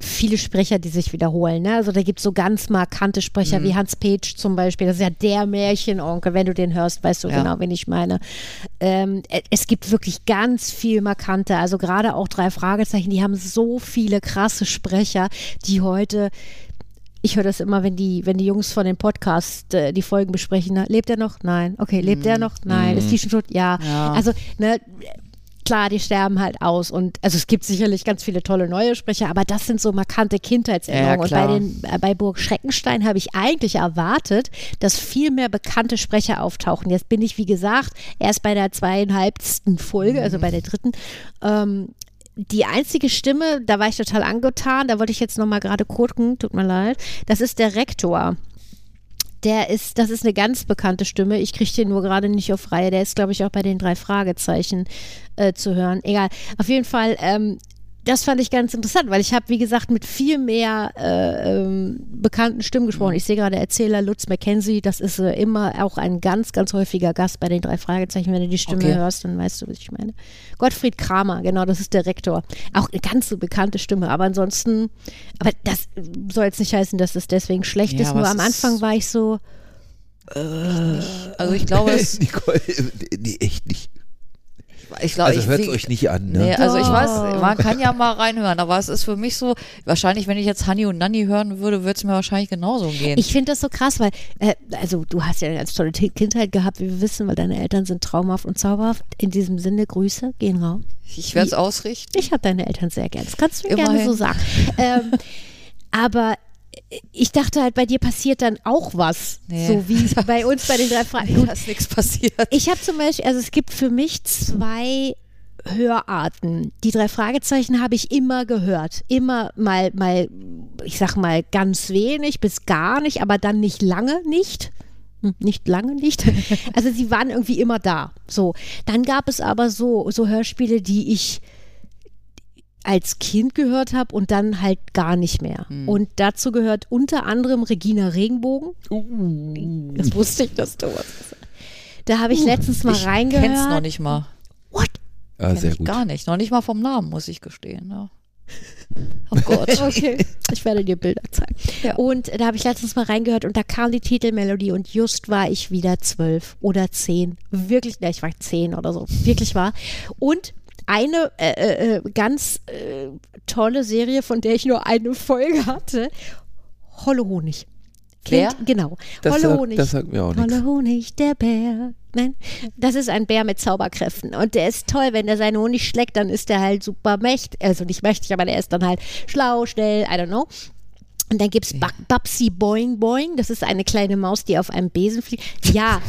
C: viele Sprecher, die sich wiederholen. Ne? Also da gibt es so ganz markante Sprecher wie Hans Page zum Beispiel. Das ist ja der Märchenonkel. Wenn du den hörst, weißt du
B: Ja.
C: genau, wen ich meine. Ähm, e- es gibt wirklich ganz viel markante. Also gerade auch drei Fragezeichen, die haben so viele krasse Sprecher, die heute ich höre das immer, wenn die, wenn die Jungs von dem Podcast äh, die Folgen besprechen. Ne? Lebt er noch? Nein. Okay, lebt er noch? Nein. Ist die schon tot? Ja.
B: Ja.
C: Also, ne, klar, die sterben halt aus. Und also es gibt sicherlich ganz viele tolle neue Sprecher, aber das sind so markante Kindheitserinnerungen.
B: Ja,
C: und bei, den, äh, bei Burg Schreckenstein habe ich eigentlich erwartet, dass viel mehr bekannte Sprecher auftauchen. Jetzt bin ich, wie gesagt, erst bei der zweieinhalbsten Folge, also bei der dritten. Ähm, die einzige Stimme, da war ich total angetan, da wollte ich jetzt nochmal gerade gucken, tut mir leid, das ist der Rektor. Der ist, das ist eine ganz bekannte Stimme. Ich kriege den nur gerade nicht auf Reihe. Der ist, glaube ich, auch bei den drei Fragezeichen äh, zu hören. Egal. Auf jeden Fall, ähm, das fand ich ganz interessant, weil ich habe, wie gesagt, mit viel mehr äh, ähm, bekannten Stimmen gesprochen. Ich sehe gerade Erzähler Lutz McKenzie, das ist äh, immer auch ein ganz, ganz häufiger Gast bei den drei Fragezeichen. Wenn du die Stimme
B: Okay.
C: hörst, dann weißt du, was ich meine. Gottfried Kramer, genau, das ist der Rektor. Auch eine ganz so bekannte Stimme, aber ansonsten, aber das soll jetzt nicht heißen, dass das deswegen schlecht
B: Ja,
C: ist. Nur
B: es
C: am Anfang war ich so,
B: Also ich glaube, *laughs* es,
D: Nicole, nee, echt nicht.
B: Ich glaube,
D: Also
B: ich,
D: hört es euch nicht an, ne?
B: Nee, also ich
C: Doch.
B: weiß, man kann ja mal reinhören, aber es ist für mich so, wahrscheinlich, wenn ich jetzt Honey und Nanny hören würde, würde es mir wahrscheinlich genauso gehen.
C: Ich finde das so krass, weil, äh, also du hast ja eine ganz tolle Kindheit gehabt, wie wir wissen, weil deine Eltern sind traumhaft und zauberhaft. In diesem Sinne, Grüße, gehen raus.
B: Ich werde es ausrichten.
C: Ich habe deine Eltern sehr gern. Das kannst du mir
B: Immerhin.
C: gerne so sagen. ähm, *laughs* aber ich dachte halt, bei dir passiert dann auch was.
B: Nee.
C: So wie *laughs* bei uns bei den drei Fragen.
B: Da ist nichts passiert.
C: Ich habe zum Beispiel, also es gibt für mich zwei Hörarten. Die drei Fragezeichen habe ich immer gehört. Immer mal, mal, ich sag mal, ganz wenig bis gar nicht, aber dann nicht lange nicht. Hm, Nicht lange nicht. *laughs* Also sie waren irgendwie immer da. So. Dann gab es aber so, so Hörspiele, die ich als Kind gehört habe und dann halt gar nicht mehr. Und dazu gehört unter anderem Regina Regenbogen. Das wusste ich, dass du was Da habe ich letztens mal
B: ich
C: reingehört.
B: kenn's noch nicht mal.
C: What?
D: Ah,
B: Kenn
D: sehr
B: ich
D: gut.
B: Gar nicht. Noch nicht mal vom Namen, muss ich gestehen. Ja. Oh *laughs* Gott.
C: Okay. Ich werde dir Bilder zeigen.
B: Ja.
C: Und da habe ich letztens mal reingehört und da kam die Titelmelodie und just war ich wieder zwölf oder zehn. Wirklich, ne, ich war zehn oder so. Wirklich war. Und eine äh, äh, äh, ganz äh, tolle Serie, von der ich nur eine Folge hatte. Holle Honig. Kennt- Genau.
D: Das
C: Holle
D: sagt-
C: Honig.
D: das sagt mir auch.
C: Holle Honig, der Bär. Nein, das ist ein Bär mit Zauberkräften. Und der ist toll, wenn der seinen Honig schlägt, dann ist der halt super mächtig. Also nicht mächtig, aber der ist dann halt schlau, schnell, I don't know. Und dann gibt es Babsi Boing Boing. Das ist eine kleine Maus, die auf einem Besen fliegt. Ja,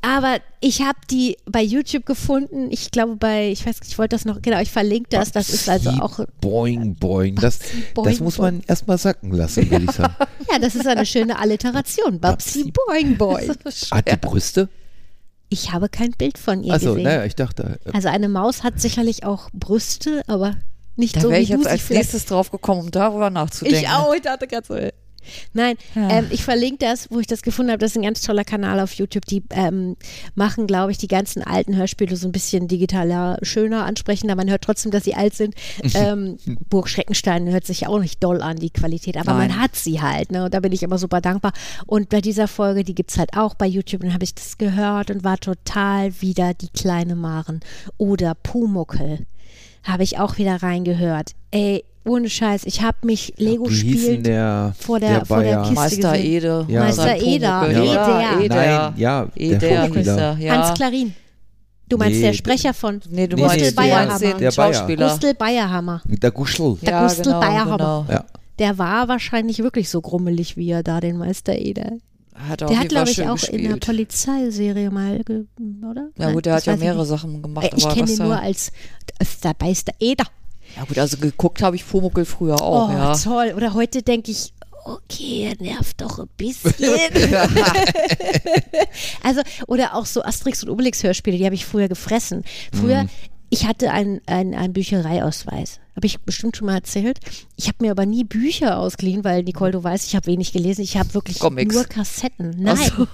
C: aber ich habe die bei YouTube gefunden. Ich glaube bei, ich weiß nicht, ich wollte das noch, genau, ich verlinke das. Das ist also auch,
D: Boing, boing. Das,
C: boing,
D: das muss man erstmal sacken lassen, würde ich sagen. *laughs*
C: ja, das ist eine schöne Alliteration. Babsi Boing Boing.
D: Hat *laughs* die Brüste?
C: Ich habe kein Bild von ihr
D: Achso,
C: gesehen.
D: naja, ich dachte, äh,
C: Also eine Maus hat sicherlich auch Brüste, aber nicht
B: Da
C: so
B: wäre
C: wie
B: ich
C: du
B: jetzt als nächstes drauf gekommen, um darüber nachzudenken.
C: Ich auch, ich dachte gerade so. Nein,
B: Ja.
C: ähm, ich verlinke das, wo ich das gefunden habe. Das ist ein ganz toller Kanal auf YouTube. Die ähm, machen, glaube ich, die ganzen alten Hörspiele so ein bisschen digitaler, schöner, ansprechender. Man hört trotzdem, dass sie alt sind. *laughs* ähm, Burg Schreckenstein hört sich auch nicht doll an, die Qualität, aber
B: Nein.
C: man hat sie halt. Ne? Und da bin ich immer super dankbar. Und bei dieser Folge, die gibt es halt auch bei YouTube. Dann habe ich das gehört und war total wieder die kleine Maren. Oder Pumuckel habe ich auch wieder reingehört. Ey, ohne Scheiß, ich habe mich Lego spielen
D: der,
C: vor der- vor der? Kiste
B: Meister
C: gesehen.
B: Ede.
D: Ja.
C: Meister Eder. Eder.
B: Ja, Eder.
D: Nein, ja, der
B: Eder
D: Schauspieler.
B: er. Ja.
C: Hans Klarin. Du meinst
D: Nee,
C: der Sprecher von
B: Nee, du meinst,
D: nee,
C: der-
B: meinst den
D: der Bayer.
B: Schauspieler.
C: Gustl Bayerhammer.
D: Der Guschel.
C: Der
B: ja,
C: Gustl
B: genau,
C: Bayerhammer.
B: genau.
D: Ja.
C: Der war wahrscheinlich wirklich so grummelig, wie er da den Meister Eder.
B: Hat
C: Der hat, glaube ich, auch
B: gespielt.
C: in der Polizeiserie mal, oder?
B: Ja
C: Nein,
B: gut, der hat ja mehrere
C: nicht.
B: Sachen gemacht.
C: Äh, Ich kenne ihn nur als, als der Meister Eder.
B: Ja gut, also geguckt habe ich Pumuckl früher auch,
C: oh,
B: ja.
C: toll. Oder heute denke ich, okay, er nervt doch ein bisschen. *laughs* *laughs* also, oder auch so Asterix und Obelix Hörspiele, die habe ich früher gefressen. Früher,
B: Mhm.
C: ich hatte einen ein Büchereiausweis. Habe ich bestimmt schon mal erzählt. Ich habe mir aber nie Bücher ausgeliehen, weil Nicole, du weißt, ich habe wenig gelesen. Ich habe wirklich
B: Comics.
C: nur Kassetten. Nein.
B: Ach so.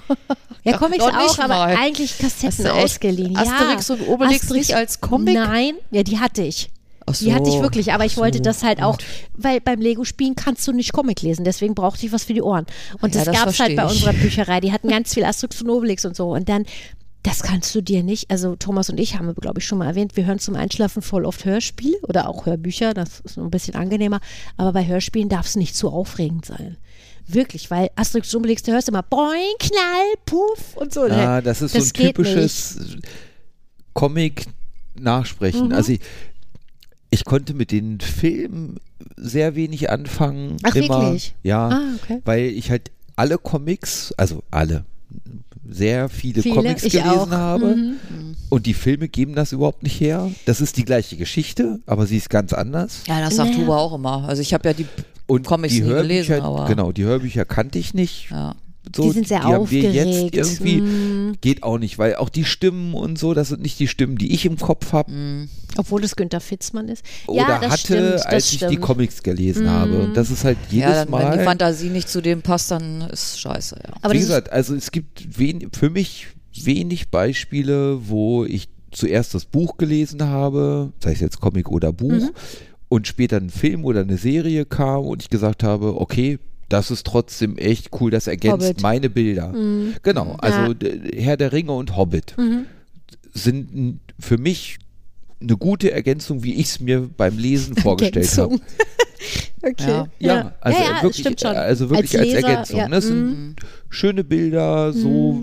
C: Ja, Comics *laughs* auch, aber
B: mal.
C: eigentlich Kassetten ausgeliehen.
B: Asterix
C: ja.
B: und Obelix nicht als Comic?
C: Nein, ja, die hatte ich.
B: Ach
C: Die hatte ich
B: so.
C: wirklich, aber ich
B: Ach
C: wollte
B: so,
C: das halt auch, weil beim Lego-Spielen kannst du nicht Comic lesen, deswegen brauchte ich was für die Ohren. Und
B: Ja,
C: das,
B: das
C: gab es halt bei unserer Bücherei. Die hatten ganz viel Asterix und Obelix und so. Und dann, das kannst du dir nicht, also Thomas und ich haben glaube ich, schon mal erwähnt, wir hören zum Einschlafen voll oft Hörspiele oder auch Hörbücher, das ist ein bisschen angenehmer, aber bei Hörspielen darf es nicht zu aufregend sein. Wirklich, weil Asterix und Obelix, da hörst du immer Boing, Knall, Puff und so.
D: Ah, das ist so ein typisches Comic nachsprechen. Also ich, ich konnte mit den Filmen sehr wenig anfangen.
C: Ach,
D: immer.
C: wirklich?
D: Ja,
C: Ah, okay.
D: weil ich halt alle Comics, also alle, sehr viele,
C: Viele,
D: Comics gelesen
C: auch.
D: habe.
C: Mhm.
D: Und die Filme geben das überhaupt nicht her. Das ist die gleiche Geschichte, aber sie ist ganz anders.
B: Ja, das sagt
C: Naja.
B: Huber auch immer. Also ich habe ja die
D: Und
B: Comics
D: die
B: nie gelesen, aber
D: genau, die Hörbücher kannte ich nicht.
B: ja.
D: So,
C: Die sind sehr
D: haben wir jetzt
C: aufgeregt.
D: irgendwie
C: Mm.
D: geht auch nicht, weil auch die Stimmen und so, das sind nicht die Stimmen, die ich im Kopf habe
C: Obwohl es Günther Fitzmann ist.
D: oder
C: ja, das
D: hatte,
C: stimmt, das
D: als ich
C: stimmt.
D: die Comics gelesen habe. Und das ist halt jedes
B: ja, dann, wenn die
D: Mal.
B: Fantasie nicht zu dem passt, dann ist scheiße, ja.
C: Aber
D: Wie gesagt, also es gibt wen, für mich wenig Beispiele, wo ich zuerst das Buch gelesen habe, sei es jetzt Comic oder Buch,
C: Mhm.
D: und später ein Film oder eine Serie kam und ich gesagt habe, okay, das ist trotzdem echt cool, das ergänzt
C: Hobbit.
D: meine Bilder. Genau, also
C: Ja.
D: Herr der Ringe und Hobbit sind n- für mich eine gute Ergänzung, wie ich es mir beim Lesen *laughs* vorgestellt habe. *laughs*
C: Okay.
B: Ja.
D: Ja, also
C: ja, ja,
D: wirklich,
C: stimmt schon.
D: also wirklich als,
C: Leser,
D: Ergänzung.
C: ja,
D: Ne? Es sind schöne Bilder, so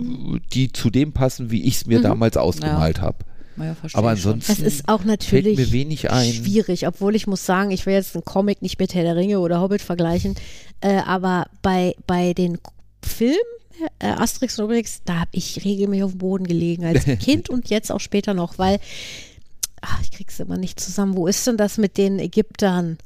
D: die zu dem passen, wie ich es mir damals ausgemalt habe.
B: Ja,
D: Aber ansonsten
C: Das ist auch natürlich
D: fällt mir wenig ein.
C: schwierig, obwohl ich muss sagen, ich will jetzt einen Comic nicht mit Herr der Ringe oder Hobbit vergleichen, äh, aber bei, bei den Filmen äh, Asterix und Obelix, da habe ich regelmäßig auf dem Boden gelegen als *laughs* Kind und jetzt auch später noch, weil ach, ich krieg's immer nicht zusammen. Wo ist denn das mit den Ägyptern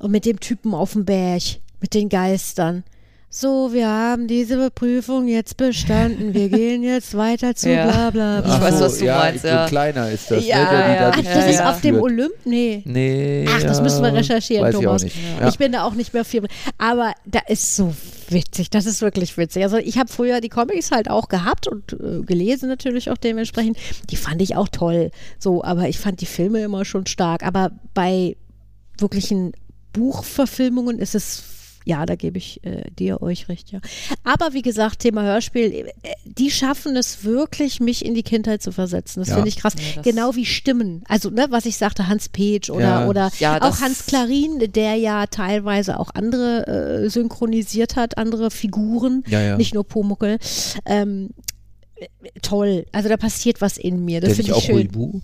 C: und mit dem Typen auf dem Berg, mit den Geistern? So, wir haben diese Prüfung jetzt bestanden. Wir gehen jetzt weiter zu *laughs*
B: Ja.
C: bla bla bla.
B: Ich weiß, was du
D: ja,
B: meinst,
D: so
B: ja.
D: kleiner ist das,
B: Ja,
D: ne, der die
B: ja.
D: da
C: Ach, das ist
B: ja.
C: auf dem. Olymp? Nee.
D: Nee.
C: Ach, das müssen wir recherchieren,
D: weiß
C: Thomas.
D: Ich, auch nicht. Ja.
C: Ich bin da auch nicht mehr viel. Aber da ist so witzig. Das ist wirklich witzig. Also ich habe früher die Comics halt auch gehabt und äh, gelesen natürlich auch dementsprechend. Die fand ich auch toll. So, aber ich fand die Filme immer schon stark. Aber bei wirklichen Buchverfilmungen ist es ja, da gebe ich äh, dir euch recht, ja. Aber wie gesagt, Thema Hörspiel, äh, die schaffen es wirklich, mich in die Kindheit zu versetzen. Das
D: Ja.
C: finde ich krass.
B: Ja,
C: genau wie Stimmen. Also, ne, was ich sagte, Hans Petsch oder,
D: Ja.
C: oder
B: Ja,
C: auch Hans Klarin, der ja teilweise auch andere äh, synchronisiert hat, andere Figuren,
D: Ja, ja.
C: nicht nur Pumuckel. Ähm, äh, toll. Also da passiert was in mir. Das
D: Der
C: finde ich
D: auch
C: schön.
D: Huibu?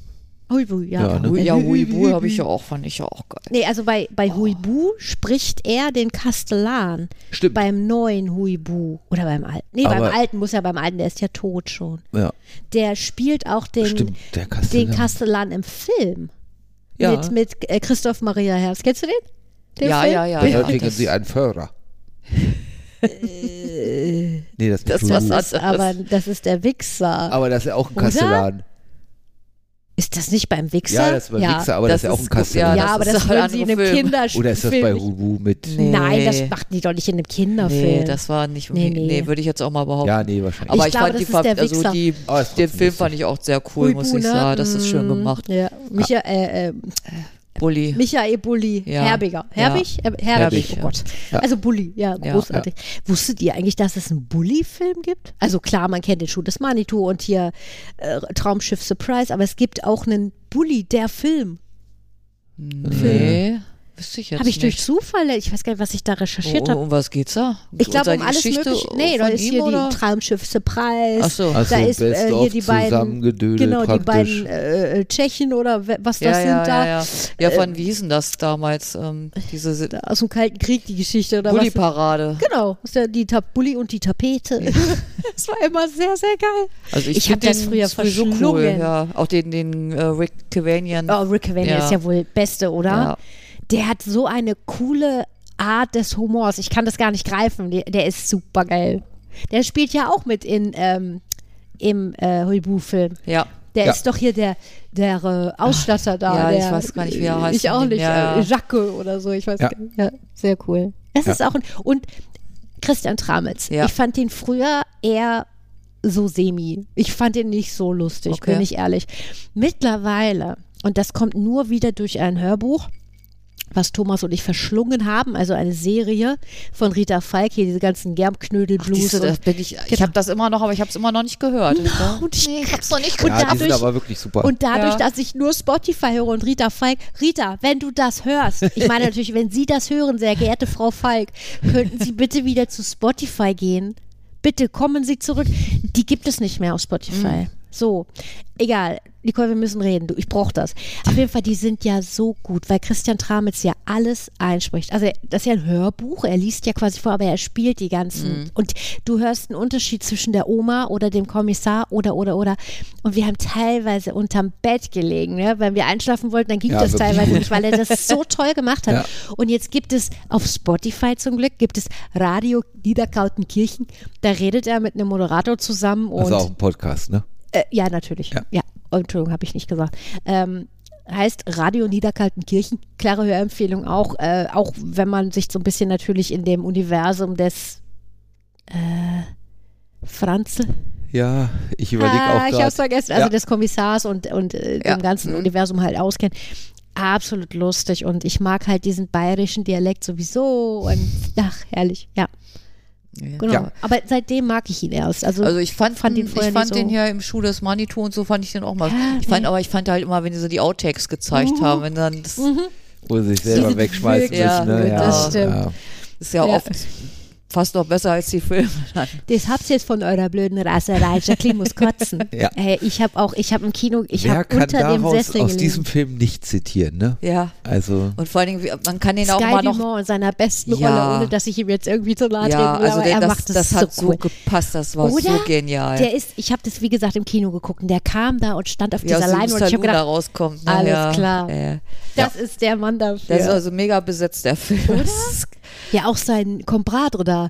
C: Huibu, ja.
D: Ja, ne?
B: Ja, Huibu habe ich ja auch, fand ich ja auch geil.
C: Nee, also bei, bei Huibu spricht er den Kastellan.
D: Stimmt.
C: Beim neuen Huibu. Oder beim alten. Nee,
D: Aber-
C: beim alten muss er beim alten, der ist ja tot schon.
D: Ja,
C: Der spielt auch den,
D: stimmt, der
C: den
D: Kastellan.
C: Kastellan im Film.
D: Ja.
C: Mit, mit äh, Christoph Maria Herbst. Kennst du den? Den
B: Ja,
C: Film?
B: ja, ja.
D: Benötigen
B: das-
D: Sie einen Führer? nee, das ist
B: Das.
C: Das ist aber das ist der Wichser.
D: Aber das ist ja auch ein
C: Oder?
D: Kastellan.
C: Ist das nicht beim Wichser?
D: Ja, das ist beim Wichser, aber das, ist ja auch ein
B: gut,
D: Kastellan.
C: Ja,
B: das
C: aber das würden sie in einem
B: Film.
C: Kinderspiel.
D: Oder ist das bei Hubu mit?
B: Nee.
C: Nein, das machten die doch nicht in einem Kinderfilm.
B: Nee, das war nicht,
C: Nee,
B: nee,
C: nee.
B: würde ich jetzt auch mal behaupten.
D: Ja, nee, wahrscheinlich.
B: Aber
C: Ich
B: ich,
C: glaube,
B: fand die,
C: das ist der
B: Ver- also die,
D: Aber ist
B: den Film
D: lustig.
B: fand ich auch sehr cool, muss ich
C: ne?
B: sagen. Das ist schön
C: Mm,
B: gemacht.
C: Ja, Micha, äh, äh,
B: Bulli.
C: Michael Bulli,
B: Ja.
C: Herbiger.
B: Ja.
C: Herbig? Äh, Herbig,
B: Herbig,
C: oh
B: ja.
C: Gott.
D: Ja.
C: Also Bulli, ja,
B: Ja.
C: großartig. Wusstet ihr eigentlich, dass es einen Bulli-Film gibt? Also klar, man kennt den Schuh des Manitou und hier äh, Traumschiff Surprise, aber es gibt auch einen Bulli, der Film.
B: Nee, wüsste ich jetzt
C: Habe ich durch
B: nicht.
C: Zufall, ich weiß gar nicht, was ich da recherchiert
B: Oh,
C: habe.
B: um was geht's da?
C: Ich glaube, um
B: die
C: alles
B: Geschichte
C: mögliche. Nee, da ist hier
B: oder?
C: die Traumschiff Surprise.
B: Ach so.
D: Ach so,
C: da ist äh, hier die beiden, genau, die
D: praktisch.
C: beiden äh, Tschechen oder was das
B: ja,
C: sind
B: ja,
C: da.
B: ja, ja. Ja, von wie hieß denn das damals? Ähm, diese
C: Da Aus dem Kalten Krieg die Geschichte oder was?
B: Bulli-Parade.
C: Genau, das ist ja die Ta Bulli und die Tapete. *laughs* das war immer sehr, sehr geil.
B: Also ich,
C: Ich hab
B: find
C: das früher
B: sowieso Cool,
C: verschlungen.
B: ja. Auch den, den äh, Rick Cavanian.
C: Oh, Rick Cavanian
B: Ja.
C: ist ja wohl Beste, oder?
B: Ja.
C: Der hat so eine coole Art des Humors. Ich kann das gar nicht greifen. Der, der ist super geil. Der spielt ja auch mit in, ähm, im äh, Huibu-Film.
B: ja.
C: Der
D: Ja.
C: ist doch hier der, der äh, Ausstatter da.
B: ja, ich
C: der,
B: weiß gar nicht, wie er heißt
C: Ich auch nicht.
B: ja,
C: äh,
B: ja.
C: Jacques oder so. Ich weiß
D: Ja.
C: gar nicht. Ja, sehr cool. Das
D: Ja.
C: ist auch ein. Und Christian Tramitz.
B: Ja.
C: Ich fand ihn früher eher so semi. Ich fand ihn nicht so lustig,
B: Okay.
C: bin ich ehrlich. Mittlerweile, und das kommt nur wieder durch ein Hörbuch, was Thomas und ich verschlungen haben, also eine Serie von Rita Falk, hier diese ganzen Germknödel-Blues.
B: Ich, ich
C: Genau.
B: habe das immer noch, aber ich habe es immer noch nicht gehört. Ja.
C: und ich,
B: Nee, ich hab's noch nicht
C: und
D: ja, die sind
C: dadurch,
D: aber wirklich super.
C: und dadurch,
B: Ja.
C: dass ich nur Spotify höre und Rita Falk, Rita, wenn du das hörst, ich meine natürlich, wenn Sie das hören, sehr geehrte Frau Falk, könnten Sie bitte wieder zu Spotify gehen? Bitte kommen Sie zurück. Die gibt es nicht mehr auf Spotify. So, egal. Nicole, wir müssen reden. Du, ich brauche das. Auf jeden Fall, die sind ja so gut, weil Christian Tramitz ja alles einspricht. Also das ist ja ein Hörbuch. Er liest ja quasi vor, aber er spielt die ganzen. Und du hörst einen Unterschied zwischen der Oma oder dem Kommissar oder oder oder. Und wir haben teilweise unterm Bett gelegen, ne? wenn wir einschlafen wollten, dann ging
D: Ja,
C: das
D: wirklich
C: teilweise
D: gut.
C: nicht, weil er das so *laughs* toll gemacht hat.
D: Ja.
C: Und jetzt gibt es auf Spotify zum Glück gibt es Radio Niederkaltenkirchen. Da redet er mit einem Moderator zusammen und
D: Also auch ein Podcast, ne?
C: Äh, ja, natürlich. Ja.
D: Ja.
C: Oh, Entschuldigung, habe ich nicht gesagt. Ähm, heißt Radio Niederkaltenkirchen. Klare Hörempfehlung auch, äh, auch wenn man sich so ein bisschen natürlich in dem Universum des äh, Franzl.
D: Ja, ich überlege
C: ah,
D: auch
C: ich habe es vergessen, also
D: Ja.
C: des Kommissars und, und äh,
B: Ja.
C: dem ganzen Universum halt auskennt. Absolut lustig und ich mag halt diesen bayerischen Dialekt sowieso und ach, herrlich, ja,
B: Ja.
C: genau.
D: Ja.
C: Aber seitdem mag ich ihn erst. Also,
B: Also ich fand,
C: fand ihn vorher
B: ich fand
C: so.
B: den hier im Schuh des Manitou und so fand ich den auch mal.
C: Ja,
B: ich fand
C: nee.
B: aber ich fand halt immer, wenn die so die Outtakes gezeigt
C: Mhm.
B: haben, wenn dann das
D: Wo sie sich selber wegschmeißen müssen. Ne? Ja,
C: das stimmt.
D: Ja.
B: ist ja,
C: Ja.
B: oft fast noch besser als die Filme. Dann.
C: Das habt ihr jetzt von eurer blöden Raserei. Jacqueline muss kotzen. *laughs*
D: Ja.
C: Hey, ich habe auch, ich habe im Kino, ich habe unter dem
D: daraus
C: Sessel
D: aus
C: gelegen.
D: diesem Film nicht zitieren, ne?
B: Ja.
D: Also,
B: Und vor allen Dingen, man kann den auch
C: Sky
B: immer noch.
C: Dumont in seiner besten
B: Ja.
C: Rolle, ohne dass ich ihm jetzt irgendwie zu nahe treten
B: Ja,
C: will,
B: also
C: aber
B: der,
C: er
B: das,
C: macht das,
B: das hat
C: so
B: so
C: cool.
B: gepasst, das war so
C: Oder?
B: genial.
C: Der ist, ich habe das wie gesagt im Kino geguckt und der kam da und stand auf dieser
B: dem
C: Leinwand und ich habe
B: da
C: gedacht,
B: rauskommt. Ne?
C: alles
B: ja.
C: klar.
B: Ja.
C: das ist der Mann dafür.
B: Der ist also mega besetzt, der Film.
C: Oder? *laughs* Ja, auch sein Compadre da.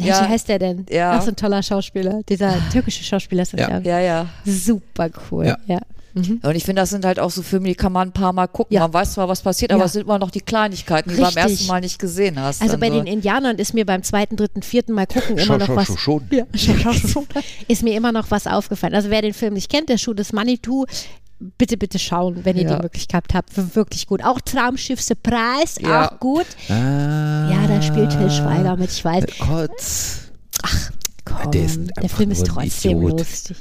B: Ja.
C: Wie heißt der denn?
B: Ja.
C: Ach, so ein toller Schauspieler. Dieser türkische Schauspieler ist das,
D: Ja.
C: ich.
B: Ja, ja.
C: Super cool. Ja.
D: Ja.
C: Mhm.
B: Und ich finde, das sind halt auch so Filme, die kann man ein paar Mal gucken.
C: Ja.
B: Man weiß zwar, was passiert, aber
C: Ja.
B: es sind immer noch die Kleinigkeiten, die du beim
C: Richtig.
B: ersten Mal nicht gesehen hast.
C: Also bei
B: so.
C: den Indianern ist mir beim zweiten, dritten, vierten Mal gucken immer noch was.
D: schau, schon.
C: Ja, schau. Ist mir immer noch was aufgefallen. Also wer den Film nicht kennt, der Schuh des Manitou, bitte, bitte schauen, wenn ihr
B: Ja.
C: die Möglichkeit habt. Wirklich gut. Auch Traumschiff Surprise,
B: Ja.
C: auch gut.
D: ah,
C: Ja, da spielt Till Schweiger mit, ich weiß.
D: Kotz.
C: Komm,
D: der ist
C: der Film ist trotzdem
D: Idiot.
C: lustig.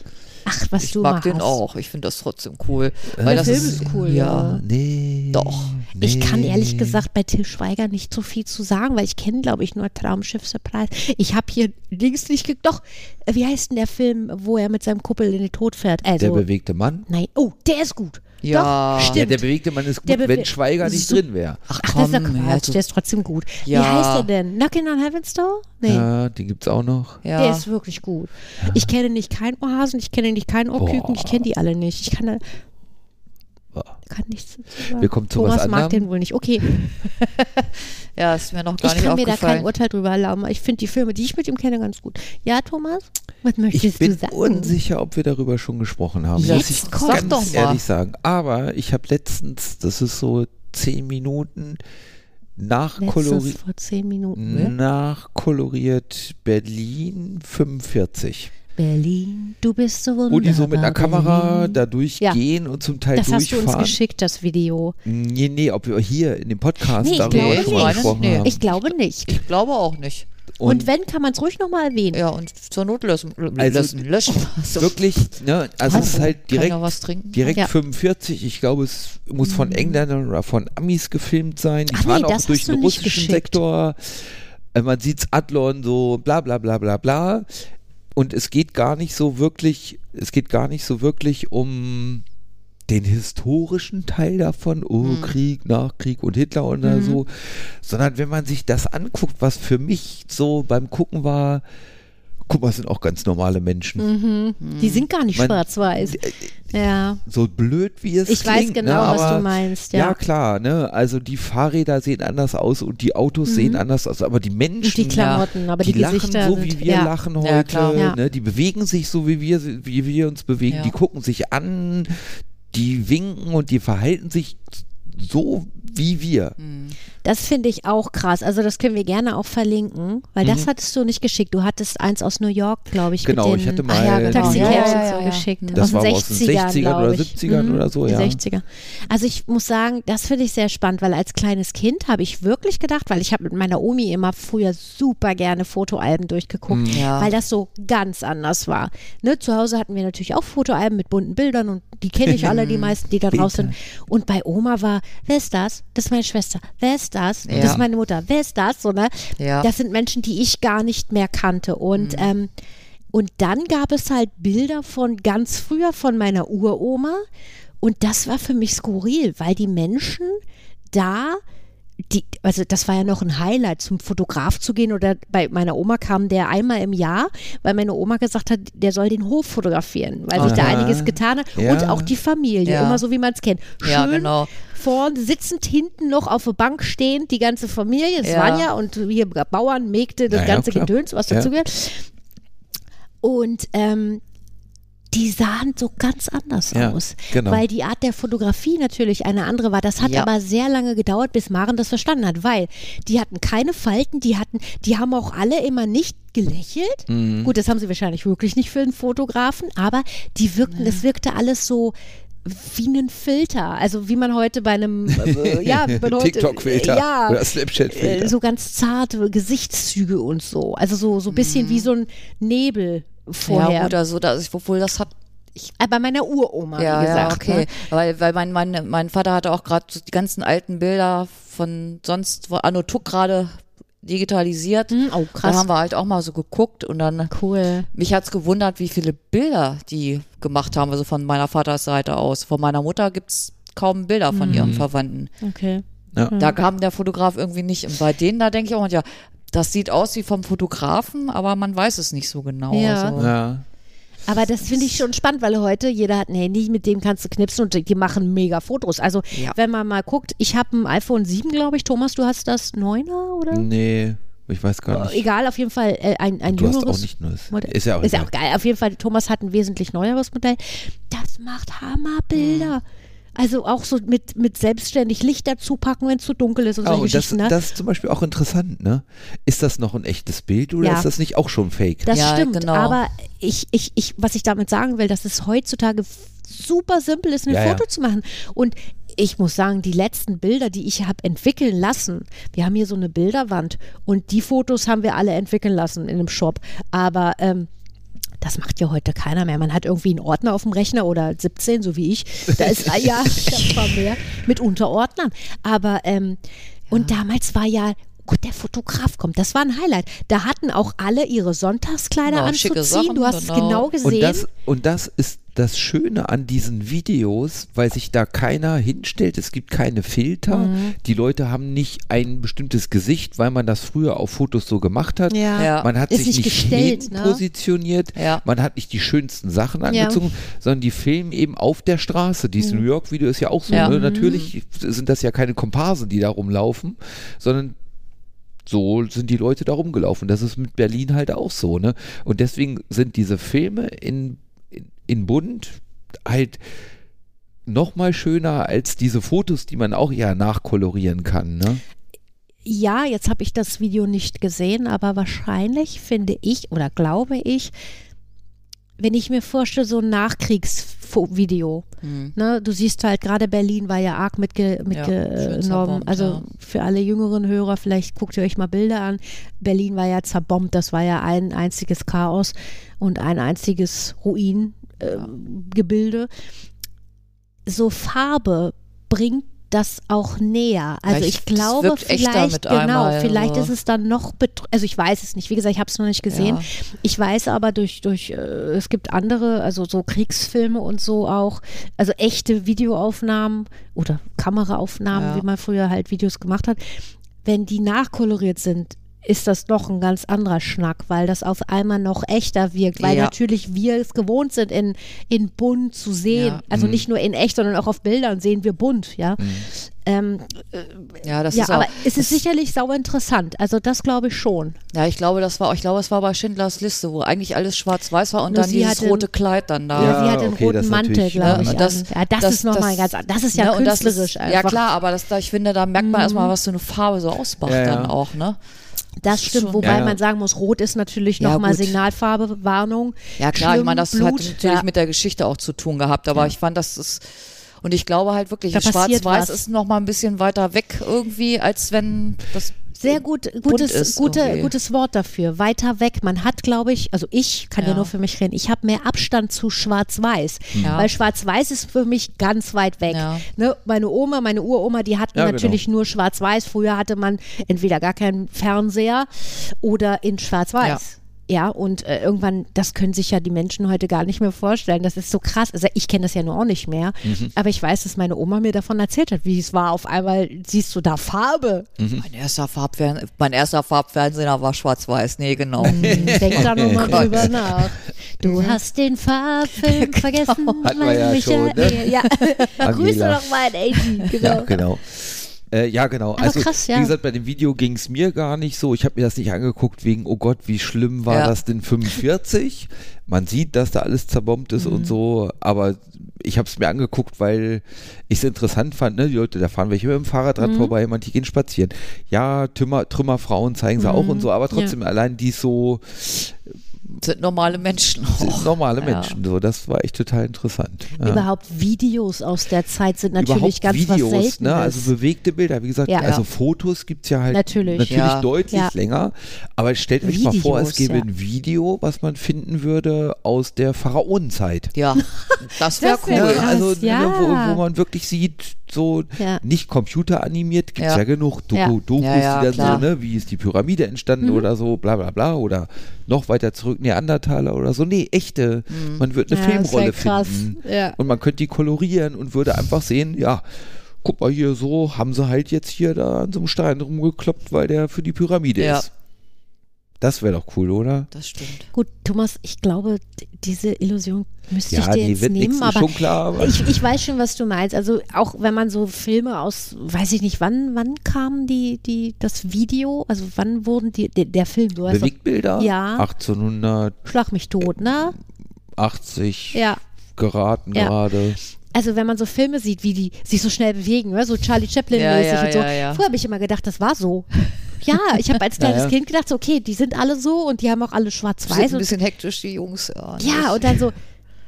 C: Ach, was
B: ich
C: du
B: mag den auch. Ich finde das trotzdem cool.
D: Der
B: Weil das
C: Film
B: ist,
C: ist cool,
B: ja.
C: ja.
D: Nee.
B: Doch.
C: Ich kann
D: nee.
C: ehrlich gesagt bei Till Schweiger nicht so viel zu sagen, weil ich kenne, glaube ich, nur Traumschiff Surprise. Ich habe hier links nicht ge Doch, äh, wie heißt denn der Film, wo er mit seinem Kuppel in den Tod fährt?
D: Der
C: Also,
D: bewegte Mann?
C: nein, oh, der ist gut.
B: Ja.
C: Doch,
B: Ja,
D: Ja,
C: stimmt.
D: der bewegte Mann ist gut,
C: bewe-
D: wenn Schweiger nicht drin wäre.
B: Ach
C: Ach, das ist
B: komm,
C: Quatsch, der ist trotzdem gut.
B: Ja.
C: Wie heißt der denn? Knockin' on Heaven's Door? Nee.
D: Ja, den gibt's auch noch.
B: ja.
C: Der ist wirklich gut. Ich kenne nicht keinen Ohrhasen, ich kenne nicht keinen Ohrküken, ich kenne die alle nicht. Ich kann da
D: Boah.
C: Kann nichts sagen.
D: Wir kommen zu
C: Thomas
D: was
C: mag
D: anderem.
C: den wohl nicht. Okay, *laughs*
B: ja, ist mir noch gar
C: ich
B: nicht
C: kann mir da
B: aufgefallen.
C: kein Urteil drüber erlauben. Ich finde die Filme, die ich mit ihm kenne, ganz gut. Ja, Thomas? Was möchtest
D: Ich bin
C: du sagen?
D: unsicher, ob wir darüber schon gesprochen haben.
B: Jetzt
D: Muss ich ganz
B: doch mal.
D: ehrlich sagen. Aber ich habe letztens, das ist so zehn Minuten, nachkoloriert,
C: vor zehn Minuten. ne?
D: nachkoloriert Berlin 45.
C: Berlin, du bist so wunderbar.
D: Wo die so mit einer Kamera
C: Berlin.
D: da durchgehen und zum Teil
C: Das hast du uns
D: durchfahren.
C: geschickt, das Video.
D: Nee, nee, ob wir hier in dem Podcast
C: Nee, ich
D: darüber
C: glaube
D: schon mal
C: nicht.
D: gesprochen
B: Nee.
D: haben.
C: Ich glaube nicht.
B: ich glaube auch nicht.
C: Und, wenn, kann man es ruhig nochmal erwähnen.
B: Ja, und zur Not löschen.
D: Also,
B: löschen, löschen. So. *laughs*
D: wirklich, ne, also es ist halt direkt
B: ja was trinken.
D: Direkt
C: Ja.
D: 45, ich glaube, es muss von Engländern oder von Amis gefilmt sein. Die
C: Ach nee,
D: fahren auch
C: das
D: durch den russischen
C: geschickt.
D: Sektor. Äh, Man sieht's Adlon so, bla bla bla bla bla. Und es geht gar nicht so wirklich, es geht gar nicht so wirklich um den historischen Teil davon, oh,
C: Hm.
D: Krieg, Nachkrieg und Hitler oder
C: Mhm.
D: so, sondern wenn man sich das anguckt, was für mich so beim Gucken war, guck mal, sind auch ganz normale Menschen.
C: Mhm. Die sind gar nicht schwarz-weiß. Ja.
D: So blöd wie es
C: Ich weiß
D: klingt,
C: genau,
D: ne,
C: was
D: aber
C: du meinst,
D: Ja.
C: ja.
D: klar, ne? Also die Fahrräder sehen anders aus und die Autos sehen anders aus, aber die Menschen,
C: Mhm. Und die Klamotten, aber die,
D: die lachen
C: Gesichter
D: so,
C: sind,
D: wie wir
C: ja.
D: lachen heute.
C: Ja.
D: ne? Die bewegen sich so, wie wir, wie wir uns bewegen, die gucken sich an, die winken und die verhalten sich so wie wir.
C: Das finde ich auch krass. Also das können wir gerne auch verlinken, weil das
D: Mhm.
C: hattest du nicht geschickt. Du hattest eins aus New York, glaube ich.
D: Genau,
C: mit den
D: ich hatte mal
B: Ach ja, genau.
C: Taxicabs
B: Ja, ja, ja,
C: so
B: ja.
C: geschickt.
B: Mhm.
D: Das
C: aus
D: war
C: den
D: aber aus den
C: 60ern,
D: 60ern
C: glaube
D: oder
C: ich.
D: 70ern oder so,
C: die
D: ja.
C: 60er. Also ich muss sagen, das finde ich sehr spannend, weil als kleines Kind habe ich wirklich gedacht, weil ich habe mit meiner Omi immer früher super gerne Fotoalben durchgeguckt,
D: Mhm.
B: Ja.
C: weil das so ganz anders war. Ne, zu Hause hatten wir natürlich auch Fotoalben mit bunten Bildern und die kenne ich alle, die *laughs* meisten, die da draus sind. Und bei Oma war, wer ist das? Das ist meine Schwester. Wer ist das?
B: Ja.
C: Das ist meine Mutter. Wer ist das? So, ne?
B: Ja.
C: Das sind Menschen, die ich gar nicht mehr kannte. Und
D: Mhm.
C: ähm, Und dann gab es halt Bilder von ganz früher von meiner Uroma. Und das war für mich skurril, weil die Menschen da, die, also das war ja noch ein Highlight, zum Fotograf zu gehen. Oder bei meiner Oma kam der einmal im Jahr, weil meine Oma gesagt hat, der soll den Hof fotografieren, weil sich da
D: Aha.
C: einiges getan hat.
D: Ja.
C: Und auch die Familie,
B: Ja.
C: immer so wie man es kennt. Schön
B: Ja, genau.
C: Vorne sitzend, hinten noch auf der Bank stehend, die ganze Familie, es
B: Ja.
C: waren ja und hier Bauern, Mägde, das
D: Ja, ja,
C: ganze
D: klar.
C: Gedöns, was
D: Ja.
C: dazu gehört. Und ähm, die sahen so ganz anders
D: Ja,
C: aus,
D: genau.
C: weil die Art der Fotografie natürlich eine andere war. Das hat
B: Ja.
C: aber sehr lange gedauert, bis Maren das verstanden hat, weil die hatten keine Falten, die hatten, die haben auch alle immer nicht gelächelt.
D: Mhm.
C: Gut, das haben sie wahrscheinlich wirklich nicht für einen Fotografen, aber die wirkten, das wirkte alles so wie ein Filter, also wie man heute bei einem äh, *laughs* ja,
D: TikTok-Filter
C: ja,
D: oder Snapchat-Filter.
C: äh, so ganz zarte Gesichtszüge und so, also so so ein bisschen wie so ein Nebel vorher.
B: Mhm. Ja, gut, also das, obwohl das hat
C: Äh, bei meiner Uroma,
B: ja,
C: wie gesagt.
B: ja, okay.
C: Ne?
B: Weil, weil mein, mein, mein Vater hatte auch gerade so die ganzen alten Bilder von sonst, wo Anno Tuck gerade digitalisiert.
C: Hm, oh,
B: Da
C: krass.
B: haben wir halt auch mal so geguckt und dann,
C: Cool.
B: mich hat's gewundert, wie viele Bilder die gemacht haben, also von meiner Vatersseite aus. Von meiner Mutter gibt's kaum Bilder von
C: Mhm.
B: ihren Verwandten.
C: Okay.
D: Ja.
B: Da kam der Fotograf irgendwie nicht. Und bei denen, da denke ich auch, ja, das sieht aus wie vom Fotografen, aber man weiß es nicht so genau.
C: Ja.
B: Also,
D: Ja.
C: Aber das finde ich schon spannend, weil heute jeder hat ein Handy, mit dem kannst du knipsen und die machen mega Fotos. Also
B: Ja.
C: wenn man mal guckt, ich habe ein iPhone 7, glaube ich. Thomas, du hast das 9er oder?
D: Nee, ich weiß gar nicht.
C: Egal, auf jeden Fall äh, ein, ein
D: Du hast
C: jüngeres
D: auch nicht nur das.
C: Modell.
D: Ist ja auch
C: ist ja auch geil. Auf jeden Fall, Thomas hat ein wesentlich neueres Modell. Das macht Hammerbilder. Also auch so mit, mit selbstständig Licht dazu packen, wenn es zu dunkel ist und solche
D: und das,
C: Geschichten. ne?
D: das ist zum Beispiel auch interessant, ne? Ist das noch ein echtes Bild oder
C: Ja.
D: ist das nicht auch schon fake?
C: Das
B: Ja,
C: stimmt,
B: genau.
C: aber ich, ich, ich, was ich damit sagen will, dass es heutzutage super simpel ist, ein
D: Ja, ja.
C: Foto zu machen. Und ich muss sagen, die letzten Bilder, die ich habe entwickeln lassen, wir haben hier so eine Bilderwand und die Fotos haben wir alle entwickeln lassen in einem Shop. Aber ähm, das macht ja heute keiner mehr. Man hat irgendwie einen Ordner auf dem Rechner oder 17, so wie ich. Da ist, ah ja, ich hab ein paar mehr mit Unterordnern. Aber, ähm, und damals war ja, Gott, der Fotograf kommt. Das war ein Highlight. Da hatten auch alle ihre Sonntagskleider
B: Genau,
C: anzuziehen.
B: Sachen,
C: du hast es
B: genau.
C: genau gesehen.
D: Und das, und das ist das Schöne an diesen Videos, weil sich da keiner hinstellt. Es gibt keine Filter.
C: Mhm.
D: Die Leute haben nicht ein bestimmtes Gesicht, weil man das früher auf Fotos so gemacht hat.
C: Ja.
B: Ja.
D: Man hat
C: Ist
D: sich
C: nicht gestellt, ne?
D: positioniert.
B: Ja.
D: Man hat nicht die schönsten Sachen angezogen, sondern die filmen eben auf der Straße. Dieses New York-Video ist ja auch so.
B: Ja.
D: Ne? Natürlich sind das ja keine Komparsen, die da rumlaufen, sondern so sind die Leute da rumgelaufen. Das ist mit Berlin halt auch so, ne? Und deswegen sind diese Filme in, in, in Bund halt noch mal schöner als diese Fotos, die man auch ja nachkolorieren kann, ne?
C: Ja, jetzt habe ich das Video nicht gesehen, aber wahrscheinlich finde ich oder glaube ich, wenn ich mir vorstelle, so ein Nachkriegsvideo,
B: Hm.
C: ne, du siehst halt gerade Berlin war ja arg mitge
B: Ja, schön
C: mitgenommen.
B: zerbombt,
C: also
B: ja.
C: für alle jüngeren Hörer, vielleicht guckt ihr euch mal Bilder an. Berlin war ja zerbombt, das war ja ein einziges Chaos und ein einziges Ruingebilde. so Farbe bringt das auch näher. Also
B: Vielleicht,
C: ich glaube vielleicht genau,
B: einmal,
C: vielleicht
B: also.
C: ist es dann noch also ich weiß es nicht. Wie gesagt, ich habe es noch nicht gesehen.
B: Ja.
C: Ich weiß aber durch durch äh, es gibt andere, also so Kriegsfilme und so auch, also echte Videoaufnahmen oder Kameraaufnahmen,
B: Ja.
C: wie man früher halt Videos gemacht hat. Wenn die nachkoloriert sind, ist das noch ein ganz anderer Schnack, weil das auf einmal noch echter wirkt, weil
B: Ja.
C: natürlich wir es gewohnt sind, in, in bunt zu sehen.
B: Ja.
C: Also
D: Mhm.
C: nicht nur in echt, sondern auch auf Bildern sehen wir bunt, ja. Ähm,
B: Ja, das
C: ja,
B: ist auch,
C: aber es ist
B: das,
C: sicherlich sauer interessant. Also das glaube ich schon.
B: Ja, ich glaube, das war, ich glaube, es war bei Schindlers Liste, wo eigentlich alles schwarz-weiß war und
C: Nur
B: dann
C: sie
B: dieses rote Kleid dann da.
C: Ja,
D: Ja,
C: sie hat den
D: okay,
C: roten Mantel, glaube ich.
B: Ja, das-
C: ja, das,
B: das-
C: ist nochmal ganz, das ist ja
B: Ne, und das
C: künstlerisch
B: ist,
C: einfach.
B: Ja klar, aber das, da, ich finde, da merkt man
C: Mhm.
B: erstmal, was so eine Farbe so ausmacht
D: Ja, ja.
B: dann auch, ne?
C: Das stimmt,
B: schon-
C: wobei
D: Ja, ja.
C: man sagen muss, Rot ist natürlich
B: Ja,
C: nochmal. Signalfarbe, Warnung.
B: Ja klar, ich
C: Schlimm,
B: meine, das
C: Blut,
B: hat natürlich mit der Geschichte auch zu tun gehabt, aber ich fand, das ist und ich glaube halt wirklich, Schwarz-Weiß ist noch mal ein bisschen weiter weg irgendwie, als wenn das
C: Sehr gut,
B: bunt
C: gutes,
B: ist
C: gute,
B: irgendwie.
C: gutes Wort dafür. Weiter weg. Man hat, glaube ich, also ich kann ja.
B: Ja.
C: nur für mich reden, ich habe mehr Abstand zu Schwarz-Weiß.
B: Ja.
C: Weil Schwarz-Weiß ist für mich ganz weit weg.
B: Ja.
C: Ne? Meine Oma, meine Uroma, die hatten
D: Ja, genau.
C: natürlich nur Schwarz-Weiß. Früher hatte man entweder gar keinen Fernseher oder in Schwarz-Weiß. Ja, und äh, irgendwann, das können sich ja die Menschen heute gar nicht mehr vorstellen. Das ist so krass. Also ich kenne das ja nur auch nicht mehr.
D: Mhm.
C: Aber ich weiß, dass meine Oma mir davon erzählt hat, wie es war. Auf einmal siehst du da Farbe.
D: Mhm.
B: Mein erster, Farbfern mein erster Farbfernseher war schwarz-weiß. Nee, genau.
C: Hm, Denk da nochmal *laughs*
B: Gott.
C: drüber nach. Du hast den Farbfilm *laughs* vergessen.
D: Hatten wir
C: mein
D: ja schon, ne?
C: Michael. Ja. *laughs* Grüße
D: Angela.
C: doch mal an AG. Genau.
D: Ja, genau. Äh, ja, genau.
C: Aber
D: also,
C: krass, ja.
D: wie gesagt, bei dem Video ging es mir gar nicht so. Ich habe mir das nicht angeguckt wegen, oh Gott, wie schlimm war
B: Ja.
D: das denn 45? Man sieht, dass da alles zerbombt ist
C: Mhm.
D: und so, aber ich habe es mir angeguckt, weil ich es interessant fand. Ne? Die Leute, da fahren welche mit dem Fahrrad
C: Mhm.
D: dran vorbei, manche gehen spazieren. Ja, Trümmer, Trümmerfrauen zeigen sie auch und so, aber trotzdem allein die so
B: Sind normale Menschen
D: sind
B: auch.
D: normale
B: Ja.
D: Menschen. So, das war echt total interessant. Ja.
C: Überhaupt Videos aus der Zeit sind natürlich
D: Überhaupt
C: ganz was
D: Videos,
C: Seltenes.
D: ne? Also bewegte Bilder, wie gesagt,
C: Ja.
D: also
B: Ja.
D: Fotos gibt es ja halt
C: Natürlich.
D: natürlich
B: Ja.
D: deutlich
C: Ja.
D: länger. Aber stellt euch mal vor, es
C: Videos,
D: gäbe
C: ja.
D: ein Video, was man finden würde aus der Pharaonenzeit.
B: Ja, *laughs* das wäre cool.
C: wär
D: Ne?
C: krass,
D: Also
C: ja.
D: ne, wo, wo man wirklich sieht, so
C: Ja.
D: nicht computeranimiert, gibt es ja.
B: Ja.
D: genug Doku,
C: Ja.
D: Dokus,
B: Ja, ja,
D: die dann
B: klar.
D: so, ne, wie ist die Pyramide entstanden oder so, bla bla bla, oder noch weiter zurück, Neandertaler oder so. Nee, echte. Man wird eine Filmrolle
C: krass.
D: finden.
C: Ja.
D: Und man könnte die kolorieren und würde einfach sehen, ja, guck mal hier so, haben sie halt jetzt hier da an so einem Stein rumgekloppt, weil der für die Pyramide
B: Ja.
D: ist. Das wäre doch cool, oder?
B: Das stimmt.
C: Gut, Thomas, ich glaube, diese Illusion müsste
D: Ja,
C: ich dir jetzt
D: wird
C: nehmen, aber
D: schon klar. Aber
C: ich, ich weiß schon, was du meinst. Also auch wenn man so Filme aus, weiß ich nicht, wann, wann kam die, die, das Video? Also wann wurden die, der, der Film, du hast doch,
D: Bewegtbilder?
C: Ja.
D: 1880
C: schlag mich tot, ne? Ja.
D: geraten
C: Ja.
D: gerade.
C: Also wenn man so Filme sieht, wie die sich so schnell bewegen, ne? so Charlie Chaplin-mäßig
B: Ja, ja,
C: und so.
B: ja, ja.
C: Früher habe ich immer gedacht, das war so. Ja, ich habe als *laughs* kleines
D: Ja, ja.
C: Kind gedacht, so, okay, die sind alle so und die haben auch alle
B: Sind
C: schwarz-weiß.
B: ein bisschen hektisch, die Jungs. Ja,
C: Ja, und dann so,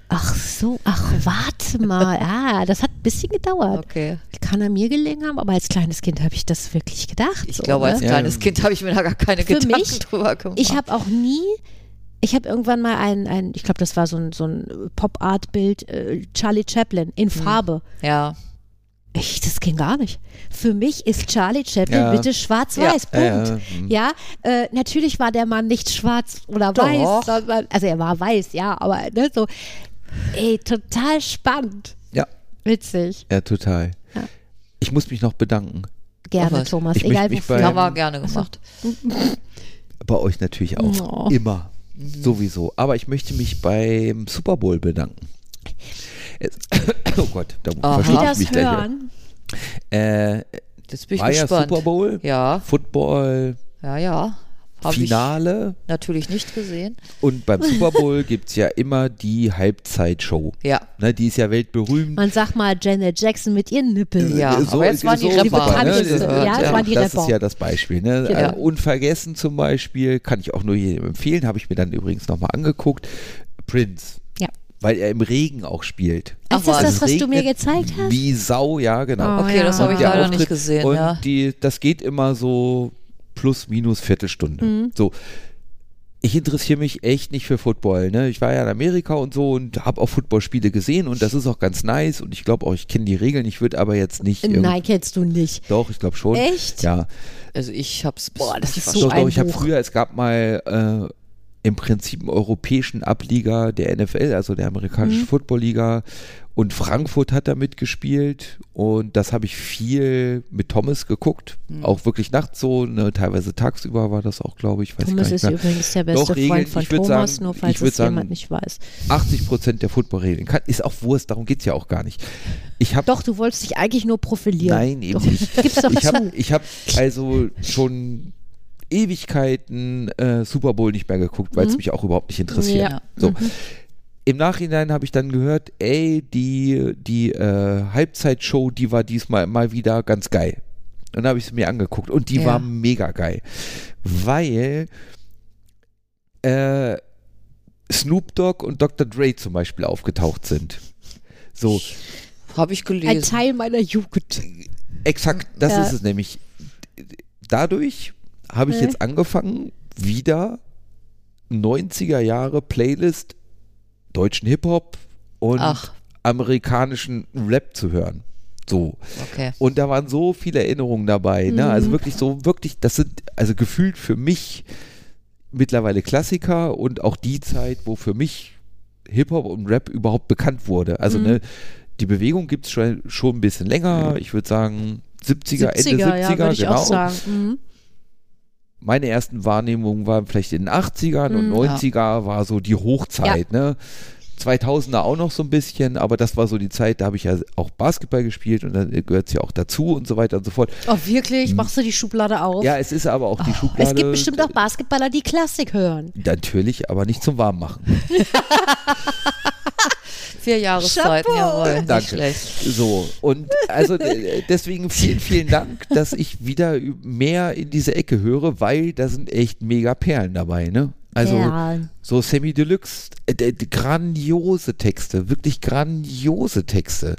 C: ach so, ach, *laughs* warte mal. Ah, das hat ein bisschen gedauert.
B: Okay.
C: Kann er mir gelegen haben, aber als kleines Kind habe ich das wirklich gedacht.
B: Ich
C: so,
B: glaube, als
C: ne?
D: Ja.
B: kleines Kind habe ich mir da gar keine
C: Für
B: Gedanken
C: mich,
B: drüber gemacht.
C: Ich habe auch nie, ich habe irgendwann mal ein, ein ich glaube, das war so ein, so ein Pop-Art-Bild, äh, Charlie Chaplin in
B: Hm.
C: Farbe.
B: ja,
C: Ich, das ging gar nicht. Für mich ist Charlie Chaplin
D: Ja.
C: bitte schwarz-weiß.
D: Ja,
C: Punkt.
D: hm.
C: Ja, äh, natürlich war der Mann nicht schwarz oder
B: Doch.
C: weiß, sondern, also er war weiß, ja, aber ne, so, ey, total spannend.
D: Ja,
C: Witzig.
D: ja, total.
C: Ja.
D: Ich muss mich noch bedanken.
C: Gerne,
B: was?
C: Thomas,
D: Ich
C: egal
D: möchte mich
C: wofür.
D: bei-
B: haben wir gerne gemacht.
D: Bei euch natürlich auch.
C: Oh.
D: Immer. Sowieso. Aber ich möchte mich beim Super Bowl bedanken. Es, *coughs* oh Gott, da
B: Aha.
C: Wie
D: verschluck ich
C: das
D: mich gleich.
C: hören.
D: Äh,
B: Jetzt bin ich
D: war ja
B: gespannt.
D: Super Bowl,
B: Ja,
D: Football,
B: ja, ja. Ich
D: Finale.
B: natürlich nicht gesehen.
D: Und beim Super Bowl *laughs* gibt es ja immer die Halbzeitshow.
B: Ja.
D: Ne, die ist ja weltberühmt.
C: Man sagt mal Janet Jackson mit ihren Nippeln.
B: Ja, aber jetzt waren die
D: ungefähr,
B: Rapper,
D: ne?
C: ja,
B: es
C: waren die
D: das
C: Rapper.
D: ist ja das Beispiel. Ne?
C: Genau.
D: Äh, Unvergessen zum Beispiel, kann ich auch nur jedem empfehlen, habe ich mir dann übrigens nochmal angeguckt. Prince. Weil er im Regen auch spielt.
C: Ach,
B: Ach,
C: ist das
B: was?
C: das, du mir
D: regnet
C: gezeigt hast?
D: Wie Sau, ja, genau.
C: Oh,
B: Okay,
C: ja.
B: das habe ich leider nicht gesehen.
D: Und
B: ja.
D: die, das geht immer so plus minus Viertelstunde.
C: Mhm.
D: So. Ich interessiere mich echt nicht für Football. Ne? Ich war ja in Amerika und so und habe auch Footballspiele gesehen und das ist auch ganz nice und ich glaube auch, ich kenne die Regeln. Ich würde aber jetzt nicht.
C: Nein, kennst du nicht.
D: Doch, ich glaube schon.
C: Echt?
D: Ja.
B: Also ich habe es
C: Boah, das ist so
D: doch,
C: ein
D: doch, ich habe früher, es gab mal äh, im Prinzip einen europäischen Ableger der NFL, also der amerikanischen
C: Mhm.
D: Footballliga. Und Frankfurt hat da mitgespielt und das habe ich viel mit Thomas geguckt.
C: Mhm.
D: Auch wirklich nachts so, ne, teilweise tagsüber war das auch, glaube ich. Weiß
C: Thomas ist
D: mehr.
C: übrigens der beste
D: Doch, Regeln,
C: Freund von
D: ich würd
C: Thomas,
D: sagen-
C: nur falls es jemand
D: sagen-
C: nicht weiß.
D: 80 Prozent der Footballregeln. Kann, ist auch Wurst, darum geht es ja auch gar nicht. Ich habe
C: Doch, du wolltest dich eigentlich nur profilieren.
D: Nein, eben
C: Doch.
D: nicht.
C: Gib's doch
D: ich habe ich hab also schon Ewigkeiten äh, Super Bowl nicht mehr geguckt, weil es
C: Mhm.
D: mich auch überhaupt nicht interessiert.
C: Ja.
D: So.
C: Mhm.
D: Im Nachhinein habe ich dann gehört, ey, die, die äh, Halbzeitshow, die war diesmal mal wieder ganz geil. Und dann habe ich sie mir angeguckt und die
B: Ja.
D: war mega geil. Weil äh, Snoop Dogg und Dr. Dre zum Beispiel aufgetaucht sind. So,
B: Habe ich
C: Ein
B: gelesen.
C: Teil meiner Jugend.
D: Exakt, das
C: Ja.
D: ist es nämlich. Dadurch habe ich
C: Nee.
D: jetzt angefangen, wieder 90er Jahre Playlist deutschen Hip-Hop und
B: Ach.
D: amerikanischen Rap zu hören. So.
B: Okay.
D: Und da waren so viele Erinnerungen dabei. Ne?
C: Mhm.
D: Also wirklich so, wirklich, das sind, also gefühlt für mich mittlerweile Klassiker und auch die Zeit, wo für mich Hip-Hop und Rap überhaupt bekannt wurde. Also ne, die Bewegung gibt es schon, schon ein bisschen länger. Ich würde sagen 70er, Ende 70er,
C: ja,
D: genau.
C: Mhm.
D: Meine ersten Wahrnehmungen waren vielleicht in den 80ern und
C: Mhm.
D: 90er war so die Hochzeit, ne? 2000er auch noch so ein bisschen, aber das war so die Zeit, da habe ich ja auch Basketball gespielt und dann gehört es ja auch dazu und so weiter und so fort.
C: Oh, wirklich? Machst du die Schublade auf?
D: Ja, es ist aber auch die
C: Oh,
D: Schublade.
C: es gibt bestimmt auch Basketballer, die Klassik hören.
D: Natürlich, aber nicht zum Warmmachen. *laughs*
B: Vier Jahreszeiten, jawohl.
D: Danke.
B: schlecht.
D: So, und also äh, deswegen vielen, vielen Dank, dass ich wieder mehr in diese Ecke höre, weil da sind echt mega Perlen dabei, ne? Also
C: Perlen.
D: so Semi Deluxe, äh, grandiose Texte, wirklich grandiose Texte.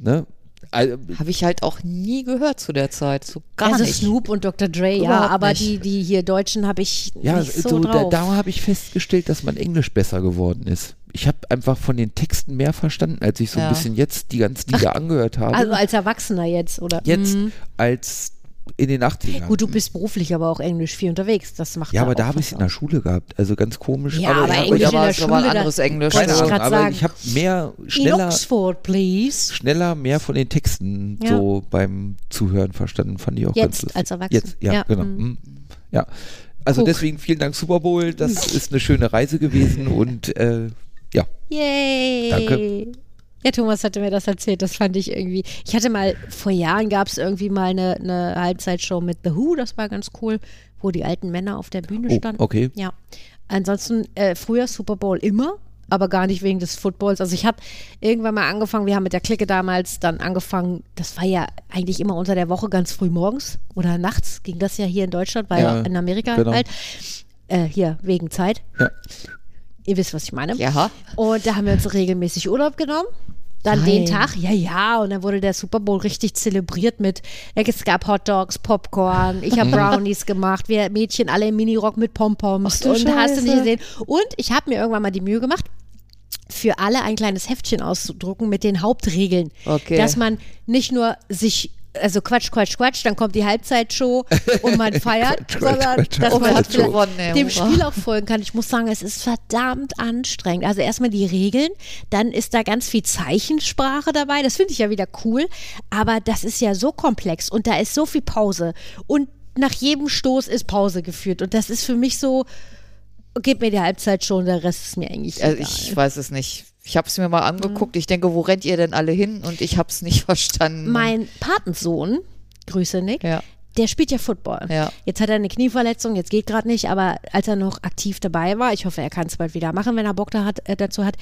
D: Ne? Also,
B: Habe ich halt auch nie gehört zu der Zeit. So gar
C: also
B: nicht.
C: Snoop und Dr. Dre, ja, aber
B: nicht.
C: die, die hier Deutschen habe ich
D: ja,
C: nicht so,
D: so, da,
C: drauf.
D: da habe ich festgestellt, dass mein Englisch besser geworden ist. Ich habe einfach von den Texten mehr verstanden, als ich so
B: Ja.
D: ein bisschen jetzt die ganzen Lieder angehört habe.
C: also als Erwachsener jetzt, oder?
D: jetzt
C: Mhm.
D: als in den 80ern.
C: Gut, du bist beruflich aber auch Englisch viel unterwegs. Das macht
D: Ja, aber da habe ich es in der. Schule gehabt. Also ganz komisch.
C: Ja,
D: aber,
C: aber
D: ja,
C: Englisch
B: Gut,
C: in
B: aber
C: der
B: aber ein
C: Schule, da-
B: anderes Englisch.
D: keine Ahnung, aber
C: sagen.
D: ich habe mehr,
C: In
D: schneller,
C: Oxford, please.
D: schneller mehr von den Texten
C: Ja.
D: so beim Zuhören verstanden. Fand ich auch ganz
C: Jetzt
D: lustig.
C: als Erwachsener.
D: Jetzt, ja,
C: Ja,
D: genau.
C: mhm.
D: mhm. Ja. Also
C: Guck.
D: deswegen vielen Dank Super Bowl. Das *laughs* ist eine schöne Reise gewesen und äh, ja,
C: Yay.
D: Danke.
C: Ja, Thomas hatte mir das erzählt, das fand ich irgendwie. Ich hatte mal, vor Jahren gab es irgendwie mal eine, eine Halbzeitshow mit The Who, das war ganz cool, wo die alten Männer auf der Bühne
D: Oh,
C: standen.
D: okay.
C: Ja. Ansonsten äh, früher Super Bowl immer, aber gar nicht wegen des Footballs. Also ich habe irgendwann mal angefangen, wir haben mit der Clique damals dann angefangen, das war ja eigentlich immer unter der Woche ganz früh morgens oder nachts ging das ja hier in Deutschland, weil
D: Ja,
C: in Amerika
D: genau.
C: halt. Äh, hier, wegen Zeit.
D: Ja.
C: Ihr wisst, was ich meine.
B: Ja.
C: Und da haben wir uns regelmäßig Urlaub genommen. Dann
B: Nein.
C: den Tag, ja, ja, und dann wurde der Super Bowl richtig zelebriert mit, es gab Hot Dogs, Popcorn, ich habe *laughs* Brownies gemacht, wir Mädchen alle im Minirock mit Pompoms
B: Ach du
C: und hast du nicht
B: Scheiße.
C: gesehen. Und ich habe mir irgendwann mal die Mühe gemacht, für alle ein kleines Heftchen auszudrucken mit den Hauptregeln.
B: Okay.
C: Dass man nicht nur sich, also Quatsch, Quatsch, Quatsch, dann kommt die Halbzeitshow und man *laughs* feiert,
D: Quatsch, Quatsch,
C: sondern
D: Quatsch,
C: dass
B: Oh,
C: man
B: gewonnen, ey,
C: dem
B: hurra.
C: Spiel auch folgen kann. Ich muss sagen, es ist verdammt anstrengend. Also erstmal die Regeln, dann ist da ganz viel Zeichensprache dabei. Das finde ich ja wieder cool. Aber das ist ja so komplex und da ist so viel Pause. Und nach jedem Stoß ist Pause geführt. Und das ist für mich so, gib mir die Halbzeit schon, der Rest ist mir eigentlich
B: Also
C: egal.
B: ich weiß es nicht. Ich habe es mir mal angeguckt. Ich denke, wo rennt ihr denn alle hin? Und ich habe es nicht *laughs* verstanden.
C: mein Patensohn, Grüße Nick,
B: Ja.
C: der spielt ja Football.
B: Ja.
C: Jetzt hat er eine Knieverletzung, jetzt geht gerade nicht, aber als er noch aktiv dabei war, ich hoffe, er kann es bald wieder machen, wenn er Bock da hat, äh, dazu hat,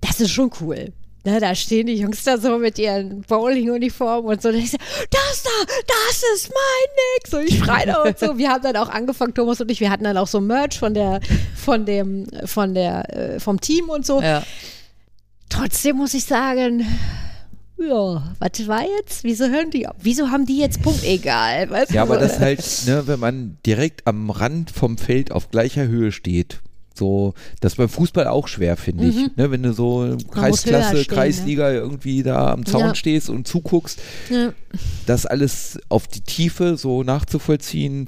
C: das ist schon cool. Ne, da stehen die Jungs da so mit ihren Bowling-Uniformen und so. Da ich so, das da, das ist mein Nick. So, ich schreie da und so. *laughs* Wir haben dann auch angefangen, Thomas und ich, wir hatten dann auch so Merch von der, von dem, von der, äh, vom Team und so.
B: Ja.
C: Trotzdem muss ich sagen, ja, was war jetzt? Wieso hören die? Wieso haben die jetzt Punkt egal? Weißt
D: Ja,
C: du?
D: aber das halt, ne, wenn man direkt am Rand vom Feld auf gleicher Höhe steht, so, das ist beim Fußball auch schwer, finde ich. Ne, wenn du so
C: Mhm.
D: Kreisklasse,
C: stehen,
D: Kreisliga irgendwie da am Zaun
C: Ja.
D: stehst und zuguckst,
C: Ja.
D: das alles auf die Tiefe so nachzuvollziehen,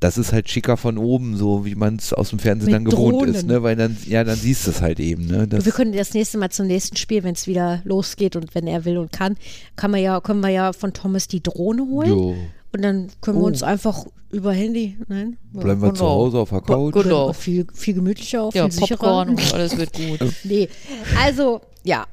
D: das ist halt schicker von oben, so wie man es aus dem Fernsehen
C: Mit
D: dann gewohnt ist,
C: Drohnen.
D: ne? Weil dann, ja, dann siehst du es halt eben, ne? Das,
C: Wir können das nächste Mal zum nächsten Spiel, wenn es wieder losgeht und wenn er will und kann, kann man ja, können wir ja von Thomas die Drohne holen.
D: jo,
C: Und dann können wir
B: Oh.
C: uns einfach über Handy, nein?
D: bleiben wir zu
B: genau.
D: Hause auf der Couch.
B: Genau.
C: Viel, viel gemütlicher, auch
B: Ja,
C: viel sicherer.
B: Popcorn und alles wird gut. *laughs*
C: Nee, also, ja,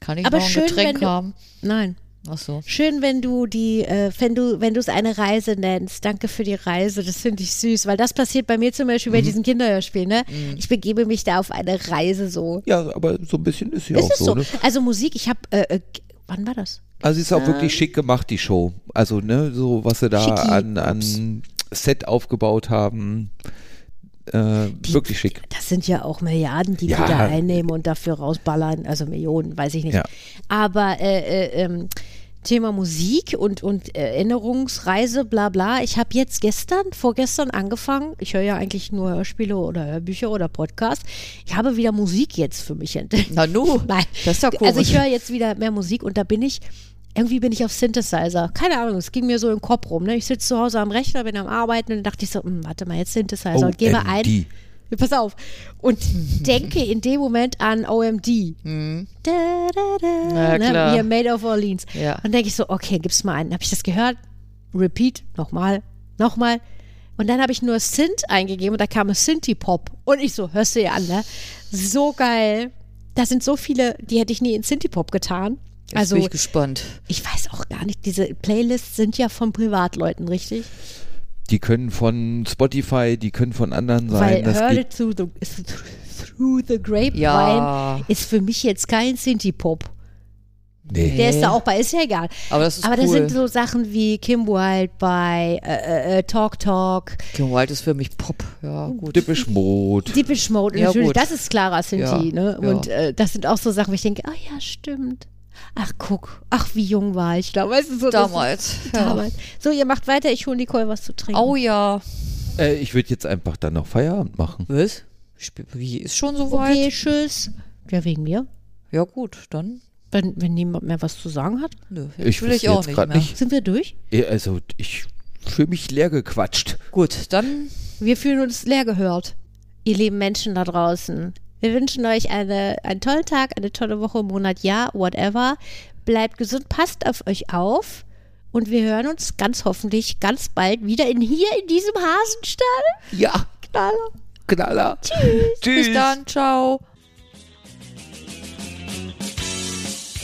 B: Kann ich
C: Aber
B: noch ein
C: schön,
B: Getränk
C: wenn du-
B: haben?
C: nein.
B: Ach so.
C: Schön, wenn du die, äh, wenn du, wenn du es eine Reise nennst. Danke für die Reise. Das finde ich süß, weil das passiert bei mir zum Beispiel
D: Mhm.
C: bei diesen Kinderhörspielen. Ne? Ich begebe mich da auf eine Reise so.
D: Ja, aber so ein bisschen ist sie
C: Ist
D: auch so,
C: so?
D: ne?
C: Also Musik, ich habe, äh, äh, wann war das?
D: Also sie ist auch wirklich schick gemacht, die Show. Also, ne, so was sie da
C: Schicki.
D: an, an Set aufgebaut haben. Äh, wirklich schick.
C: Das sind ja auch Milliarden, die
D: Ja.
C: die da einnehmen und dafür rausballern. Also Millionen, weiß ich nicht.
D: Ja.
C: Aber äh, äh, ähm, Thema Musik und, und Erinnerungsreise, bla bla. Ich habe jetzt gestern, vorgestern angefangen, ich höre ja eigentlich nur Hörspiele oder Hörbücher oder Podcasts. Ich habe wieder Musik jetzt für mich entdeckt.
B: Na nu, *laughs*
C: Nein.
B: das ist ja
C: Also ich höre jetzt wieder mehr Musik und da bin ich irgendwie bin ich auf Synthesizer. Keine Ahnung, es ging mir so im Kopf rum. Ne? Ich sitze zu Hause am Rechner, bin am Arbeiten und dann dachte ich so, hm, warte mal, jetzt Synthesizer und gebe ein. Pass auf. Und denke in dem Moment an OMD. Da, da, da,
B: Na
C: ne?
B: klar.
C: Hier, Made of Orleans.
B: Ja.
C: Und denke ich so, okay, gib's mal einen. Habe ich das gehört? Repeat, nochmal, nochmal. Und dann habe ich nur Synth eingegeben und da kam es Synthie-Pop. Und ich so, hörst du dir an, ne? So geil. Da sind so viele, die hätte ich nie in Synthie-Pop getan.
B: Jetzt
C: Also,
B: bin ich gespannt.
C: ich weiß auch gar nicht, diese Playlists sind ja von Privatleuten, richtig?
D: Die können von Spotify, die können von anderen sein.
C: Weil
D: das
C: Heard
D: geht,
C: It Through the, through the Grapevine
B: Ja.
C: ist für mich jetzt kein Synthie-Pop.
D: nee.
C: Der ist da auch bei, ist ja egal.
B: Aber das ist
C: Aber
B: cool.
C: da sind so Sachen wie Kim Wilde bei äh, äh, Talk Talk,
B: Kim Wilde ist für mich Pop. Ja, gut.
D: Dippisch Mode.
C: Deepish Mode,
B: Ja,
C: natürlich,
B: gut.
C: das ist klarer Sinti,
B: Ja,
C: ne?
B: ja.
C: Und äh, das sind auch so Sachen, wo ich denke, ah ja, stimmt. Ach, guck, ach, wie jung war ich da, weißt du, so das-
B: Damals. Ja.
C: Damals. So, ihr macht weiter, ich hole Nicole was zu trinken.
B: Oh ja.
D: Äh, ich würde jetzt einfach dann noch Feierabend machen.
B: Was? Wie ist schon so weit?
C: okay, tschüss. Ja, wegen mir.
B: Ja gut, dann
C: Wenn, wenn niemand mehr was zu sagen hat,
B: nö,
D: Ich
B: will ich auch
D: jetzt
B: nicht
D: nicht.
C: sind wir durch.
D: Ja, Also ich fühle mich leer gequatscht.
B: Gut, dann
C: Wir fühlen uns leer gehört. Ihr lieben Menschen da draußen. Wir wünschen euch eine, einen tollen Tag, eine tolle Woche, Monat, Jahr, whatever. Bleibt gesund, passt auf euch auf. Und wir hören uns ganz hoffentlich ganz bald wieder in hier in diesem Hasenstall.
D: Ja,
C: Knaller.
D: Knaller. Tschüss. Tschüss.
B: bis dann, ciao.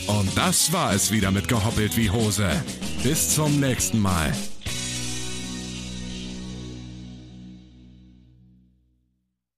A: Und das war es wieder mit Gehoppelt wie Hose. Bis zum nächsten Mal.